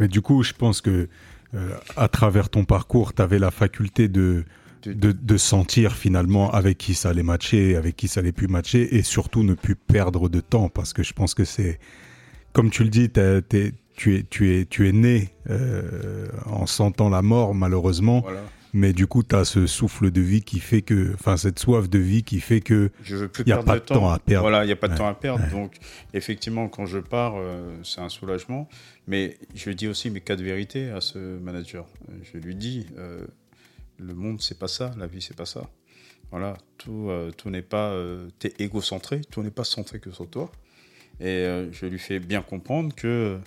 Mais du coup, je pense que euh, à travers ton parcours, tu avais la faculté de, De- de, sentir finalement avec qui ça allait matcher, avec qui ça allait plus matcher, et surtout ne plus perdre de temps, parce que je pense que c'est, comme tu le dis, t'as- t'es- tu, es, tu, es, tu es né euh, en sentant la mort, malheureusement, Voilà. mais du coup, tu as ce souffle de vie qui fait que, enfin, cette soif de vie qui fait que Je veux plus Il y a pas de temps à perdre. Voilà, il n'y a pas de Ouais, temps à perdre. ouais. Donc, effectivement, quand je pars, euh, c'est un soulagement. Mais je dis aussi mes cas de vérité à ce manager. Je lui dis, euh, le monde, c'est pas ça, la vie, c'est pas ça. Voilà, tout, tout n'est pas. Euh, T'es égocentré, tout n'est pas centré que sur toi. Et je lui fais bien comprendre que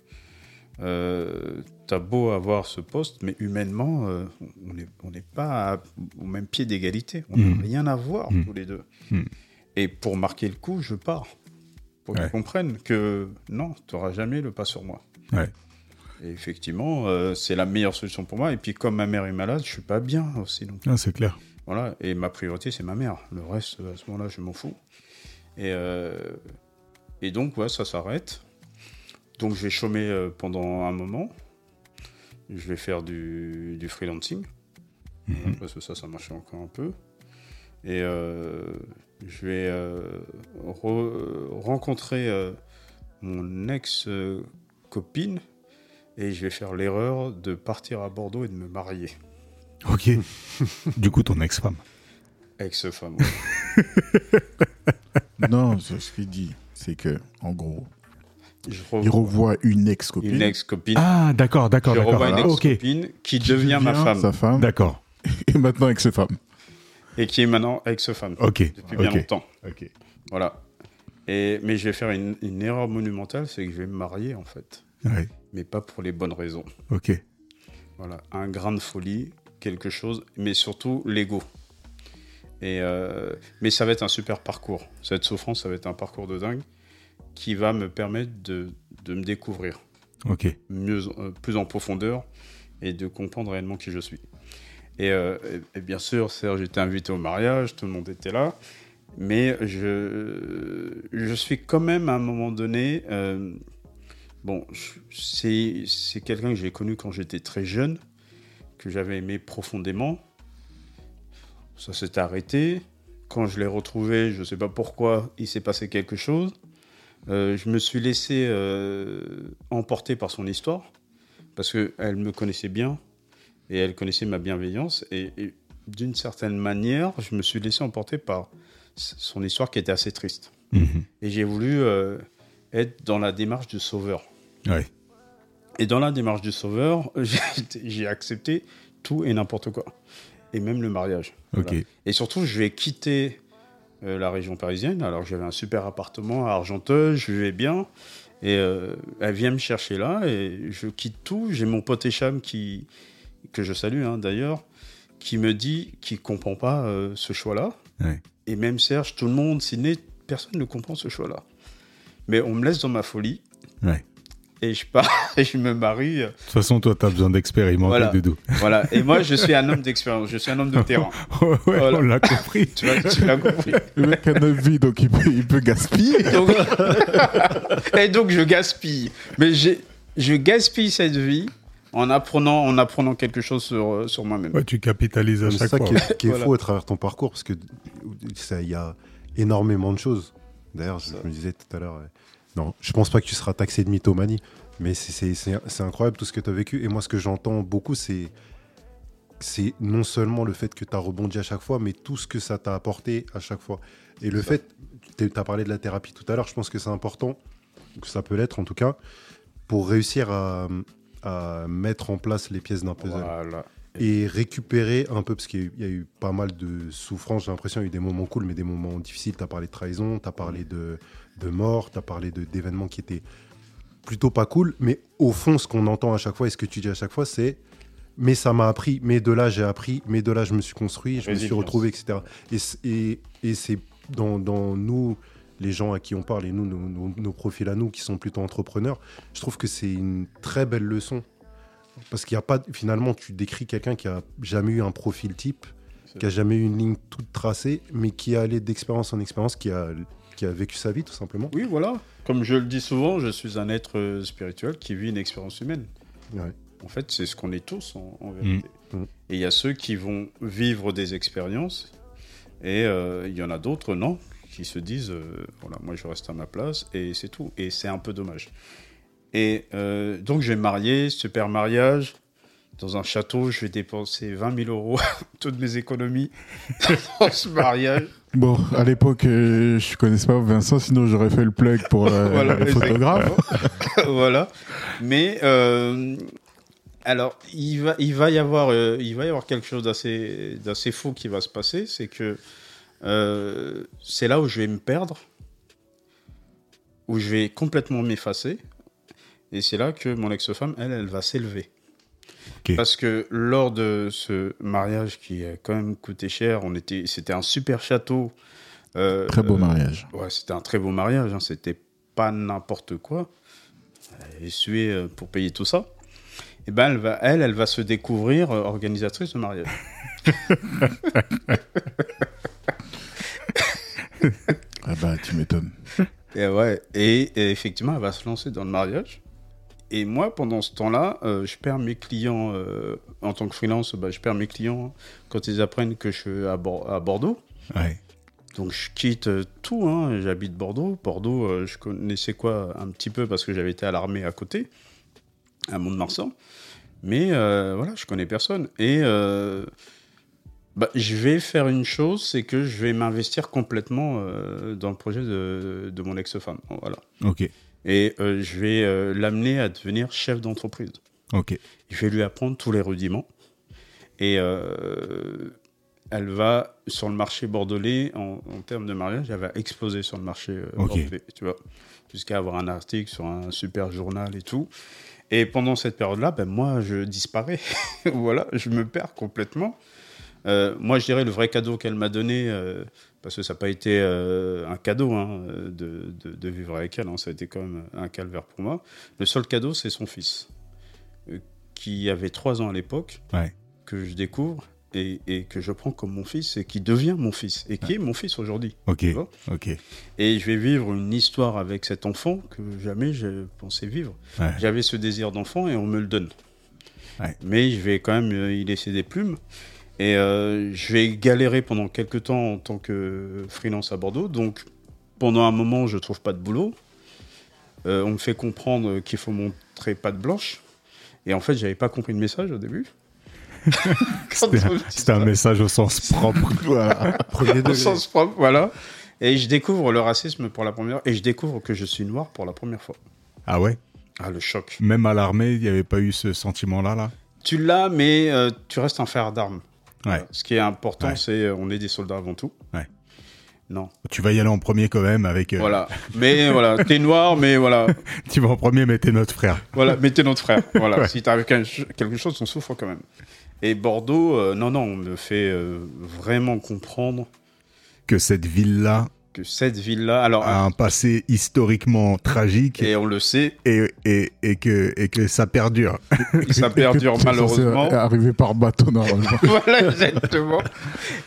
euh, t'as beau avoir ce poste, mais humainement, euh, on n'est on pas à- au même pied d'égalité. On n'a Mhm. rien à voir Mhm. tous les deux. Mhm. Et pour marquer le coup, je pars. Pour Ouais. qu'ils comprennent que non, tu n'auras jamais le pas sur moi. Ouais. Et effectivement, euh, c'est la meilleure solution pour moi. Et puis, comme ma mère est malade, je suis pas bien aussi. Donc, Ah, c'est clair. voilà. Et ma priorité, c'est ma mère. Le reste, à ce moment-là, je m'en fous. Et, euh, et donc, ouais, ça s'arrête. Donc, je vais chômer euh, pendant un moment. Je vais faire du, du freelancing. Mhm. Parce que ça, ça marchait encore un peu. Et euh, je vais euh, re- rencontrer euh, mon ex-copine. Et je vais faire l'erreur de partir à Bordeaux et de me marier. Ok. du coup, ton ex-femme. Ex-femme. non, ce ce qu'il dit, c'est que, en gros, Je il revoit une ex-copine. une ex-copine. Ah, d'accord, d'accord, je revois une Ah, ex-copine qui, qui devient ma femme. Sa femme. d'accord. Et maintenant ex-femme. Et qui est maintenant ex-femme. Ok. Depuis bien longtemps. Ok. Voilà. Et, mais je vais faire une, une erreur monumentale, c'est que je vais me marier en fait. Ouais. Mais pas pour les bonnes raisons. Ok. Voilà, un grain de folie, quelque chose, mais surtout l'ego. Et euh, mais ça va être un super parcours. Cette souffrance, ça va être un parcours de dingue qui va me permettre de, de me découvrir Ok. mieux, euh, plus en profondeur et de comprendre réellement qui je suis. Et, euh, et- et bien sûr, Serge était invité au mariage, tout le monde était là, mais je, je suis quand même à un moment donné. euh, bon, c'est quelqu'un que j'ai connu quand j'étais très jeune, que j'avais aimé profondément. Ça s'est arrêté. Quand je l'ai retrouvé, je ne sais pas pourquoi, il s'est passé quelque chose. Euh, je me suis laissé euh, emporter par son histoire, parce qu'elle me connaissait bien, et elle connaissait ma bienveillance, et, et d'une certaine manière, je me suis laissé emporter par son histoire qui était assez triste. Mhm. Et j'ai voulu euh, être dans la démarche du sauveur. Ouais. Et dans la démarche du sauveur, j'ai accepté tout et n'importe quoi. Et même le mariage. Voilà. Et surtout, je vais quitter euh, la région parisienne, alors j'avais un super appartement à Argenteuil, je vivais bien. Et euh, elle vient me chercher là, et je quitte tout. J'ai mon pote Echam qui, que je salue hein, d'ailleurs, qui me dit qu'il ne comprend pas euh, ce choix-là. Et même Serge, tout le monde, Sidney, personne ne comprend ce choix-là. Mais on me laisse dans ma folie. Ouais. Et je pars et je me marie. De toute façon, toi, tu as besoin d'expérimenter, Voilà. Doudou. Voilà. Et moi, je suis un homme d'expérience. Je suis un homme de terrain. ouais, Voilà. on l'a compris. Tu vois, tu l'as compris. Le mec a 9 vies, donc il peut, il peut gaspiller. Donc- et donc, je gaspille. Mais je gaspille cette vie en apprenant, en apprenant quelque chose sur, sur moi-même. Ouais, tu capitalises à C'est chaque ça fois. qui est, qui est Voilà. fou à travers ton parcours, parce que ça, il y a énormément de choses. D'ailleurs, je me disais tout à l'heure, euh, non, je pense pas que tu seras taxé de mythomanie, mais c'est- incroyable tout ce que tu as vécu. Et moi, ce que j'entends beaucoup, c'est c'est non seulement le fait que tu as rebondi à chaque fois, mais tout ce que ça t'a apporté à chaque fois. Et le Ça. fait, tu as parlé de la thérapie tout à l'heure, je pense que c'est important, que ça peut l'être en tout cas, pour réussir à, à mettre en place les pièces d'un puzzle Voilà. et récupérer un peu, parce qu'il y a eu- il y a eu pas mal de souffrances, j'ai l'impression, il y a eu des moments cool, mais des moments difficiles. Tu as parlé de trahison, tu as parlé de, de mort, tu as parlé d'événements qui étaient plutôt pas cool. Mais au fond, ce qu'on entend à chaque fois et ce que tu dis à chaque fois, c'est mais ça m'a appris, mais de là j'ai appris, mais de là je me suis construit, je me suis retrouvé, etc. Et, c- et, et c'est dans, dans nous, les gens à qui on parle, et nous, nos, nos- nos profils à nous, qui sont plutôt entrepreneurs, je trouve que c'est une très belle leçon. Parce qu'il n'y a pas, finalement, tu décris quelqu'un qui a jamais eu un profil type, qui a jamais eu une ligne toute tracée, mais qui est allé d'expérience en expérience, qui a, qui a vécu sa vie, tout simplement. Oui, voilà. Comme je le dis souvent, je suis un être euh, spirituel qui vit une expérience humaine. Ouais. En fait, c'est ce qu'on est tous en, en vérité. Mm. Mm. Et il y a ceux qui vont vivre des expériences, et euh, il y en a d'autres, non, qui se disent, euh, voilà, moi je reste à ma place, et c'est tout. Et c'est un peu dommage. Et euh, donc je vais me marier, super mariage. Dans un château, je vais dépenser 20 000 euros, toutes mes économies, dans ce mariage. Bon, à l'époque, euh, je connaissais pas Vincent, sinon j'aurais fait le plug pour euh, Voilà, les photographes. voilà. Mais euh, alors, il va, il va y avoir, euh, il va y avoir quelque chose d'assez, d'assez fou qui va se passer, c'est que c'est là où je vais me perdre, où je vais complètement m'effacer, et c'est là que mon ex-femme, elle, elle va s'élever. Parce que lors de ce mariage qui a quand même coûté cher, on était, c'était un super château. euh, Très beau euh, mariage. Ouais, c'était un très beau mariage, hein, c'était pas n'importe quoi. Elle sué euh, pour payer tout ça. Et ben elle va, elle, elle va se découvrir organisatrice de mariage. Ah bah, tu m'étonnes. Et ouais, et, et effectivement, elle va se lancer dans le mariage. Et moi, pendant ce temps-là, euh, je perds mes clients euh, en tant que freelance. Bah, je perds mes clients quand ils apprennent que je suis à, Bor- à Bordeaux. Ouais. Donc je quitte euh, tout, hein. j'habite Bordeaux. Bordeaux, euh, je connaissais quoi un petit peu parce que j'avais été à l'armée à côté, à Mont-de-Marsan. Mais voilà, je connais personne. Et bah, je vais faire une chose, c'est que je vais m'investir complètement dans le projet de, de mon ex-femme. Voilà. Ok. Et euh, je vais euh, l'amener à devenir chef d'entreprise. Ok. Je vais lui apprendre tous les rudiments. Et euh, elle va, sur le marché bordelais, en, en termes de mariage, elle va exploser sur le marché bordelais, tu vois. Jusqu'à avoir un article sur un super journal et tout. Et pendant cette période-là, ben, moi, je disparais. voilà, je me perds complètement. Euh, moi, je dirais le vrai cadeau qu'elle m'a donné, euh, parce que ça n'a pas été euh, un cadeau hein, de, de- de vivre avec elle, hein, ça a été quand même un calvaire pour moi. Le seul cadeau, c'est son fils, euh, qui avait trois ans à l'époque, Ouais. que je découvre et, et que je prends comme mon fils et qui devient mon fils et qui est mon fils aujourd'hui. Ok. Ok. Et je vais vivre une histoire avec cet enfant que jamais je pensais vivre. Ouais. J'avais ce désir d'enfant et on me le donne. Ouais. Mais je vais quand même euh, y laisser des plumes. Et euh, je vais galérer pendant quelques temps en tant que freelance à Bordeaux. Donc pendant un moment, je trouve pas de boulot. Euh, on me fait comprendre qu'il faut montrer patte blanche. Et en fait, j'avais pas compris le message au début. C'était un message au sens propre. Voilà. Premier Au sens propre, voilà. Et je découvre le racisme pour la première et je découvre que je suis noir pour la première fois. Ah ouais? Ah, le choc. Même à l'armée, il n'y avait pas eu ce sentiment-là, là? Tu l'as, mais euh, tu restes un frère d'armes. Ouais. Ce qui est important, Ouais. c'est euh, on est des soldats avant tout. Ouais. Non. Tu vas y aller en premier quand même avec... euh, Voilà. Mais voilà, t'es noir, mais voilà. Tu vas en premier, mais t'es notre frère. Voilà, mais t'es notre frère. Voilà. Ouais. Si t'arrives quelque quelque chose, on souffre quand même. Et Bordeaux, euh, non, non, on me fait euh, vraiment comprendre Que cette ville-là que cette ville-là, alors, a un passé historiquement tragique et on le sait, et, et, et, que, et que ça perdure. ça perdure malheureusement. Arriver par bateau, normalement. voilà, exactement.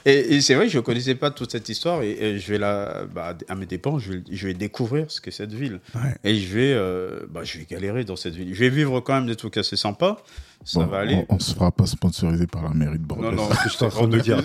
Et, et c'est vrai je ne connaissais pas toute cette histoire et, et je vais la, bah, à mes dépens, je vais, je vais découvrir ce qu'est cette ville. Ouais. Et je vais, euh, bah, je vais galérer dans cette ville. Je vais vivre quand même des trucs assez sympas. Ça Bon, va aller. On, on se fera pas sponsoriser par la mairie de Bordeaux. Non, non, Je suis en train de dire.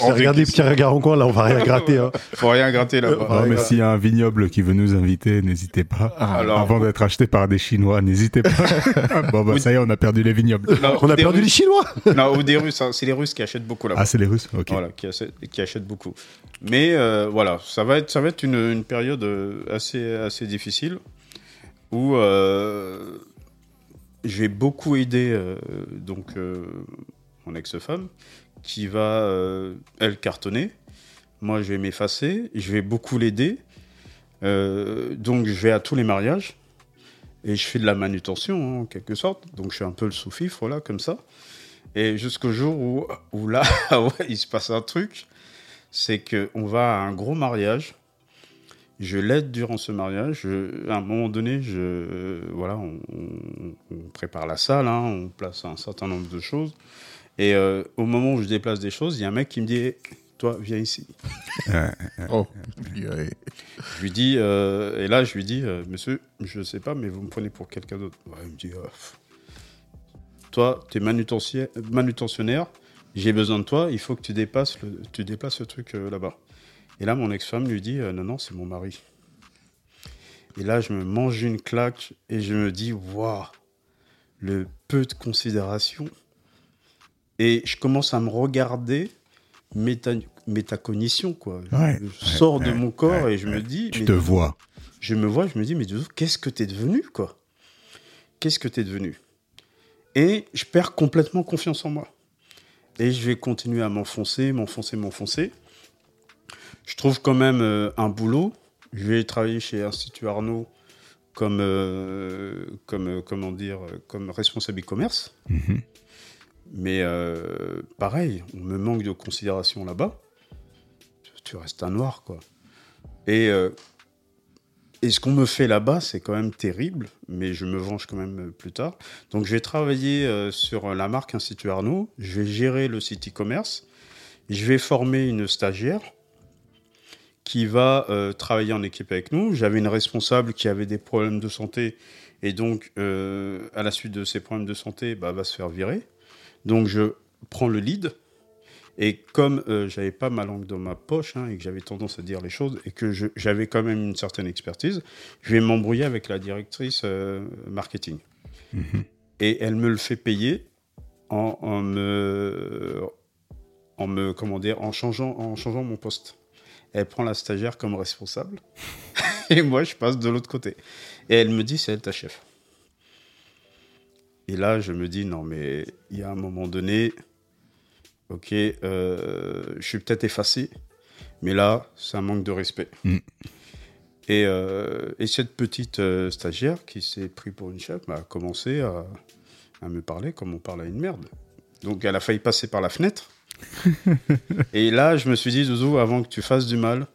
Regardez, petit regard en coin, là, on va rien gratter. Hein. Faut rien gratter là-bas. Non, Ouais, mais s'il y a un vignoble qui veut nous inviter, n'hésitez pas. Ah, Alors- Avant d'être acheté par des Chinois, n'hésitez pas. bon, bah, Oui. ça y est, on a perdu les vignobles. Non, On a perdu les. Chinois Non, ou des Russes. hein. C'est les Russes qui achètent beaucoup là-bas. Ah, c'est les Russes Ok. Voilà, qui achètent, qui achètent beaucoup. Mais euh, voilà, ça va être, ça va être une, une période euh, assez, assez difficile où euh, j'ai beaucoup aidé euh, donc euh, mon ex-femme qui va euh, elle cartonner. Moi, je vais m'effacer, je vais beaucoup l'aider. Donc, je vais à tous les mariages. Et je fais de la manutention, hein, en quelque sorte. Donc, je suis un peu le sous-fifre, là, comme ça. Et jusqu'au jour où, où là, ouais, il se passe un truc. C'est qu'on va à un gros mariage. Je l'aide durant ce mariage. Je- à un moment donné, je, euh, voilà, on, on- on prépare la salle, hein, on place un certain nombre de choses. Et euh, au moment où je déplace des choses, il y a un mec qui me dit Eh, Toi, viens ici. Oh, purée. Je lui dis, euh, et là, je lui dis euh, Monsieur, je sais pas, mais vous me prenez pour quelqu'un d'autre. Ouais, il me dit. Toi, tu es manutentionnaire, j'ai besoin de toi, il faut que tu, dépasses le, tu déplaces le truc euh, là-bas. Et là, mon ex-femme lui dit euh, Non, non, c'est mon mari. Et là, je me mange une claque et je me dis Waouh, le peu de considération. Et je commence à me regarder méta, métacognition, quoi. Ouais, je sors de mon corps et je me dis Tu mais te vois. je me vois, je me dis, mais qu'est-ce que t'es devenu, quoi? Qu'est-ce que t'es devenu? Et je perds complètement confiance en moi. Et je vais continuer à m'enfoncer, m'enfoncer, m'enfoncer. Je trouve quand même euh, un boulot. Je vais travailler chez Institut Arnaud comme, euh, comme euh, comment dire, comme responsable e-commerce. Mhm. Mais euh, pareil, on me manque de considération là-bas. Tu restes un noir, quoi. Et, et ce qu'on me fait là-bas, c'est quand même terrible, mais je me venge quand même plus tard. Donc, je vais travailler sur la marque Institut Arnaud. Je vais gérer le site e-commerce. Je vais former une stagiaire qui va euh, travailler en équipe avec nous. J'avais une responsable qui avait des problèmes de santé et donc, euh, à la suite de ces problèmes de santé, bah, va se faire virer. Donc, je prends le lead. Et comme euh, j'avais pas ma langue dans ma poche hein, et que j'avais tendance à dire les choses et que j'avais quand même une certaine expertise, je vais m'embrouiller avec la directrice euh, marketing. Mhm. Et elle me le fait payer en, en me, en me, comment dire, en changeant, en changeant mon poste. Elle prend la stagiaire comme responsable et moi je passe de l'autre côté. Et elle me dit c'est elle ta chef. Et là je me dis non mais il y a un moment donné, ok, euh, je suis peut-être effacé, mais là c'est un manque de respect. Mm. Et, euh, et cette petite euh, stagiaire qui s'est pris pour une chef bah, a commencé à, à me parler comme on parle à une merde. Donc elle a failli passer par la fenêtre. et là, je me suis dit, Zouzou, avant que tu fasses du mal,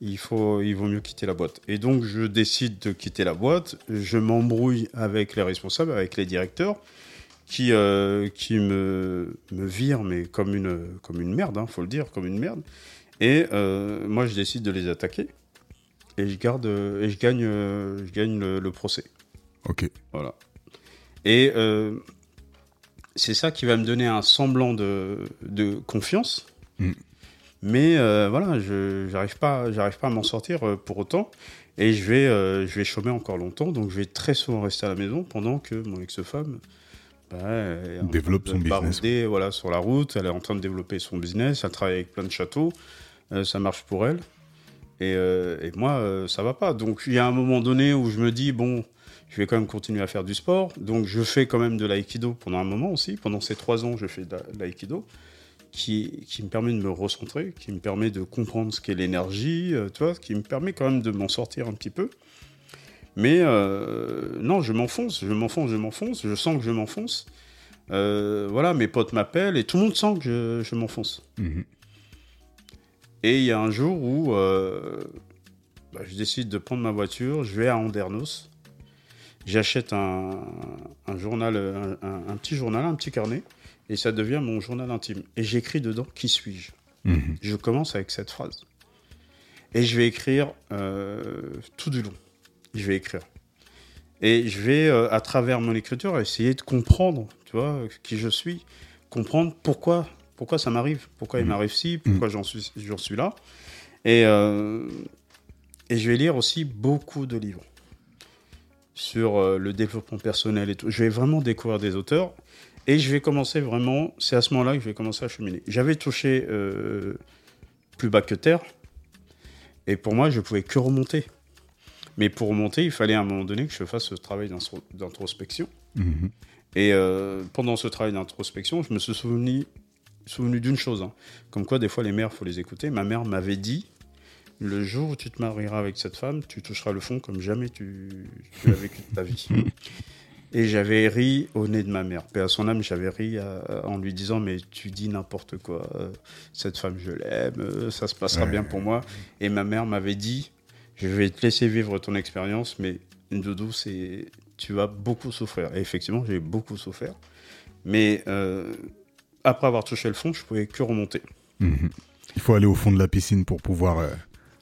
il, faut, il vaut mieux quitter la boîte. Et donc, je décide de quitter la boîte. Je m'embrouille avec les responsables, avec les directeurs, qui, euh, qui me, me virent, mais comme une, comme une merde, il faut le dire, comme une merde. Et euh, moi, je décide de les attaquer. Et je, garde, et je gagne, euh, je gagne le- le procès. Ok. Voilà. Et euh, c'est ça qui va me donner un semblant de, de confiance. Mm. Mais euh, voilà, je j'arrive pas, j'arrive pas à m'en sortir euh, pour autant. Et je vais, euh, je vais chômer encore longtemps. Donc je vais très souvent rester à la maison pendant que mon ex-femme bah, Développe son business. barouder, voilà, sur la route. Elle est en train de développer son business. Elle travaille avec plein de châteaux. Euh, ça marche pour elle. Et, et moi, ça va pas. Donc il y a un moment donné où je me dis, bon, je vais quand même continuer à faire du sport. Donc je fais quand même de l'aïkido pendant un moment aussi. Pendant ces trois ans, je fais de l'aïkido qui, qui me permet de me recentrer, qui me permet de comprendre ce qu'est l'énergie, euh, tu vois, qui me permet quand même de m'en sortir un petit peu. Mais euh, non, je m'enfonce, je m'enfonce, je m'enfonce, je sens que je m'enfonce. Euh, voilà, mes potes m'appellent et tout le monde sent que je, je m'enfonce. Mhm. Et il y a un jour où bah, je décide de prendre ma voiture, je vais à Andernos, j'achète un, un journal, un, un- un petit journal, un petit carnet, et ça devient mon journal intime. Et j'écris dedans qui suis-je. Mhm. Je commence avec cette phrase. Et je vais écrire euh, tout du long. Je vais écrire. Et je vais, euh, à travers mon écriture, essayer de comprendre, tu vois, qui je suis, comprendre pourquoi, pourquoi ça m'arrive, pourquoi il Mhm. m'arrive ci, pourquoi j'en suis, suis là. Et, euh, et je vais lire aussi beaucoup de livres sur euh, le développement personnel et tout. Je vais vraiment découvrir des auteurs et je vais commencer vraiment, c'est à ce moment-là que je vais commencer à cheminer. J'avais touché euh, plus bas que terre et pour moi, je pouvais que remonter. Mais pour remonter, il fallait à un moment donné que je fasse ce travail d'intro- d'introspection. Mhm. Et euh, pendant ce travail d'introspection, je me suis souvenu, souvenu d'une chose. hein. Comme quoi, des fois, les mères, faut les écouter. Ma mère m'avait dit le jour où tu te marieras avec cette femme, tu toucheras le fond comme jamais tu, tu l'as vécu de ta vie. Et j'avais ri au nez de ma mère. Et à son âme, j'avais ri euh, en lui disant Mais tu dis n'importe quoi. euh, Cette femme, je l'aime. euh, Ça se passera Ouais. bien pour moi. Et ma mère m'avait dit Je vais te laisser vivre ton expérience, mais Doudou, c'est tu vas beaucoup souffrir. Et effectivement, j'ai beaucoup souffert. Mais euh, après avoir touché le fond, je pouvais que remonter. Mhm. Il faut aller au fond de la piscine pour pouvoir, euh,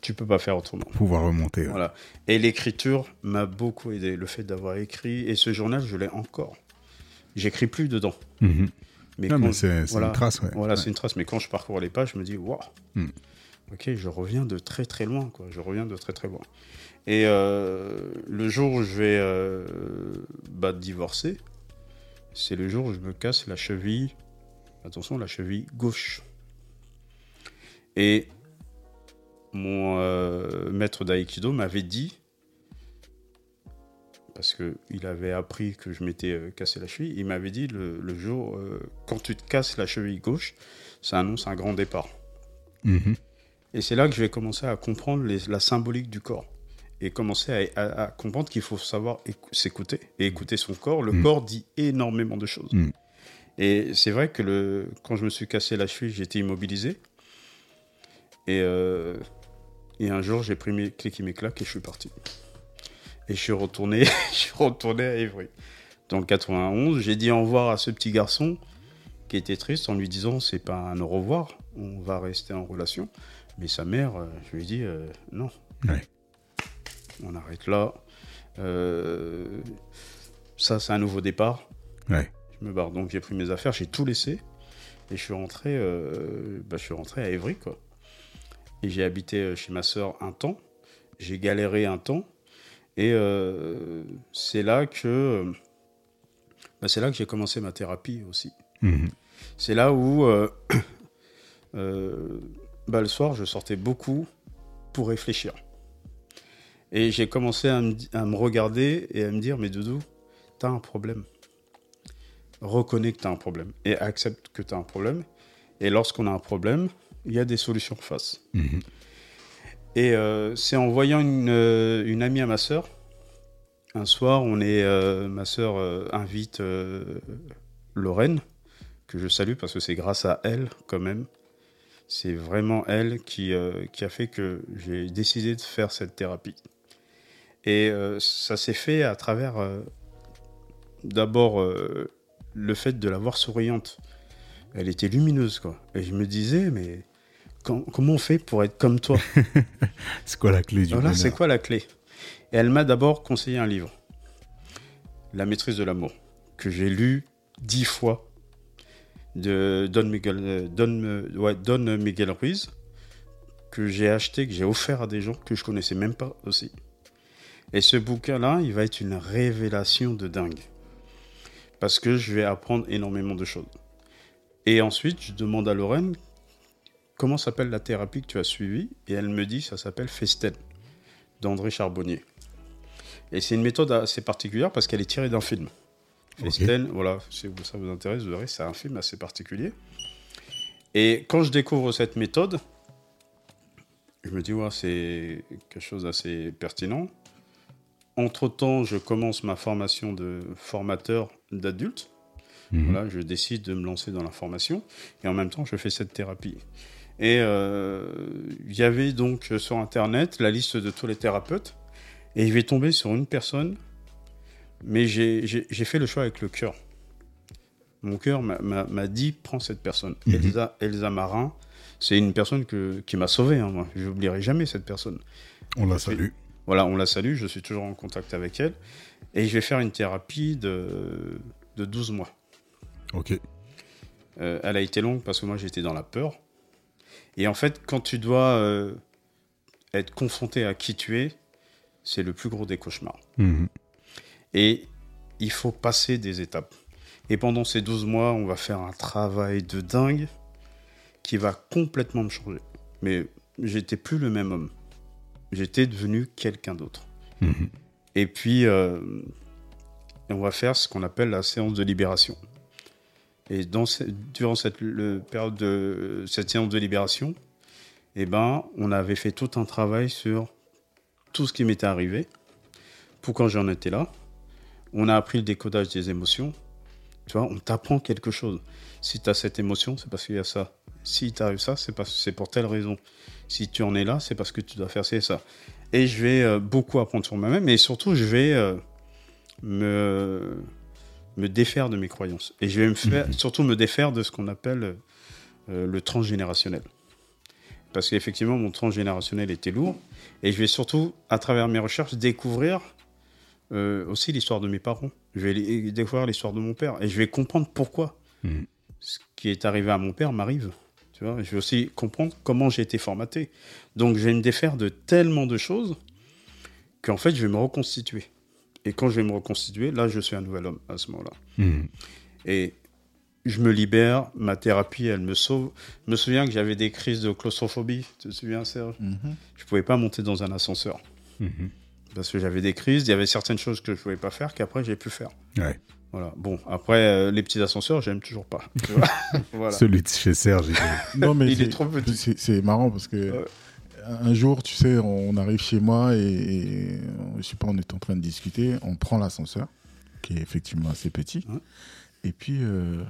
Tu peux pas faire autrement. pouvoir remonter. Voilà. Et l'écriture m'a beaucoup aidé. Le fait d'avoir écrit. Et ce journal, je l'ai encore. J'écris plus dedans. Mhm. Mais c'est voilà. une trace, ouais. Voilà, Ouais. c'est une trace. Mais quand je parcours les pages, je me dis, waouh, Hmm. ok, je reviens de très très loin, quoi. Je reviens de très très loin. Et euh, le jour où je vais euh, bah, divorcer, c'est le jour où je me casse la cheville, attention, la cheville gauche. Et mon euh, maître d'aïkido m'avait dit, parce qu'il avait appris que je m'étais euh, cassé la cheville, il m'avait dit le, le jour, euh, quand tu te casses la cheville gauche, ça annonce un grand départ. Mhm. Et c'est là que je vais commencer à comprendre les- la symbolique du corps. Et commencer à, à- à comprendre qu'il faut savoir écou- s'écouter et écouter son corps. Le Mm. corps dit énormément de choses. Mm. Et c'est vrai que le, quand je me suis cassé la cheville, j'étais immobilisé. Et, euh, et un jour, j'ai pris mes clics et mes claques et je suis parti. Et je suis retourné, je suis retourné à Évry. Dans le 91, j'ai dit au revoir à ce petit garçon qui était triste en lui disant c'est pas un au revoir, on va rester en relation. Mais sa mère, euh, je lui ai dit euh, non. Ouais. On arrête là. Euh, ça, c'est un nouveau départ. Ouais. Je me barre. Donc j'ai pris mes affaires, j'ai tout laissé et je suis rentré. euh, bah, je suis rentré à Évry quoi. Et j'ai habité euh, chez ma sœur un temps. J'ai galéré un temps et euh, c'est là que bah, c'est là que j'ai commencé ma thérapie aussi. Mhm. C'est là où, euh, euh, bah, le soir, je sortais beaucoup pour réfléchir. Et j'ai commencé à me, di- à me regarder et à me dire, mais Doudou, t'as un problème. Reconnais que t'as un problème et accepte que t'as un problème. Et lorsqu'on a un problème, il y a des solutions en face. Mhm. Et euh, c'est en voyant une, euh, une amie à ma sœur. Un soir, on est, euh, ma sœur euh, invite Lorraine, que je salue parce que c'est grâce à elle quand même. C'est vraiment elle qui, qui a fait que j'ai décidé de faire cette thérapie. Et ça s'est fait à travers d'abord le fait de la voir souriante. Elle était lumineuse, quoi. Et je me disais, mais quand- comment on fait pour être comme toi C'est quoi la clé du voilà, c'est quoi la clé Et elle m'a d'abord conseillé un livre, La maîtrise de l'amour, que j'ai lu dix fois, de Don Miguel, euh, Don, euh, ouais, Don Miguel Ruiz, que j'ai acheté, que j'ai offert à des gens que je connaissais même pas aussi. Et ce bouquin-là, il va être une révélation de dingue. Parce que je vais apprendre énormément de choses. Et ensuite, je demande à Lorraine comment s'appelle la thérapie que tu as suivie Et elle me dit ça s'appelle Festen d'André Charbonnier. Et c'est une méthode assez particulière parce qu'elle est tirée d'un film. Festen, voilà, si ça vous intéresse, vous verrez, c'est un film assez particulier. Et quand je découvre cette méthode, je me dis, ouais, c'est quelque chose d'assez pertinent. Entre-temps, je commence ma formation de formateur d'adultes. Mhm. Voilà, je décide de me lancer dans la formation et en même temps, je fais cette thérapie. Et euh, il y avait donc euh, sur Internet la liste de tous les thérapeutes et je vais tomber sur une personne, mais j'ai fait le choix avec le cœur. Mon cœur m'a dit prends cette personne. Mhm. Elsa, Elsa Marin, c'est une personne que, qui m'a sauvé. Hein, moi. Je n'oublierai jamais cette personne. On la salue. Voilà, on la salue, je suis toujours en contact avec elle. Et je vais faire une thérapie de, de 12 mois. Ok. Euh, elle a été longue parce que moi j'étais dans la peur. Et en fait, quand tu dois euh, être confronté à qui tu es, c'est le plus gros des cauchemars. Mhm. Et il faut passer des étapes. Et pendant ces 12 mois, on va faire un travail de dingue qui va complètement me changer. Mais j'étais plus le même homme. J'étais devenu quelqu'un d'autre. Mhm. Et puis, euh, on va faire ce qu'on appelle la séance de libération. Et durant cette période de cette séance de libération, eh ben, on avait fait tout un travail sur tout ce qui m'était arrivé, pour quand j'en étais là? On a appris le décodage des émotions. Tu vois, on t'apprend quelque chose. Si tu as cette émotion, c'est parce qu'il y a ça. Si tu arrive ça, c'est parce c'est pour telle raison. Si tu en es là, c'est parce que tu dois faire ça. Et je vais euh, beaucoup apprendre sur moi-même, et surtout, je vais euh, me, me défaire de mes croyances. Et je vais me faire, surtout me défaire de ce qu'on appelle euh, le transgénérationnel. Parce qu'effectivement, mon transgénérationnel était lourd. Et je vais surtout, à travers mes recherches, découvrir euh, aussi l'histoire de mes parents. Je vais li- découvrir l'histoire de mon père. Et je vais comprendre pourquoi Mhm. ce qui est arrivé à mon père m'arrive. Tu vois, je vais aussi comprendre comment j'ai été formaté. Donc, je vais me défaire de tellement de choses qu'en fait, je vais me reconstituer. Et quand je vais me reconstituer, là, je suis un nouvel homme à ce moment-là. Mhm. Et je me libère, ma thérapie, elle me sauve. Je me souviens que j'avais des crises de claustrophobie. Tu te souviens, Serge? Mhm. Je pouvais pas monter dans un ascenseur. Mhm. Parce que j'avais des crises, il y avait certaines choses que je pouvais pas faire qu'après j'ai pu faire. Ouais. Voilà. Bon, après, euh, les petits ascenseurs, j'aime toujours pas. tu vois? voilà. Celui de chez Serge, il est- Non, mais Il est trop petit. c'est- C'est marrant parce que Ouais. Un jour, tu sais, on arrive chez moi et, et, je sais pas, on est en train de discuter, on prend l'ascenseur, qui est effectivement assez petit, Ouais. et puis euh,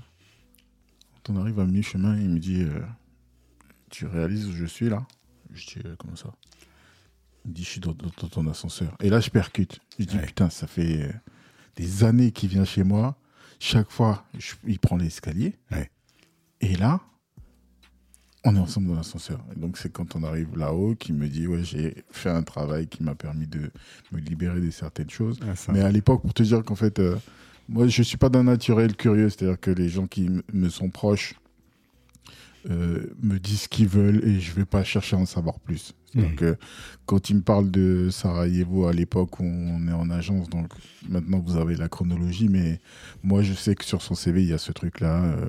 quand on arrive à mi-chemin, il me dit euh, Tu réalises où je suis là? Je dis euh, Comment ça? Il me dit Je suis dans, dans- dans ton ascenseur. Et là, je percute. Je dis Ouais. Putain, ça fait des années qu'il vient chez moi. Chaque fois, je- il prend l'escalier. Ouais. Et là, on est ensemble dans l'ascenseur. Et donc, c'est quand on arrive là-haut qu'il me dit Ouais, j'ai fait un travail qui m'a permis de me libérer de certaines choses. Ah, Mais à l'époque, pour te dire qu'en fait, euh, moi, je suis pas d'un naturel curieux, c'est-à-dire que les gens qui me sont proches euh, me disent ce qu'ils veulent et je vais pas chercher à en savoir plus. Mhm. que quand ils me parlent de Sarajevo à l'époque où on est en agence, donc maintenant vous avez la chronologie, mais moi je sais que sur son CV il y a ce truc-là. euh,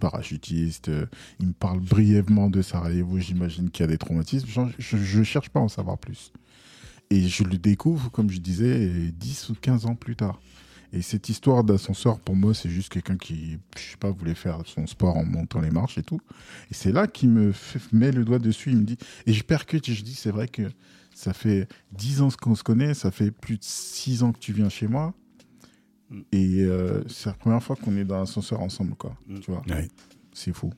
parachutiste, euh, il me parle brièvement de Sarajevo, j'imagine qu'il y a des traumatismes, je, je cherche pas à en savoir plus. Et je le découvre, comme je disais, 10 ou 15 ans plus tard. Et cette histoire d'ascenseur, pour moi, c'est juste quelqu'un qui, je sais pas, voulait faire son sport en montant les marches et tout. Et c'est là qu'il me met le doigt dessus. Il me dit, et je percute et je dis, c'est vrai que ça fait 10 ans qu'on se connaît, ça fait plus de 6 ans que tu viens chez moi. Mm. Et euh, c'est la première fois qu'on est dans l'ascenseur ensemble, quoi. Mm. Tu vois, Ouais. c'est fou.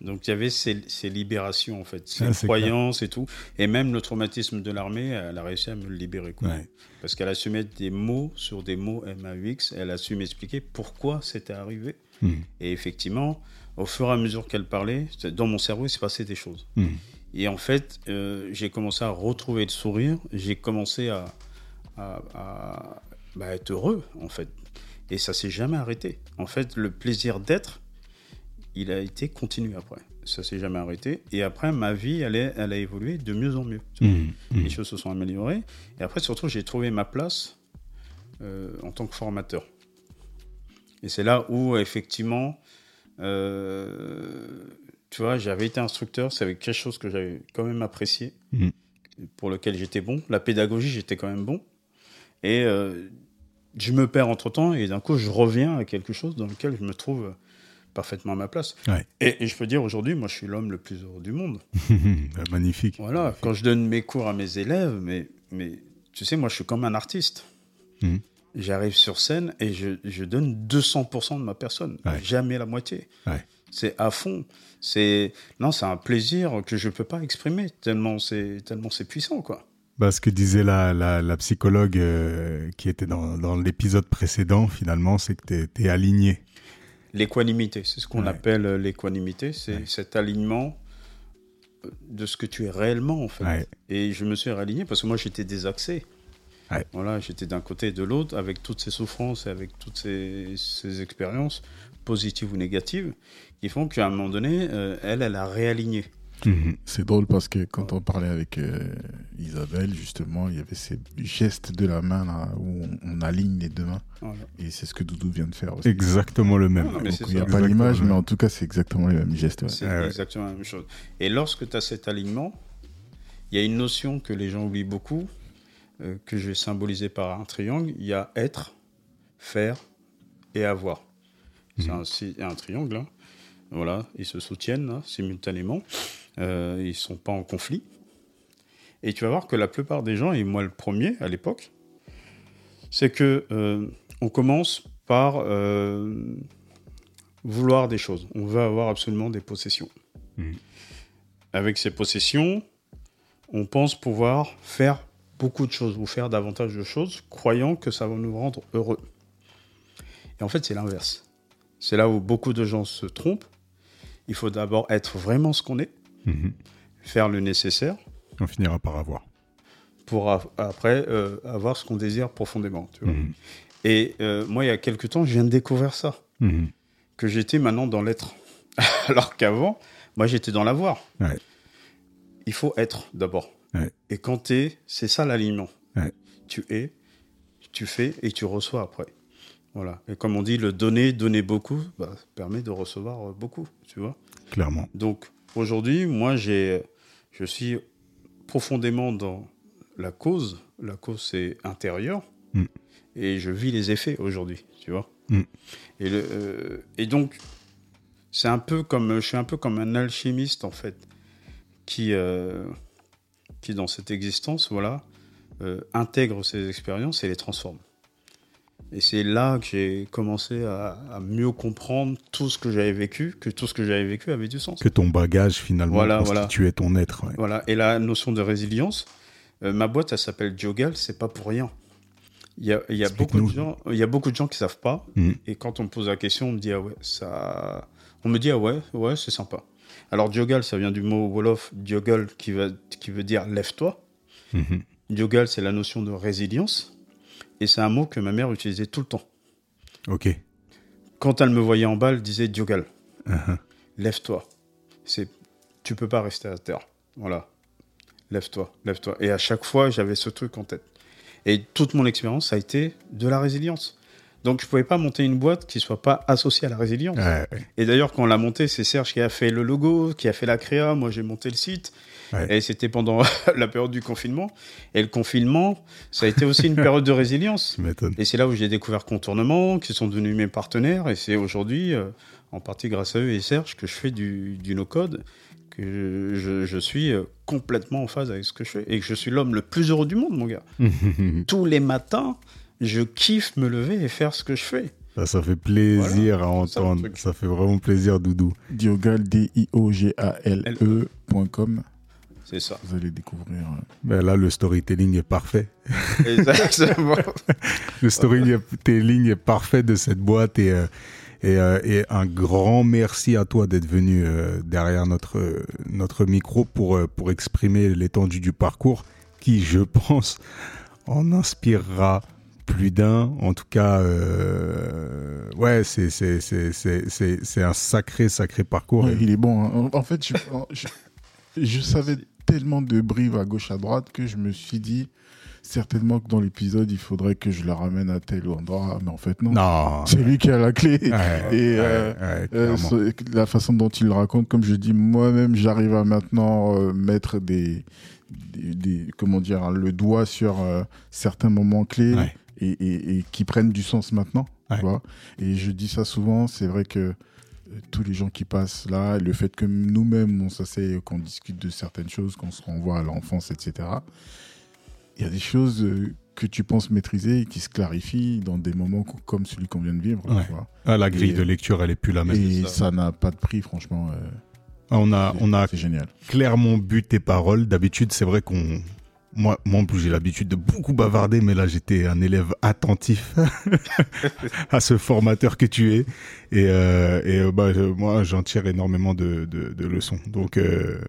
Donc il y avait ces, ces libérations en fait, ces Ah, croyances et tout. Et même le traumatisme de l'armée, elle a réussi à me le libérer. Quoi. Ouais. Parce qu'elle a su mettre des mots sur des mots MAUX, elle a su m'expliquer pourquoi c'était arrivé. Mhm. Et effectivement, au fur et à mesure qu'elle parlait, dans mon cerveau, il s'est passé des choses. Et en fait, euh, j'ai commencé à retrouver le sourire, j'ai commencé à, à- à- bah, être heureux, en fait. Et ça s'est jamais arrêté. En fait, le plaisir d'être, il a été continu après. Ça s'est jamais arrêté. Et après, ma vie, elle, est- elle a évolué de mieux en mieux. Mhm. Les Mhm. choses se sont améliorées. Et après, surtout, j'ai trouvé ma place euh, en tant que formateur. Et c'est là où, effectivement, euh, tu vois, j'avais été instructeur, c'est quelque chose que j'avais quand même apprécié, Mhm. pour lequel j'étais bon. La pédagogie, j'étais quand même bon. Et euh, je me perds entre-temps, et d'un coup, je reviens à quelque chose dans lequel je me trouve parfaitement à ma place. Ouais. Et, et je peux dire, aujourd'hui, moi, je suis l'homme le plus heureux du monde. Bah, Magnifique. Voilà, quand je donne mes cours à mes élèves, mais, mais tu sais, moi, je suis comme un artiste. Mhm. J'arrive sur scène et je, je donne 200% de ma personne, Ouais. jamais la moitié. Ouais. C'est à fond. C'est non, c'est un plaisir que je peux pas exprimer tellement c'est tellement c'est puissant quoi. Bah, ce que disait la, la, la psychologue euh, qui était dans, dans l'épisode précédent, finalement, c'est que tu es, aligné. L'équanimité, c'est ce qu'on Ouais. appelle euh, l'équanimité, c'est Ouais. cet alignement euh, de ce que tu es réellement en fait. Ouais. Et je me suis réaligné parce que moi j'étais désaxé. Voilà, j'étais d'un côté et de l'autre avec toutes ces souffrances et avec toutes ces, ces expériences positives ou négatives qui font qu'à un moment donné, euh, elle, elle a réaligné. Mhm. C'est drôle parce que quand on parlait avec euh, Isabelle, justement, il y avait ces gestes de la main là, où on, on aligne les deux mains. Voilà. Et c'est ce que Doudou vient de faire aussi. Exactement le même. Ah, il n'y a pas l'image, Exactement mais le en tout cas, c'est exactement les mêmes gestes. ouais. C'est ouais. exactement la même chose. Et lorsque tu as cet alignement, il y a une notion que les gens oublient beaucoup, euh, que je vais symboliser par un triangle. Il y a être, faire et avoir. C'est un, triangle. hein. Voilà, ils se soutiennent là, simultanément. Euh, ils sont pas en conflit. Et tu vas voir que la plupart des gens, et moi le premier à l'époque, c'est que euh, on commence par euh, vouloir des choses. On veut avoir absolument des possessions. Mhm. Avec ces possessions, on pense pouvoir faire beaucoup de choses ou faire davantage de choses, croyant que ça va nous rendre heureux. Et en fait, c'est l'inverse. C'est là où beaucoup de gens se trompent. Il faut d'abord être vraiment ce qu'on est, Mhm. faire le nécessaire On finira par avoir. pour a- après euh, avoir ce qu'on désire profondément. tu vois. Mhm. Et euh, moi, il y a quelques temps, je viens de découvrir ça, Mhm. que j'étais maintenant dans l'être. Alors qu'avant, moi, j'étais dans l'avoir. Ouais. Il faut être d'abord. Ouais. Et quand tu es, c'est ça l'alignement. Ouais. Tu es, tu fais et tu reçois après. Voilà. Et comme on dit, le donner, donner beaucoup, bah, permet de recevoir euh, beaucoup, tu vois. Clairement. Donc aujourd'hui, moi, j'ai, je suis profondément dans la cause. La cause, c'est intérieur. Mm. Et je vis les effets aujourd'hui, tu vois. Mm. Et, le, euh, et donc, c'est un peu comme, je suis un peu comme un alchimiste, en fait, qui, euh, qui dans cette existence, voilà, euh, intègre ces expériences et les transforme. Et c'est là que j'ai commencé à, à mieux comprendre tout ce que j'avais vécu, que tout ce que j'avais vécu avait du sens. Que ton bagage, finalement, Voilà, constituait ton être. ouais. Voilà. Et la notion de résilience, euh, ma boîte, elle s'appelle Diogal, c'est pas pour rien. Il y a, il y, a beaucoup de gens, y a beaucoup de gens qui savent pas. Mhm. Et quand on me pose la question, on me dit ah ouais, ça, on me dit ah ouais, ouais, c'est sympa. Alors Diogal, ça vient du mot wolof Diogal qui, va, qui veut dire lève-toi. Diogal, c'est la notion de résilience. Et c'est un mot que ma mère utilisait tout le temps. Ok. Quand elle me voyait en bas, elle disait Diogal, Mhm. lève-toi. C'est, tu peux pas rester à terre. Voilà. Lève-toi, lève-toi. Et à chaque fois, j'avais ce truc en tête. Et toute mon expérience, ça a été de la résilience. Donc, je pouvais pas monter une boîte qui soit pas associée à la résilience. Ouais, ouais. Et d'ailleurs, quand on l'a monté, c'est Serge qui a fait le logo, qui a fait la créa. Moi, j'ai monté le site. Ouais. Et c'était pendant la période du confinement. Et le confinement, ça a été aussi une période de résilience. Et c'est là où j'ai découvert Contournement, qui sont devenus mes partenaires. Et c'est aujourd'hui, euh, en partie grâce à eux et Serge, que je fais du, du no-code, que je, je suis euh, complètement en phase avec ce que je fais. Et que je suis l'homme le plus heureux du monde, mon gars. Tous les matins, je kiffe me lever et faire ce que je fais. Ça, ça fait plaisir à entendre. Ça fait vraiment plaisir, Doudou. Diogal, D-I-O-G-A-L-E.com. C'est ça. Vous allez découvrir. euh, Ben là, le storytelling est parfait. Exactement. Le storytelling est parfait de cette boîte et, euh, et, euh, et un grand merci à toi d'être venu derrière notre, notre micro pour, pour exprimer l'étendue du parcours qui, je pense, en inspirera plus d'un. En tout cas, euh, ouais, c'est c'est- c'est- c'est- c'est- c'est un sacré, sacré parcours. ouais, il est bon. hein. En, en fait, je, je, je savais tellement de brives à gauche, à droite que je me suis dit certainement que dans l'épisode, il faudrait que je le ramène à tel endroit. Mais en fait, non. Non. C'est lui qui a la clé. Ouais, Et ouais, euh, Euh, la façon dont il le raconte, comme je dis, moi-même, j'arrive à maintenant euh, mettre des, des, des- comment dire, le doigt sur certains moments clés et, et- et qui prennent du sens maintenant. tu vois. Et je dis ça souvent, c'est vrai que tous les gens qui passent là, le fait que nous-mêmes, on s'asseye, qu'on discute de certaines choses, qu'on se renvoie à l'enfance, etc. Il y a des choses euh, que tu penses maîtriser et qui se clarifient dans des moments co- comme celui qu'on vient de vivre. Ouais. vois. Ah, la grille et- de lecture, elle est plus la même. Et ça. n'a pas de prix, franchement. euh, Ah, On a, on a c'est génial. clairement bu tes paroles. D'habitude, c'est vrai qu'on. Moi, moi, en plus, j'ai l'habitude de beaucoup bavarder, mais là, j'étais un élève attentif à ce formateur que tu es. Et, euh, et bah, je- moi, j'en tire énormément de, de, de leçons. Donc, euh,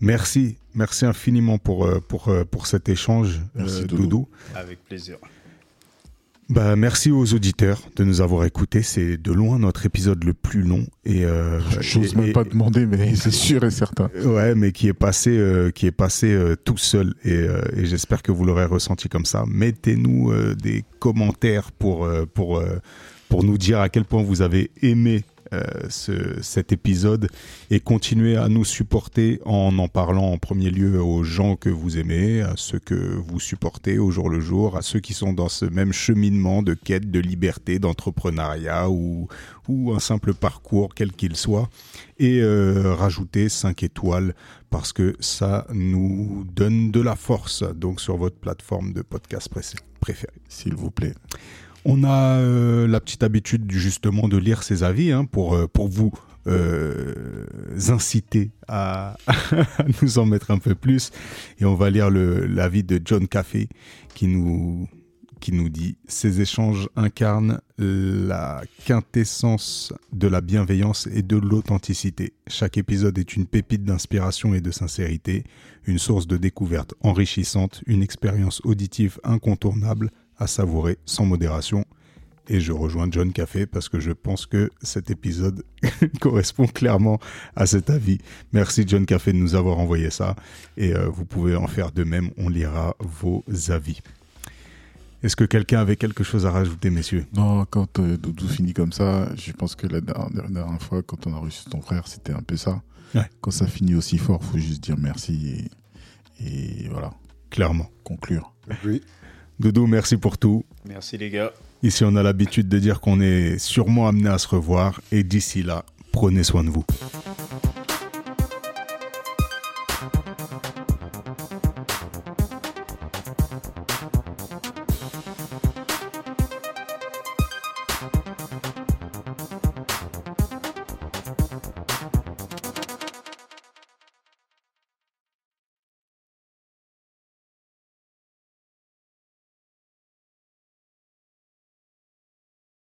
merci. Merci infiniment pour, euh, pour, pour cet échange, Merci, euh, Doudou. Doudou. Avec plaisir. Bah, merci aux auditeurs de nous avoir écoutés. C'est de loin notre épisode le plus long. Et, euh, J'ose même et- pas demander, mais c'est sûr et certain. Ouais, mais qui est passé, euh, qui est passé euh, tout seul, et, euh, et j'espère que vous l'aurez ressenti comme ça. Mettez-nous euh, des commentaires pour euh, pour pour nous dire à quel point vous avez aimé euh, ce, cet épisode et continuez à nous supporter en en parlant en premier lieu aux gens que vous aimez, à ceux que vous supportez au jour le jour, à ceux qui sont dans ce même cheminement de quête de liberté, d'entrepreneuriat ou, un simple parcours quel qu'il soit et euh, rajoutez 5 étoiles parce que ça nous donne de la force donc sur votre plateforme de podcast préférée. S'il vous plaît. On a euh, la petite habitude justement de lire ces avis hein, pour, euh, pour vous euh, inciter à, nous en mettre un peu plus. Et on va lire l'avis de John Café qui nous, qui nous dit Ces échanges incarnent la quintessence de la bienveillance et de l'authenticité. Chaque épisode est une pépite d'inspiration et de sincérité, une source de découverte enrichissante, une expérience auditive incontournable à savourer sans modération. Et je rejoins John Café parce que je pense que cet épisode correspond clairement à cet avis. Merci John Café de nous avoir envoyé ça. Et euh, vous pouvez en faire de même. On lira vos avis. Est-ce que quelqu'un avait quelque chose à rajouter, messieurs? Non, quand euh, Doudou finit comme ça, je pense que la dernière, dernière fois, quand on a reçu ton frère, c'était un peu ça. Ouais. Quand ça finit aussi fort, faut juste dire merci et, et voilà, Clairement. conclure. Oui. Doudou, merci pour tout. Merci les gars. Ici, on a l'habitude de dire qu'on est sûrement amené à se revoir. Et d'ici là, prenez soin de vous.